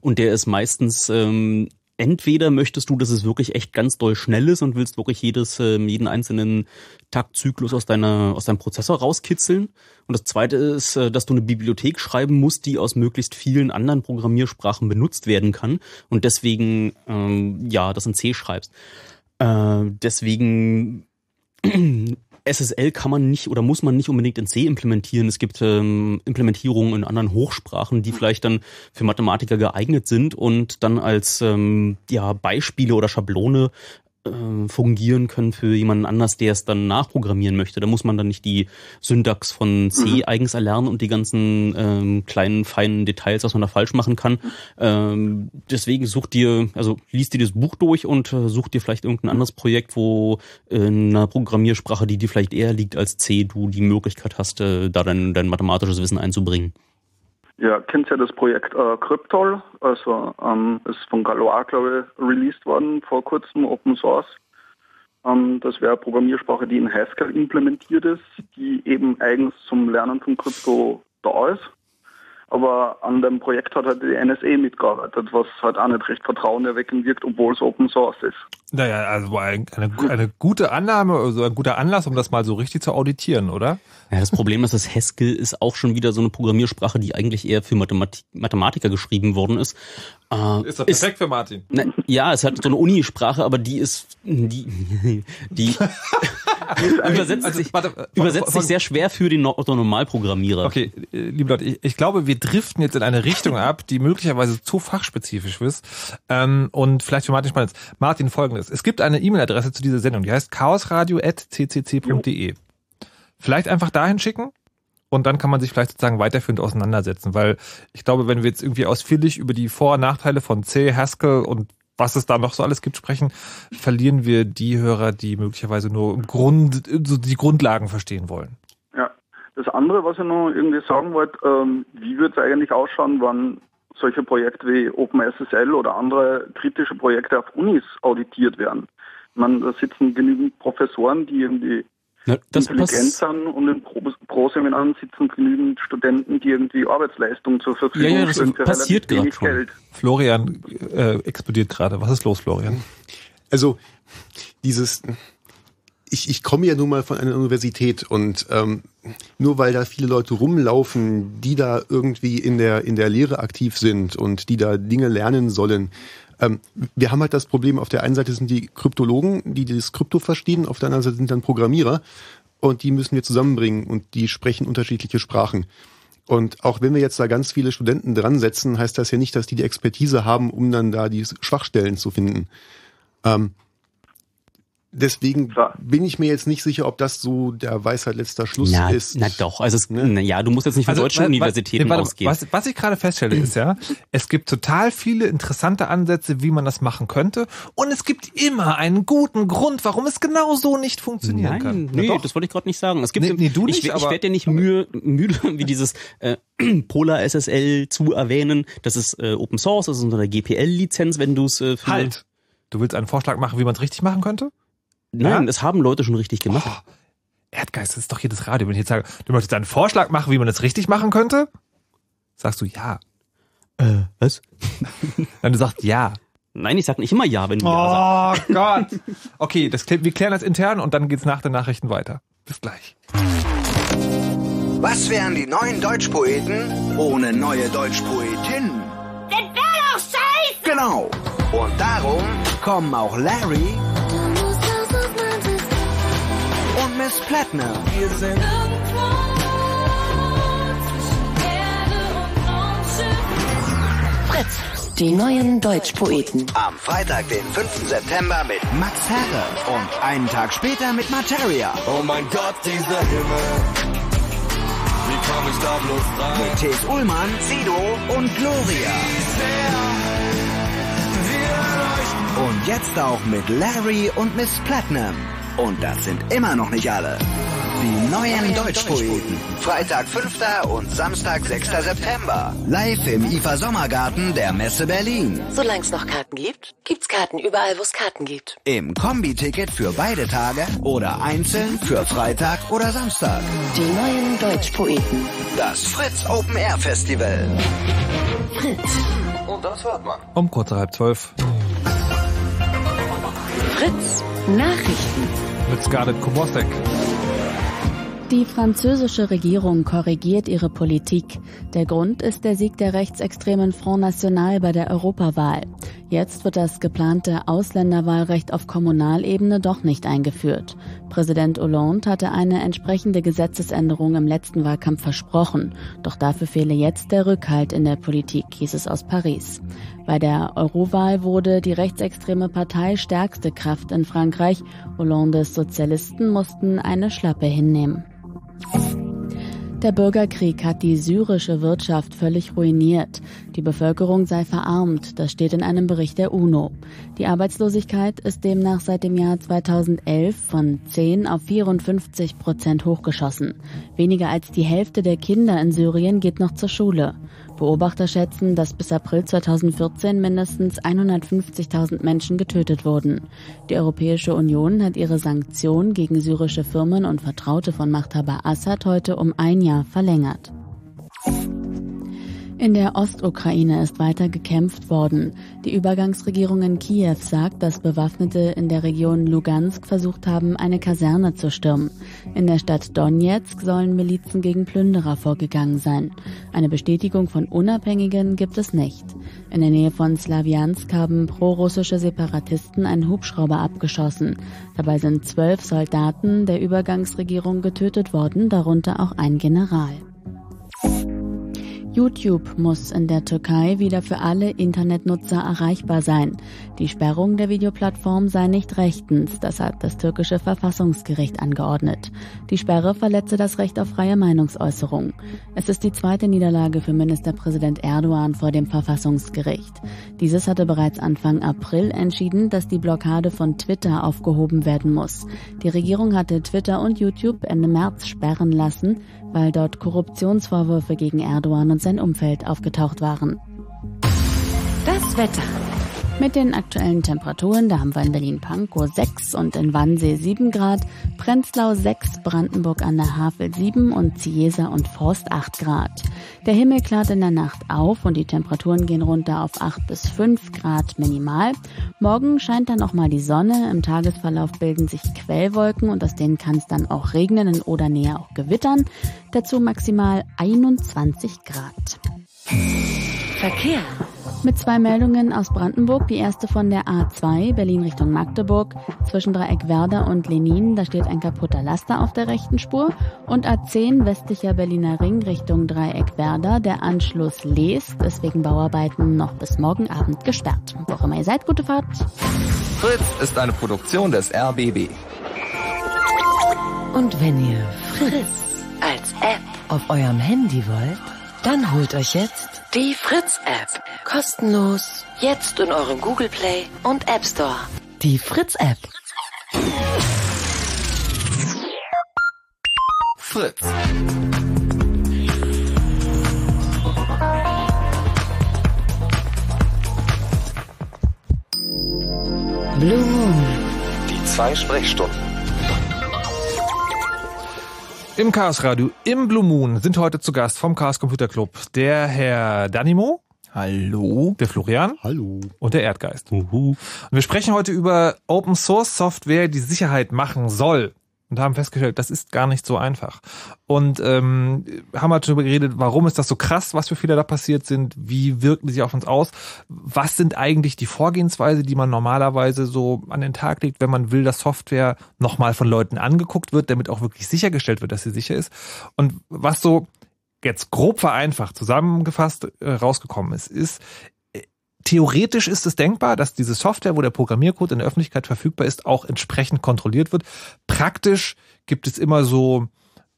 Und der ist meistens ähm, entweder möchtest du, dass es wirklich echt ganz doll schnell ist und willst wirklich jedes, äh, jeden einzelnen Taktzyklus aus deiner, aus deinem Prozessor rauskitzeln. Und das zweite ist, äh, dass du eine Bibliothek schreiben musst, die aus möglichst vielen anderen Programmiersprachen benutzt werden kann und deswegen, ähm, ja, das in C schreibst. Äh, deswegen SSL kann man nicht oder muss man nicht unbedingt in C implementieren. Es gibt ähm, Implementierungen in anderen Hochsprachen, die vielleicht dann für Mathematiker geeignet sind und dann als ähm, ja, Beispiele oder Schablone äh, fungieren können für jemanden anders, der es dann nachprogrammieren möchte. Da muss man dann nicht die Syntax von C mhm. eigens erlernen und die ganzen ähm, kleinen, feinen Details, was man da falsch machen kann. Ähm, deswegen such dir, also liest dir das Buch durch und äh, such dir vielleicht irgendein anderes Projekt, wo in einer Programmiersprache, die dir vielleicht eher liegt als C, du die Möglichkeit hast, äh, da dein, dein mathematisches Wissen einzubringen. Ja, kennt ja das Projekt äh, Cryptol, also ähm, ist von Galois, glaube ich, released worden vor kurzem, Open Source. Ähm, das wäre eine Programmiersprache, die in Haskell implementiert ist, die eben eigens zum Lernen von Krypto da ist. Aber an dem Projekt hat halt die NSA mitgearbeitet, was halt auch nicht recht vertrauenerweckend wirkt, obwohl es Open Source ist. Naja, also eine, eine gute Annahme, also ein guter Anlass, um das mal so richtig zu auditieren, oder? Ja, das Problem ist, dass Haskell ist auch schon wieder so eine Programmiersprache, die eigentlich eher für Mathematik Mathematiker geschrieben worden ist. Äh, ist doch perfekt ist, für Martin. Na, ja, es hat so eine Unisprache, aber die ist, die, die übersetzt, also, sich, warte, übersetzt von, sich sehr schwer für den Normalprogrammierer. Okay, äh, liebe Leute, ich, ich, glaube, wir driften jetzt in eine Richtung ab, die möglicherweise zu fachspezifisch ist ähm, und vielleicht für Martin spannend ist. Martin, folgendes. Es gibt eine E-Mail-Adresse zu dieser Sendung, die heißt chaosradio.ccc.de. Vielleicht einfach dahin schicken und dann kann man sich vielleicht sozusagen weiterführend auseinandersetzen, weil ich glaube, wenn wir jetzt irgendwie ausführlich über die Vor- und Nachteile von C, Haskell und was es da noch so alles gibt, sprechen, verlieren wir die Hörer, die möglicherweise nur Grund, so die Grundlagen verstehen wollen. Ja. Das andere, was ich noch irgendwie sagen wollte, ähm, wie wird es eigentlich ausschauen, wann solche Projekte wie OpenSSL oder andere kritische Projekte auf Unis auditiert werden? Meine, da sitzen genügend Professoren, die irgendwie na, intelligent sind und in Pro-Seminaren sitzen genügend Studenten, die irgendwie Arbeitsleistung zur Verfügung ja, ja, das stellen für passiert wenig Geld. Florian äh, explodiert gerade. Was ist los, Florian? Also dieses ich, ich komme ja nun mal von einer Universität und ähm, nur weil da viele Leute rumlaufen, die da irgendwie in der in der Lehre aktiv sind und die da Dinge lernen sollen, ähm, wir haben halt das Problem, auf der einen Seite sind die Kryptologen, die das Krypto verstehen, auf der anderen Seite sind dann Programmierer und die müssen wir zusammenbringen und die sprechen unterschiedliche Sprachen. Und auch wenn wir jetzt da ganz viele Studenten dran setzen, heißt das ja nicht, dass die die Expertise haben, um dann da die Schwachstellen zu finden. Ähm, Deswegen Klar. bin ich mir jetzt nicht sicher, ob das so der Weisheit letzter Schluss na, ist. Na doch, also es, ne? ja, du musst jetzt nicht von also, deutschen was, Universitäten warte, ausgehen. Was, was ich gerade feststelle ist ja, es gibt total viele interessante Ansätze, wie man das machen könnte und es gibt immer einen guten Grund, warum es genau so nicht funktionieren Nein, kann. Nee, ja, das wollte ich gerade nicht sagen. Es gibt, nee, nee, du nicht, ich, ich werde dir nicht müde, müde wie dieses äh, Polar SSL zu erwähnen. Das ist äh, Open Source, das ist unter der GPL-Lizenz, wenn du es äh, Halt! Du willst einen Vorschlag machen, wie man es richtig machen könnte? Nein, ja? das haben Leute schon richtig gemacht. Oh, Erdgeist, das ist doch hier das Radio. Wenn ich jetzt sage, du möchtest einen Vorschlag machen, wie man das richtig machen könnte, sagst du ja. Äh, was? Dann du sagst ja. Nein, ich sag nicht immer ja, wenn du oh, ja sagst. Oh Gott. Okay, das, wir klären das intern und dann geht's nach den Nachrichten weiter. Bis gleich. Was wären die neuen Deutschpoeten ohne neue Deutschpoetin? Das wär doch scheiße! Genau. Und darum kommen auch Larry Miss Plattner. Wir sind Fritz, die neuen Deutschpoeten. Am Freitag, den 5. September mit Max Herre und einen Tag später mit Materia. Oh mein Gott, dieser Himmel. Wie komm ich da bloß rein? Mit Thes Ullmann, Sido und Gloria. Und jetzt auch mit Larry und Miss Platinum. Und das sind immer noch nicht alle. Die neuen Deutschpoeten. Freitag 5. und Samstag 6. September. Live im IFA Sommergarten der Messe Berlin. Solange es noch Karten gibt, gibt's Karten überall, wo es Karten gibt. Im Kombi-Ticket für beide Tage oder einzeln für Freitag oder Samstag. Die neuen Deutschpoeten. Das Fritz Open Air Festival. Fritz. Und das hört man. Um kurz nach halb zwölf Fritz. Nachrichten. Mit Scarlett Kubosek. Die französische Regierung korrigiert ihre Politik. Der Grund ist der Sieg der rechtsextremen Front National bei der Europawahl. Jetzt wird das geplante Ausländerwahlrecht auf Kommunalebene doch nicht eingeführt. Präsident Hollande hatte eine entsprechende Gesetzesänderung im letzten Wahlkampf versprochen. Doch dafür fehle jetzt der Rückhalt in der Politik, hieß es aus Paris. Bei der Eurowahl wurde die rechtsextreme Partei stärkste Kraft in Frankreich. Hollandes Sozialisten mussten eine Schlappe hinnehmen. Der Bürgerkrieg hat die syrische Wirtschaft völlig ruiniert. Die Bevölkerung sei verarmt, das steht in einem Bericht der UNO. Die Arbeitslosigkeit ist demnach seit dem Jahr 2011 von 10 auf 54 Prozent hochgeschossen. Weniger als die Hälfte der Kinder in Syrien geht noch zur Schule. Beobachter schätzen, dass bis April 2014 mindestens 150.000 Menschen getötet wurden. Die Europäische Union hat ihre Sanktionen gegen syrische Firmen und Vertraute von Machthaber Assad heute um ein Jahr verlängert. In der Ostukraine ist weiter gekämpft worden. Die Übergangsregierung in Kiew sagt, dass Bewaffnete in der Region Lugansk versucht haben, eine Kaserne zu stürmen. In der Stadt Donetsk sollen Milizen gegen Plünderer vorgegangen sein. Eine Bestätigung von Unabhängigen gibt es nicht. In der Nähe von Slawiansk haben prorussische Separatisten einen Hubschrauber abgeschossen. Dabei sind zwölf Soldaten der Übergangsregierung getötet worden, darunter auch ein General. YouTube muss in der Türkei wieder für alle Internetnutzer erreichbar sein. Die Sperrung der Videoplattform sei nicht rechtens, das hat das türkische Verfassungsgericht angeordnet. Die Sperre verletze das Recht auf freie Meinungsäußerung. Es ist die zweite Niederlage für Ministerpräsident Erdogan vor dem Verfassungsgericht. Dieses hatte bereits Anfang April entschieden, dass die Blockade von Twitter aufgehoben werden muss. Die Regierung hatte Twitter und YouTube Ende März sperren lassen, weil dort Korruptionsvorwürfe gegen Erdogan und sein Umfeld aufgetaucht waren. Das Wetter. Mit den aktuellen Temperaturen, da haben wir in Berlin-Pankow 6 und in Wannsee 7 Grad, Prenzlau 6, Brandenburg an der Havel 7 und Ziesa und Forst 8 Grad. Der Himmel klart in der Nacht auf und die Temperaturen gehen runter auf 8 bis 5 Grad minimal. Morgen scheint dann auch mal die Sonne, im Tagesverlauf bilden sich Quellwolken und aus denen kann es dann auch regnen, in Oder-Nähe auch gewittern. Dazu maximal 21 Grad. Verkehr. Mit zwei Meldungen aus Brandenburg. Die erste von der A2 Berlin Richtung Magdeburg. Zwischen Dreieck Werder und Lenin, da steht ein kaputter Laster auf der rechten Spur. Und A10 westlicher Berliner Ring Richtung Dreieck Werder. Der Anschluss Lees ist wegen Bauarbeiten noch bis morgen Abend gesperrt. Wo auch immer ihr seid, gute Fahrt. Fritz ist eine Produktion des RBB. Und wenn ihr Fritz als App auf eurem Handy wollt, dann holt euch jetzt die Fritz-App. Kostenlos. Jetzt in eurem Google Play und App Store. Die Fritz-App. Fritz. Blue Moon. Die zwei Sprechstunden. Im Chaos Radio, im Blue Moon sind heute zu Gast vom Chaos Computer Club der Herr Danimo. Hallo. Der Florian. Hallo. Und der Erdgeist. Und wir sprechen heute über Open Source Software, die Sicherheit machen soll. Und haben festgestellt, das ist gar nicht so einfach. Und ähm, haben halt darüber geredet, warum ist das so krass, was für Fehler da passiert sind, wie wirken sie auf uns aus, was sind eigentlich die Vorgehensweise, die man normalerweise so an den Tag legt, wenn man will, dass Software nochmal von Leuten angeguckt wird, damit auch wirklich sichergestellt wird, dass sie sicher ist. Und was so jetzt grob vereinfacht zusammengefasst äh, rausgekommen ist, ist, theoretisch ist es denkbar, dass diese Software, wo der Programmiercode in der Öffentlichkeit verfügbar ist, auch entsprechend kontrolliert wird. Praktisch gibt es immer so,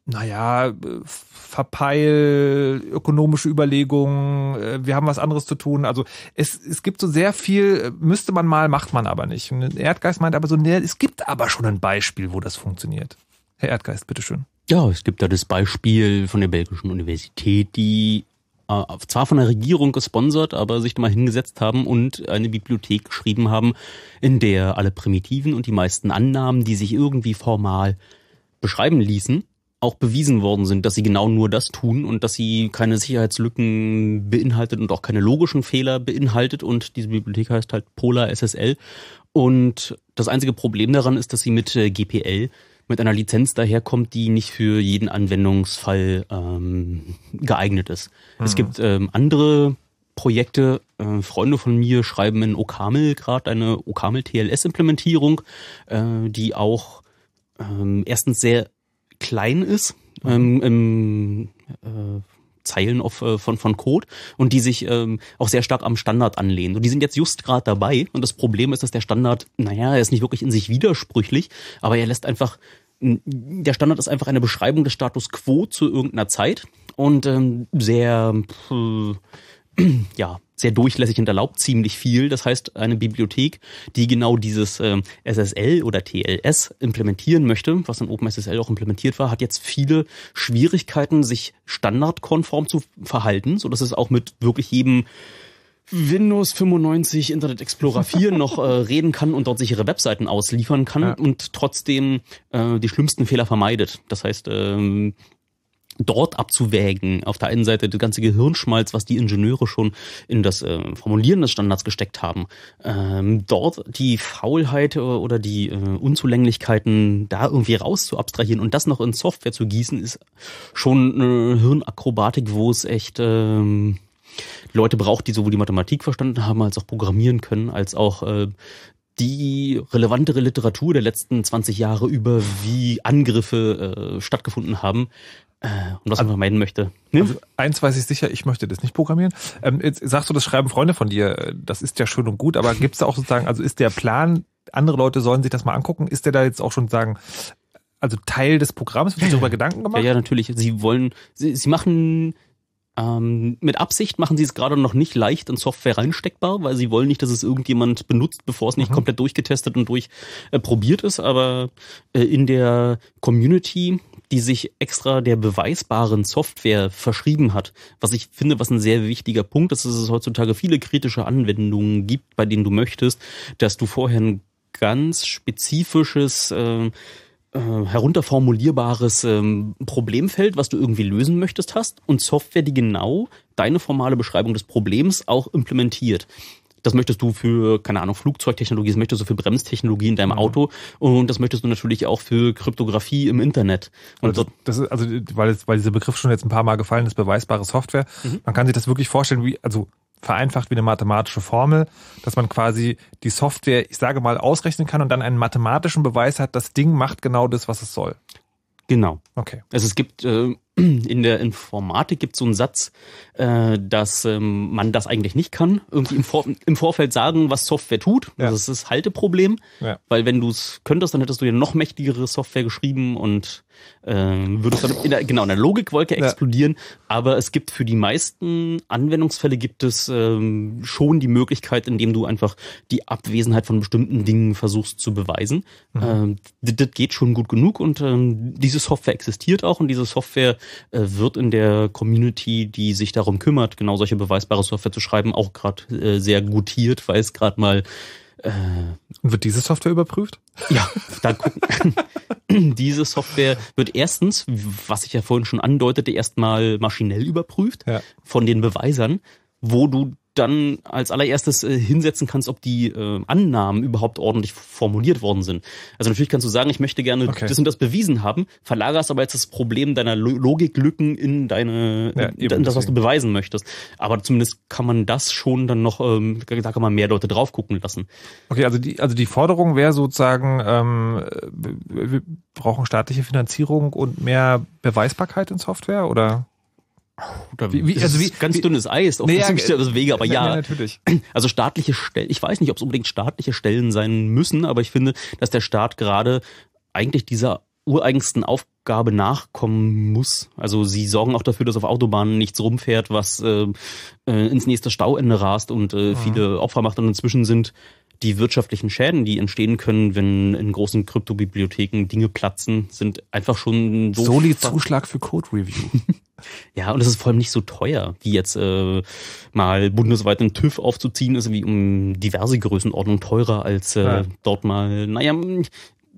naja, Verpeil, ökonomische Überlegungen, äh, wir haben was anderes zu tun. Also es, es gibt so sehr viel, müsste man mal, macht man aber nicht. Und Erdgeist meint aber so, nee, es gibt aber schon ein Beispiel, wo das funktioniert. Herr Erdgeist, bitteschön. Ja, es gibt da das Beispiel von der belgischen Universität, die zwar von der Regierung gesponsert, aber sich mal hingesetzt haben und eine Bibliothek geschrieben haben, in der alle Primitiven und die meisten Annahmen, die sich irgendwie formal beschreiben ließen, auch bewiesen worden sind, dass sie genau nur das tun und dass sie keine Sicherheitslücken beinhaltet und auch keine logischen Fehler beinhaltet. Und diese Bibliothek heißt halt Polar SSL und das einzige Problem daran ist, dass sie mit äh, GPL mit einer Lizenz daherkommt, die nicht für jeden Anwendungsfall ähm, geeignet ist. Mhm. Es gibt ähm, andere Projekte, äh, Freunde von mir schreiben in OCaml gerade eine OCaml TLS-Implementierung, äh, die auch ähm, erstens sehr klein ist ähm, im äh, Zeilen auf, äh, von, von Code und die sich ähm, auch sehr stark am Standard anlehnen. Und die sind jetzt just gerade dabei und das Problem ist, dass der Standard, naja, er ist nicht wirklich in sich widersprüchlich, aber er lässt einfach, der Standard ist einfach eine Beschreibung des Status quo zu irgendeiner Zeit und ähm, sehr, äh, ja, sehr durchlässig und erlaubt ziemlich viel. Das heißt, eine Bibliothek, die genau dieses äh, SSL oder TLS implementieren möchte, was in OpenSSL auch implementiert war, hat jetzt viele Schwierigkeiten, sich standardkonform zu verhalten, so dass es auch mit wirklich jedem Windows 95 Internet Explorer 4 noch äh, reden kann und dort sichere Webseiten ausliefern kann ja. und trotzdem äh, die schlimmsten Fehler vermeidet. Das heißt, ähm, dort abzuwägen. Auf der einen Seite der ganze Gehirnschmalz, was die Ingenieure schon in das äh, Formulieren des Standards gesteckt haben. Ähm, dort die Faulheit oder die äh, Unzulänglichkeiten da irgendwie raus zu abstrahieren und das noch in Software zu gießen, ist schon eine Hirnakrobatik, wo es echt ähm, Leute braucht, die sowohl die Mathematik verstanden haben, als auch programmieren können, als auch äh, die relevantere Literatur der letzten 20 Jahre über, wie Angriffe äh, stattgefunden haben, äh, und was man vermeiden möchte. Ne? Also eins weiß ich sicher, ich möchte das nicht programmieren. Ähm, jetzt sagst du, das schreiben Freunde von dir, das ist ja schön und gut, aber gibt es da auch sozusagen, also ist der Plan, andere Leute sollen sich das mal angucken, ist der da jetzt auch schon sagen, also Teil des Programms, wird darüber Gedanken gemacht? Ja, ja, natürlich. Sie wollen, sie, sie machen ähm, mit Absicht machen sie es gerade noch nicht leicht in Software reinsteckbar, weil sie wollen nicht, dass es irgendjemand benutzt, bevor es nicht mhm. komplett durchgetestet und durchprobiert äh, ist. Aber äh, in der Community die sich extra der beweisbaren Software verschrieben hat. Was ich finde, was ein sehr wichtiger Punkt ist, dass es heutzutage viele kritische Anwendungen gibt, bei denen du möchtest, dass du vorher ein ganz spezifisches äh, äh, herunterformulierbares ähm, Problemfeld, was du irgendwie lösen möchtest, hast und Software, die genau deine formale Beschreibung des Problems auch implementiert. Das möchtest du für, keine Ahnung, Flugzeugtechnologie, das möchtest du für Bremstechnologie in deinem mhm. Auto und das möchtest du natürlich auch für Kryptographie im Internet. Und also, das ist, also weil, weil dieser Begriff schon jetzt ein paar Mal gefallen ist, beweisbare Software. Mhm. Man kann sich das wirklich vorstellen, wie, also vereinfacht wie eine mathematische Formel, dass man quasi die Software, ich sage mal, ausrechnen kann und dann einen mathematischen Beweis hat, das Ding macht genau das, was es soll. Genau. Okay. Also es gibt äh, in der Informatik gibt es so einen Satz, äh, dass ähm, man das eigentlich nicht kann. Irgendwie im, Vor im Vorfeld sagen, was Software tut. Ja. Das ist das Halteproblem. Ja. Weil wenn du es könntest, dann hättest du ja noch mächtigere Software geschrieben und äh, würdest dann in der, genau in der Logikwolke explodieren. Ja. Aber es gibt für die meisten Anwendungsfälle gibt es ähm, schon die Möglichkeit, indem du einfach die Abwesenheit von bestimmten Dingen versuchst zu beweisen. Mhm. Ähm, das, das geht schon gut genug und ähm, diese Software existiert auch und diese Software äh, wird in der Community, die sich darum kümmert, genau solche beweisbare Software zu schreiben, auch gerade äh, sehr gutiert, weil es gerade mal äh, wird diese Software überprüft? Ja, da gucken. diese Software wird erstens, was ich ja vorhin schon andeutete, erstmal maschinell überprüft ja. von den Beweisern, wo du dann als allererstes äh, hinsetzen kannst, ob die äh, Annahmen überhaupt ordentlich formuliert worden sind. Also natürlich kannst du sagen, ich möchte gerne okay. das und das bewiesen haben, verlagerst aber jetzt das Problem deiner Logiklücken in deine ja, in, das, was du beweisen möchtest. Aber zumindest kann man das schon dann noch, ähm, da kann man mehr Leute drauf gucken lassen. Okay, also die, also die Forderung wäre sozusagen, ähm, wir brauchen staatliche Finanzierung und mehr Beweisbarkeit in Software oder? Oder Wie- wie- also wie- ganz wie- dünnes Eis auf Nee, ja, das das Wege, aber ja, ja, ja, natürlich. Also staatliche Stellen, ich weiß nicht, ob es unbedingt staatliche Stellen sein müssen, aber ich finde, dass der Staat gerade eigentlich dieser ureigensten Aufgabe nachkommen muss. Also sie sorgen auch dafür, dass auf Autobahnen nichts rumfährt, was äh, äh, ins nächste Stauende rast und äh, Mhm. viele Opfer macht. Und inzwischen sind die wirtschaftlichen Schäden, die entstehen können, wenn in großen Kryptobibliotheken Dinge platzen, sind einfach schon so Soli-Zuschlag für Code Review. ja, und es ist vor allem nicht so teuer, wie jetzt äh, mal bundesweit einen TÜV aufzuziehen, ist wie um diverse Größenordnungen teurer als äh, Ja. dort mal, naja,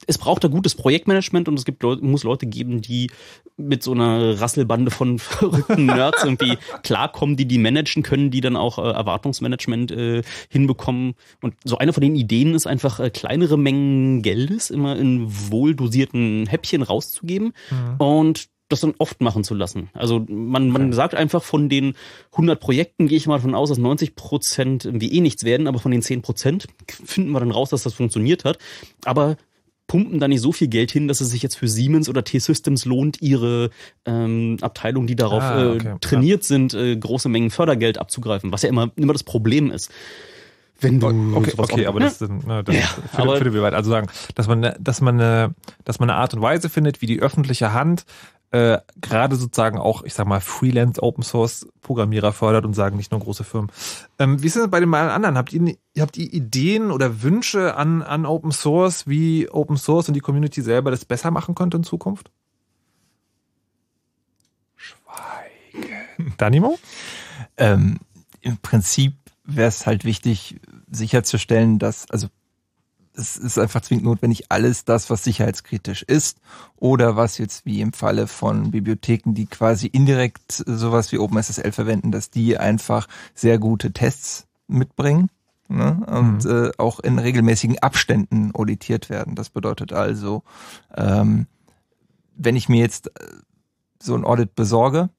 es braucht da gutes Projektmanagement und es gibt Leute, muss Leute geben, die mit so einer Rasselbande von verrückten Nerds irgendwie klarkommen, die die managen können, die dann auch äh, Erwartungsmanagement äh, hinbekommen. Und so eine von den Ideen ist einfach äh, kleinere Mengen Geldes immer in wohldosierten Häppchen rauszugeben und das dann oft machen zu lassen. Also man, man sagt einfach von den 100 Projekten gehe ich mal davon aus, dass 90 Prozent irgendwie eh nichts werden, aber von den 10 Prozent finden wir dann raus, dass das funktioniert hat. Aber pumpen da nicht so viel Geld hin, dass es sich jetzt für Siemens oder T-Systems lohnt, ihre ähm, Abteilungen, die darauf Ah, okay, äh, trainiert sind, äh, große Mengen Fördergeld abzugreifen, was ja immer, immer das Problem ist. Wenn du Okay, okay auch- aber das, ist, ne, das Ja, führt, aber- führt wir weit. Also sagen, dass man, ne- dass man, dass man eine Art und Weise findet, wie die öffentliche Hand äh, gerade sozusagen auch, ich sag mal, Freelance Open Source Programmierer fördert und sagen nicht nur große Firmen. Ähm, wie ist es bei den anderen? Habt ihr, habt ihr Ideen oder Wünsche an, an Open Source, wie Open Source und die Community selber das besser machen könnte in Zukunft? Schweigen. Danimo? Ähm, Im Prinzip wäre es halt wichtig, sicherzustellen, dass, also es ist einfach zwingend notwendig, alles das, was sicherheitskritisch ist oder was jetzt wie im Falle von Bibliotheken, die quasi indirekt sowas wie OpenSSL verwenden, dass die einfach sehr gute Tests mitbringen ne? und äh, auch in regelmäßigen Abständen auditiert werden. Das bedeutet also, ähm, wenn ich mir jetzt äh, so ein Audit besorge,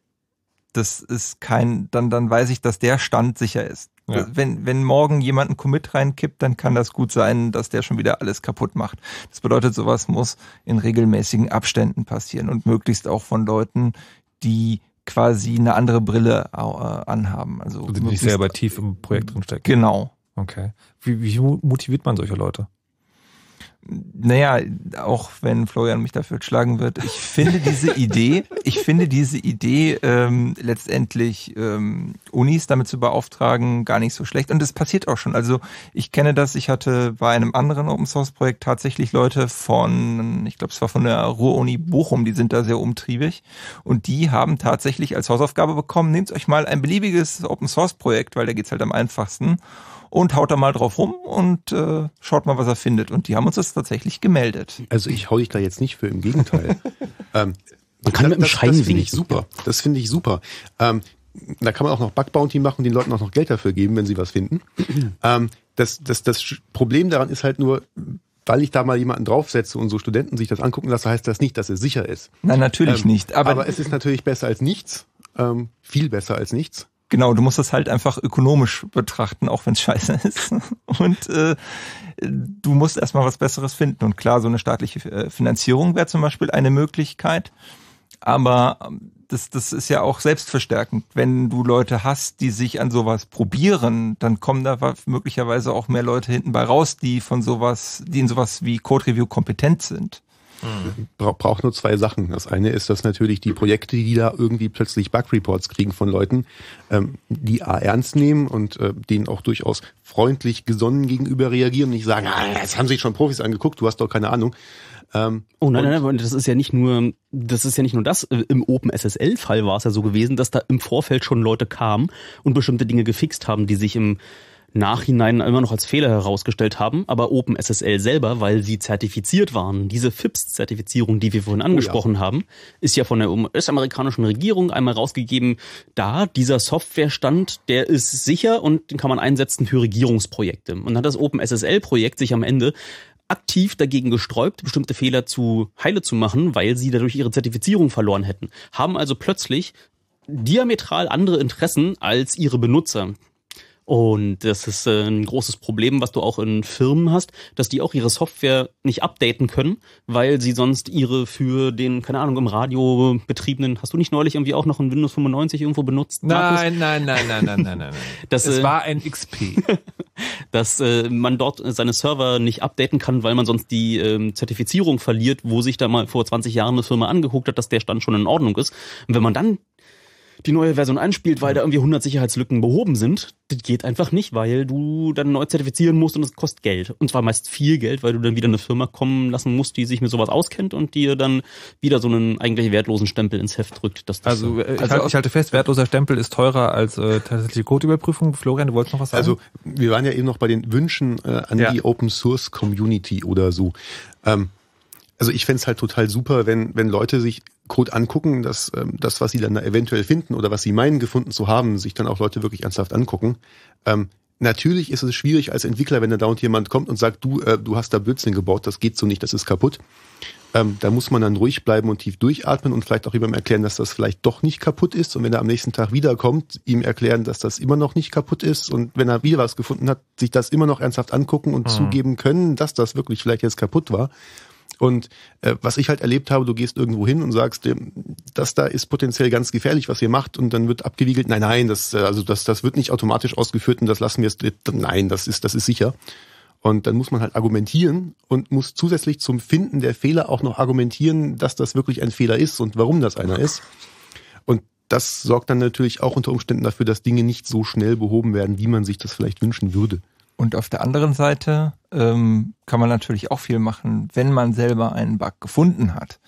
das ist kein, dann, dann weiß ich, dass der Stand sicher ist. Ja. Wenn, wenn morgen jemand einen Commit reinkippt, dann kann das gut sein, dass der schon wieder alles kaputt macht. Das bedeutet, sowas muss in regelmäßigen Abständen passieren und möglichst auch von Leuten, die quasi eine andere Brille äh, anhaben. Also Die nicht selber tief im Projekt drinstecken. Genau. Okay. Wie, wie motiviert man solche Leute? Naja, auch wenn Florian mich dafür schlagen wird, ich finde diese Idee, ich finde diese Idee ähm, letztendlich ähm, Unis damit zu beauftragen gar nicht so schlecht. Und es passiert auch schon. Also ich kenne das, ich hatte bei einem anderen Open Source Projekt tatsächlich Leute von, ich glaube es war von der Ruhr-Uni Bochum, die sind da sehr umtriebig. Und die haben tatsächlich als Hausaufgabe bekommen, nehmt euch mal ein beliebiges Open Source Projekt, weil da geht's halt am einfachsten und haut da mal drauf rum und äh, schaut mal, was er findet. Und die haben uns das tatsächlich gemeldet. Also ich hau dich da jetzt nicht für, im Gegenteil. ähm, Man kann mit dem Schein Das finde ich super. Das finde ich super. Ähm, da kann man auch noch Bug Bounty machen und den Leuten auch noch Geld dafür geben, wenn sie was finden. ähm, das, das, das Problem daran ist halt nur, weil ich da mal jemanden draufsetze und so Studenten sich das angucken lasse, heißt das nicht, dass es sicher ist. Nein, natürlich Ähm, nicht. Aber, Aber es ist natürlich besser als nichts. Ähm, viel besser als nichts. Genau, du musst das halt einfach ökonomisch betrachten, auch wenn es scheiße ist. Und äh, du musst erstmal was Besseres finden. Und klar, so eine staatliche äh, Finanzierung wäre zum Beispiel eine Möglichkeit. Aber ähm, das, das ist ja auch selbstverstärkend. Wenn du Leute hast, die sich an sowas probieren, dann kommen da möglicherweise auch mehr Leute hinten bei raus, die von sowas, die in sowas wie Code Review kompetent sind. Bra braucht nur zwei Sachen. Das eine ist, dass natürlich die Projekte, die da irgendwie plötzlich Bug-Reports kriegen von Leuten, ähm, die A ernst nehmen und äh, denen auch durchaus freundlich gesonnen gegenüber reagieren und nicht sagen, ah, das haben sich schon Profis angeguckt, du hast doch keine Ahnung. Ähm, Oh nein, nein, nein, das ist ja nicht nur, das ist ja nicht nur das. Im OpenSSL-Fall war es ja so gewesen, dass da im Vorfeld schon Leute kamen und bestimmte Dinge gefixt haben, die sich im Nachhinein immer noch als Fehler herausgestellt haben, aber OpenSSL selber, weil sie zertifiziert waren, diese FIPS-Zertifizierung, die wir vorhin angesprochen haben, ist ja von der US-amerikanischen Regierung einmal rausgegeben, da dieser Softwarestand, der ist sicher und den kann man einsetzen für Regierungsprojekte. Und dann hat das OpenSSL-Projekt sich am Ende aktiv dagegen gesträubt, bestimmte Fehler zu heile zu machen, weil sie dadurch ihre Zertifizierung verloren hätten. Haben also plötzlich diametral andere Interessen als ihre Benutzer. Und das ist äh, ein großes Problem, was du auch in Firmen hast, dass die auch ihre Software nicht updaten können, weil sie sonst ihre für den, keine Ahnung, im Radio betriebenen, hast du nicht neulich irgendwie auch noch ein Windows 95 irgendwo benutzt? Nein, nein, nein, nein, nein, nein, nein. Das, es äh, war ein XP. dass äh, man dort seine Server nicht updaten kann, weil man sonst die ähm, Zertifizierung verliert, wo sich da mal vor 20 Jahren eine Firma angeguckt hat, dass der Stand schon in Ordnung ist. Und wenn man dann die neue Version einspielt, weil da irgendwie 100 Sicherheitslücken behoben sind, das geht einfach nicht, weil du dann neu zertifizieren musst und es kostet Geld. Und zwar meist viel Geld, weil du dann wieder eine Firma kommen lassen musst, die sich mit sowas auskennt und dir dann wieder so einen eigentlich wertlosen Stempel ins Heft drückt. Dass das Also, äh, ich, Also halte, ich halte fest, wertloser Stempel ist teurer als äh, tatsächliche Codeüberprüfung. Florian, du wolltest noch was sagen? Also wir waren ja eben noch bei den Wünschen äh, an Ja. die Open Source Community oder so. Ähm, also ich fänd's halt total super, wenn, wenn Leute sich Code angucken, dass ähm, das, was sie dann da eventuell finden oder was sie meinen gefunden zu haben, sich dann auch Leute wirklich ernsthaft angucken. Ähm, natürlich ist es schwierig als Entwickler, wenn da dauernd jemand kommt und sagt, du, äh, du hast da Blödsinn gebaut, das geht so nicht, das ist kaputt. Ähm, da muss man dann ruhig bleiben und tief durchatmen und vielleicht auch jemandem erklären, dass das vielleicht doch nicht kaputt ist. Und wenn er am nächsten Tag wiederkommt, ihm erklären, dass das immer noch nicht kaputt ist. Und wenn er wieder was gefunden hat, sich das immer noch ernsthaft angucken und Mhm. zugeben können, dass das wirklich vielleicht jetzt kaputt war. Und äh, was ich halt erlebt habe, du gehst irgendwo hin und sagst, das da ist potenziell ganz gefährlich, was ihr macht, und dann wird abgewiegelt, nein, nein, das, äh, also das, das wird nicht automatisch ausgeführt und das lassen wir jetzt, nein, das ist, das ist sicher. Und dann muss man halt argumentieren und muss zusätzlich zum Finden der Fehler auch noch argumentieren, dass das wirklich ein Fehler ist und warum das einer ist. Und das sorgt dann natürlich auch unter Umständen dafür, dass Dinge nicht so schnell behoben werden, wie man sich das vielleicht wünschen würde. Und auf der anderen Seite ähm, kann man natürlich auch viel machen, wenn man selber einen Bug gefunden hat.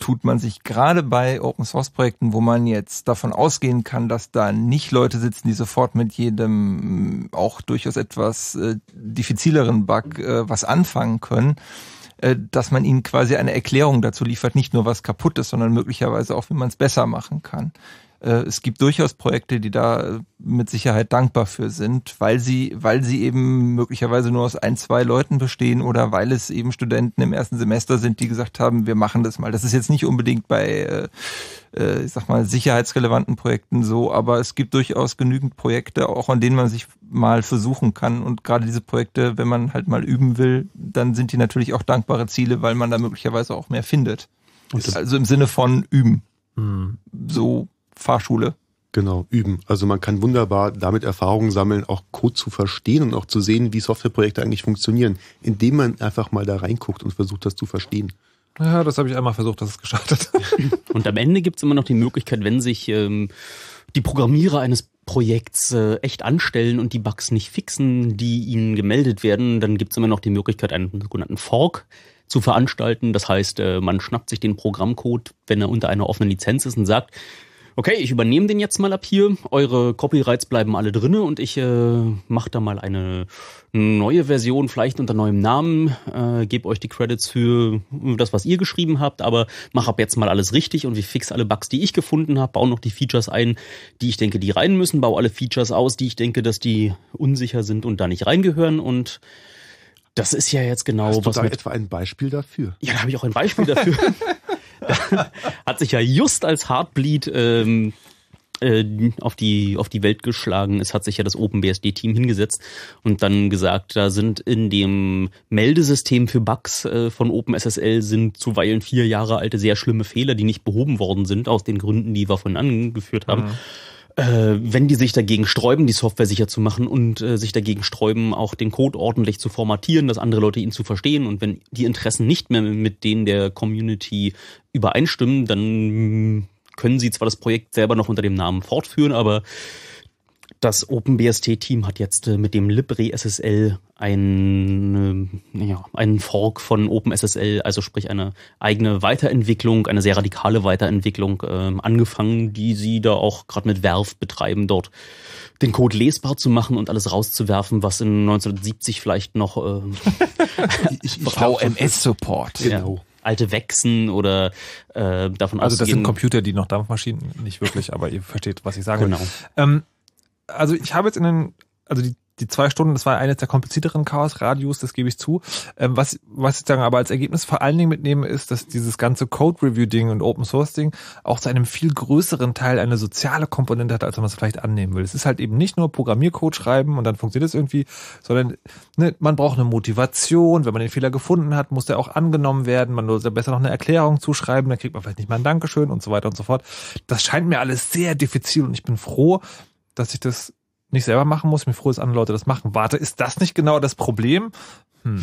Tut man sich gerade bei Open Source Projekten, wo man jetzt davon ausgehen kann, dass da nicht Leute sitzen, die sofort mit jedem äh, auch durchaus etwas äh, diffizileren Bug äh, was anfangen können, äh, dass man ihnen quasi eine Erklärung dazu liefert, nicht nur was kaputt ist, sondern möglicherweise auch, wie man es besser machen kann. Äh, Es gibt durchaus Projekte, die da äh, mit Sicherheit dankbar für sind, weil sie, weil sie eben möglicherweise nur aus ein, zwei Leuten bestehen oder weil es eben Studenten im ersten Semester sind, die gesagt haben, wir machen das mal. Das ist jetzt nicht unbedingt bei, äh, äh, ich sag mal, sicherheitsrelevanten Projekten so, aber es gibt durchaus genügend Projekte, auch an denen man sich mal versuchen kann. Und gerade diese Projekte, wenn man halt mal üben will, dann sind die natürlich auch dankbare Ziele, weil man da möglicherweise auch mehr findet. also im Sinne von üben. So Fahrschule. Genau, üben. Also man kann wunderbar damit Erfahrungen sammeln, auch Code zu verstehen und auch zu sehen, wie Softwareprojekte eigentlich funktionieren, indem man einfach mal da reinguckt und versucht, das zu verstehen. ja, das habe ich einmal versucht, das ist gescheitert. Und am Ende gibt's immer noch die Möglichkeit, wenn sich ähm, die Programmierer eines Projekts äh, echt anstellen und die Bugs nicht fixen, die ihnen gemeldet werden, dann gibt's immer noch die Möglichkeit, einen sogenannten Fork zu veranstalten. Das heißt, äh, man schnappt sich den Programmcode, wenn er unter einer offenen Lizenz ist und sagt, okay, ich übernehme den jetzt mal ab hier, eure Copyrights bleiben alle drinne und ich äh, mache da mal eine neue Version, vielleicht unter neuem Namen, äh, gebe euch die Credits für das, was ihr geschrieben habt, aber mach ab jetzt mal alles richtig und wir fix alle Bugs, die ich gefunden habe, baue noch die Features ein, die ich denke, die rein müssen, baue alle Features aus, die ich denke, dass die unsicher sind und da nicht reingehören. Und das ist ja jetzt genau Hast du was da mit etwa ein Beispiel dafür? ja, da habe ich auch ein Beispiel dafür. Hat sich ja just als Heartbleed ähm, äh, auf die auf die Welt geschlagen. Es hat sich ja das OpenBSD-Team hingesetzt und dann gesagt, da sind in dem Meldesystem für Bugs äh, von OpenSSL sind zuweilen vier Jahre alte sehr schlimme Fehler, die nicht behoben worden sind aus den Gründen, die wir vorhin angeführt haben. Äh, wenn die sich dagegen sträuben, die Software sicher zu machen und äh, sich dagegen sträuben, auch den Code ordentlich zu formatieren, dass andere Leute ihn zu verstehen. Und wenn die Interessen nicht mehr mit denen der Community übereinstimmen, dann mm, können sie zwar das Projekt selber noch unter dem Namen fortführen, aber das OpenBST-Team hat jetzt äh, mit dem LibreSSL ein, äh, ja, einen Fork von OpenSSL, also sprich eine eigene Weiterentwicklung, eine sehr radikale Weiterentwicklung ähm, angefangen, die sie da auch gerade mit Werf betreiben, dort den Code lesbar zu machen und alles rauszuwerfen, was in 1970 vielleicht noch glaub, VMS-Support. Genau. ja, alte Wechsen oder äh, davon Also das sind Computer, die noch Dampfmaschinen, nicht wirklich, aber ihr versteht, was ich sagen Genau. Ähm, also ich habe jetzt in den, also die die zwei Stunden, das war eines der komplizierteren Chaos-Radios, das gebe ich zu. Ähm, was, was ich dann aber als Ergebnis vor allen Dingen mitnehme, ist, dass dieses ganze Code-Review-Ding und Open-Source-Ding auch zu einem viel größeren Teil eine soziale Komponente hat, als man es vielleicht annehmen will. Es ist halt eben nicht nur Programmiercode schreiben und dann funktioniert es irgendwie, sondern ne, man braucht eine Motivation. Wenn man den Fehler gefunden hat, muss der auch angenommen werden. Man muss besser noch eine Erklärung zuschreiben, dann kriegt man vielleicht nicht mal ein Dankeschön und so weiter und so fort. Das scheint mir alles sehr diffizil und ich bin froh, dass ich das nicht selber machen muss. Mir froh ist, andere Leute das machen. Warte, ist das nicht genau das Problem? Hm.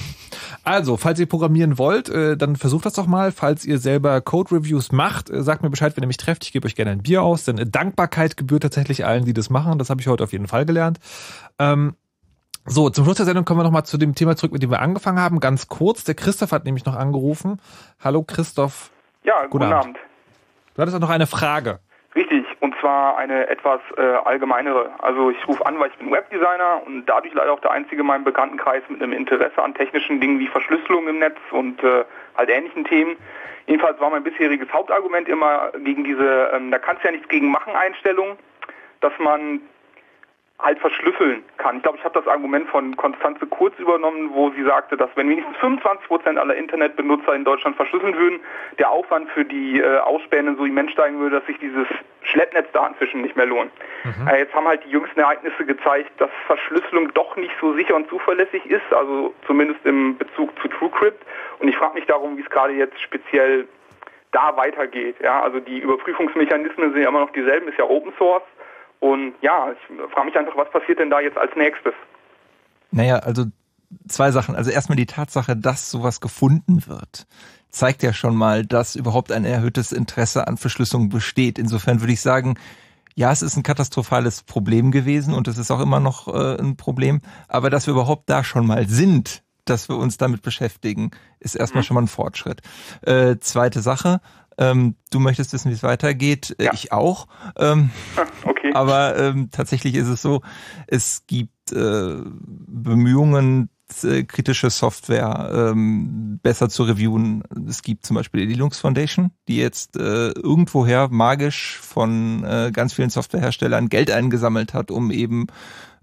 Also, falls ihr programmieren wollt, äh, dann versucht das doch mal. Falls ihr selber Code-Reviews macht, äh, sagt mir Bescheid, wenn ihr mich trefft. Ich gebe euch gerne ein Bier aus, denn Dankbarkeit gebührt tatsächlich allen, die das machen. Das habe ich heute auf jeden Fall gelernt. Ähm, so, zum Schluss der Sendung kommen wir nochmal zu dem Thema zurück, mit dem wir angefangen haben. Ganz kurz, der Christoph hat nämlich noch angerufen. Hallo Christoph. Ja, guten, guten Abend. Abend. Du hattest auch noch eine Frage. Richtig, zwar eine etwas äh, allgemeinere. Also ich rufe an, weil ich bin Webdesigner und dadurch leider auch der einzige in meinem Bekanntenkreis mit einem Interesse an technischen Dingen wie Verschlüsselung im Netz und äh, halt ähnlichen Themen. Jedenfalls war mein bisheriges Hauptargument immer gegen diese, ähm, da kannst du ja nichts gegen machen Einstellung, dass man halt verschlüsseln kann. Ich glaube, ich habe das Argument von Konstanze Kurz übernommen, wo sie sagte, dass wenn wenigstens 25 Prozent aller Internetbenutzer in Deutschland verschlüsseln würden, der Aufwand für die äh, Ausspähenden so immens steigen würde, dass sich dieses Schleppnetzdatenfischen nicht mehr lohnt. Mhm. Äh, jetzt haben halt die jüngsten Ereignisse gezeigt, dass Verschlüsselung doch nicht so sicher und zuverlässig ist, also zumindest im Bezug zu TrueCrypt. Und ich frage mich darum, wie es gerade jetzt speziell da weitergeht. Ja, also die Überprüfungsmechanismen sind ja immer noch dieselben, ist ja Open Source. Und ja, ich frage mich einfach, was passiert denn da jetzt als nächstes? Naja, also zwei Sachen. Also erstmal die Tatsache, dass sowas gefunden wird, zeigt ja schon mal, dass überhaupt ein erhöhtes Interesse an Verschlüsselung besteht. Insofern würde ich sagen, ja, es ist ein katastrophales Problem gewesen und es ist auch immer noch äh, ein Problem. Aber dass wir überhaupt da schon mal sind, dass wir uns damit beschäftigen, ist erstmal mhm. schon mal ein Fortschritt. Äh, zweite Sache, ähm, du möchtest wissen, wie es weitergeht. Äh, ja. Ich auch. Ähm, okay. Aber ähm, tatsächlich ist es so, es gibt äh, Bemühungen, äh, kritische Software ähm, besser zu reviewen. Es gibt zum Beispiel die Linux Foundation, die jetzt äh, irgendwoher magisch von äh, ganz vielen Softwareherstellern Geld eingesammelt hat, um eben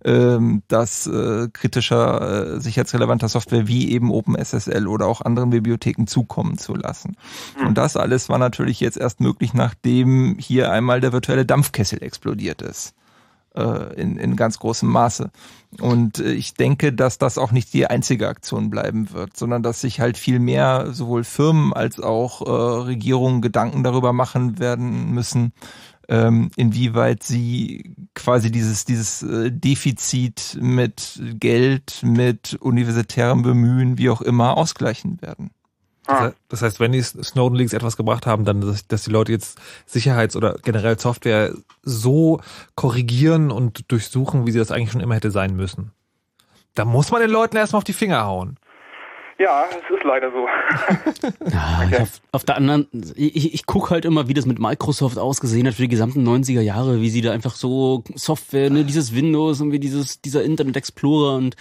ähm, dass äh, kritischer, äh, sicherheitsrelevanter Software wie eben OpenSSL oder auch anderen Bibliotheken zukommen zu lassen. Mhm. Und das alles war natürlich jetzt erst möglich, nachdem hier einmal der virtuelle Dampfkessel explodiert ist äh, in, in ganz großem Maße. Und äh, ich denke, dass das auch nicht die einzige Aktion bleiben wird, sondern dass sich halt viel mehr sowohl Firmen als auch äh, Regierungen Gedanken darüber machen werden müssen, ähm, inwieweit sie quasi dieses, dieses äh, Defizit mit Geld, mit universitärem Bemühen, wie auch immer, ausgleichen werden. Ah. Das heißt, wenn die Snowden Leaks etwas gebracht haben, dann, dass, dass die Leute jetzt Sicherheits- oder generell Software so korrigieren und durchsuchen, wie sie das eigentlich schon immer hätte sein müssen. Da muss man den Leuten erstmal auf die Finger hauen. Ja, es ist leider so. ja, okay. auf, auf, der anderen, ich, ich gucke halt immer, wie das mit Microsoft ausgesehen hat für die gesamten 90er Jahre, wie sie da einfach so Software, ne, dieses Windows und wie dieses, dieser Internet Explorer und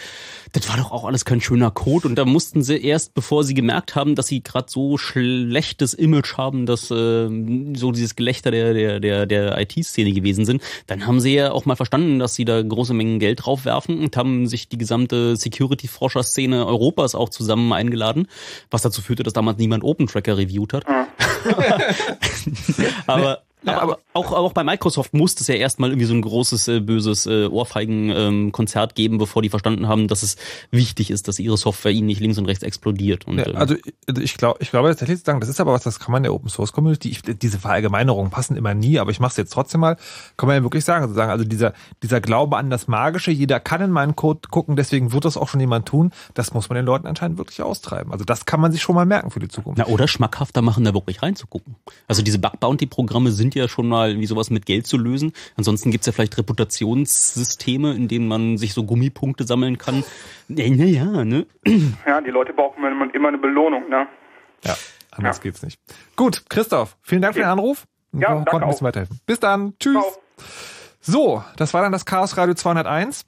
das war doch auch alles kein schöner Code und da mussten sie erst, bevor sie gemerkt haben, dass sie gerade so schlechtes Image haben, dass äh, so dieses Gelächter der, der, der, der IT-Szene gewesen sind, dann haben sie ja auch mal verstanden, dass sie da große Mengen Geld draufwerfen und haben sich die gesamte Security-Forscher-Szene Europas auch zusammen eingeladen, was dazu führte, dass damals niemand OpenTracker reviewt hat. Mhm. aber ja, aber auch, auch bei Microsoft musste es ja erstmal irgendwie so ein großes, äh, böses äh, Ohrfeigen-Konzert ähm, geben, bevor die verstanden haben, dass es wichtig ist, dass ihre Software ihnen nicht links und rechts explodiert. Und, ja, ähm, also ich glaube, ich glaube tatsächlich zu sagen, das ist aber was, das kann man der Open Source Community, ich, diese Verallgemeinerungen passen immer nie, aber ich mache es jetzt trotzdem mal, kann man ja wirklich sagen, also sagen, also dieser, dieser Glaube an das Magische, jeder kann in meinen Code gucken, deswegen wird das auch schon jemand tun, das muss man den Leuten anscheinend wirklich austreiben. Also das kann man sich schon mal merken für die Zukunft. Na, oder schmackhafter machen, da wirklich reinzugucken. Also diese Bug-Bounty-Programme sind ja schon mal irgendwie sowas mit Geld zu lösen. Ansonsten gibt's ja vielleicht Reputationssysteme, in denen man sich so Gummipunkte sammeln kann. Naja, ne? Ja, die Leute brauchen immer eine Belohnung, ne? Ja, anders ja. geht's nicht. Gut, Christoph, vielen Dank okay. für den Anruf. Ja, danke ein bisschen weiterhelfen. Bis dann. Tschüss. Ciao. So, das war dann das Chaos Radio 201.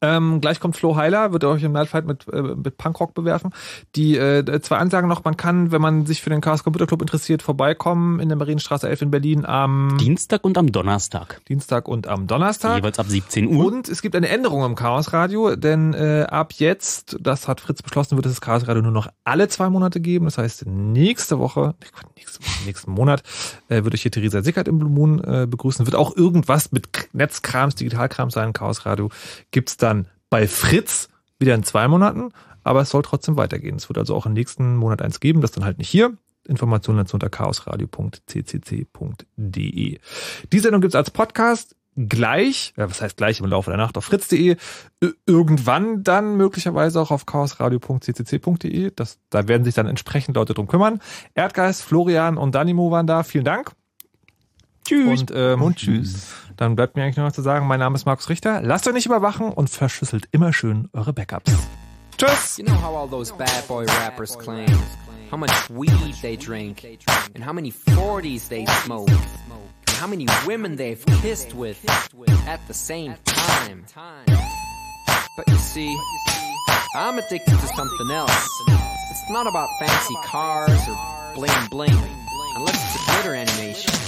Ähm, gleich kommt Flo Heiler, wird euch im Nightfight mit, äh, mit Punkrock bewerfen. Die äh, zwei Ansagen noch, man kann, wenn man sich für den Chaos Computer Club interessiert, vorbeikommen in der Marienstraße 11 in Berlin am Dienstag und am Donnerstag. Dienstag und am Donnerstag. Jeweils ab 17 Uhr. Und es gibt eine Änderung im Chaos Radio, denn äh, ab jetzt, das hat Fritz beschlossen, wird es das Chaos Radio nur noch alle zwei Monate geben. Das heißt, nächste Woche, nächste Woche nächsten Monat, äh, wird euch hier Theresa Sickert im Blue Moon äh, begrüßen. Wird auch irgendwas mit Netzkrams, Digitalkrams sein. Chaos Radio gibt's dann bei Fritz wieder in zwei Monaten, aber es soll trotzdem weitergehen. Es wird also auch im nächsten Monat eins geben, das dann halt nicht hier. Informationen dazu unter chaosradio.ccc.de. Die Sendung gibt's als Podcast gleich, ja, was heißt gleich im Laufe der Nacht auf fritz.de, irgendwann dann möglicherweise auch auf chaosradio.ccc.de. Da werden sich dann entsprechend Leute drum kümmern. Erdgeist, Florian und Danimo waren da. Vielen Dank. Tschüss. Und, ähm, Und tschüss. Dann bleibt mir eigentlich nur noch zu sagen, mein Name ist Markus Richter. Lasst euch nicht überwachen und verschlüsselt immer schön eure Backups. Tschüss. You know how all those bad boy rappers claim how much weed they drink and how many 40s they smoke and how many women they've kissed with at the same time. But you see, I'm addicted to something else. It's not about fancy cars or bling bling, unless it's a glitter animation.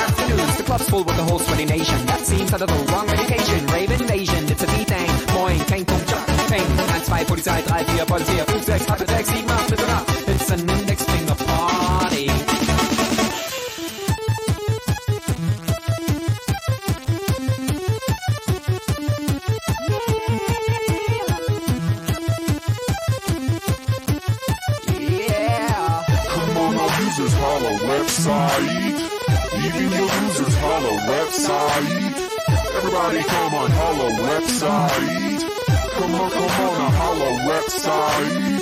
afternoons. The club's full with the whole sweaty nation. That seems out of the wrong medication. Rave invasion, it's a B-thing. Moin, kein Punkt, Jump, Ping. 1, 2, Polizei, 3, 4, Polizei, 5, 6, 8, 6, 7, 8, 9, 8. It's an index finger party. Yeah. Come on, our users holla website. Your losers holla website. Everybody come on, holla website. Come on, come on, holla website.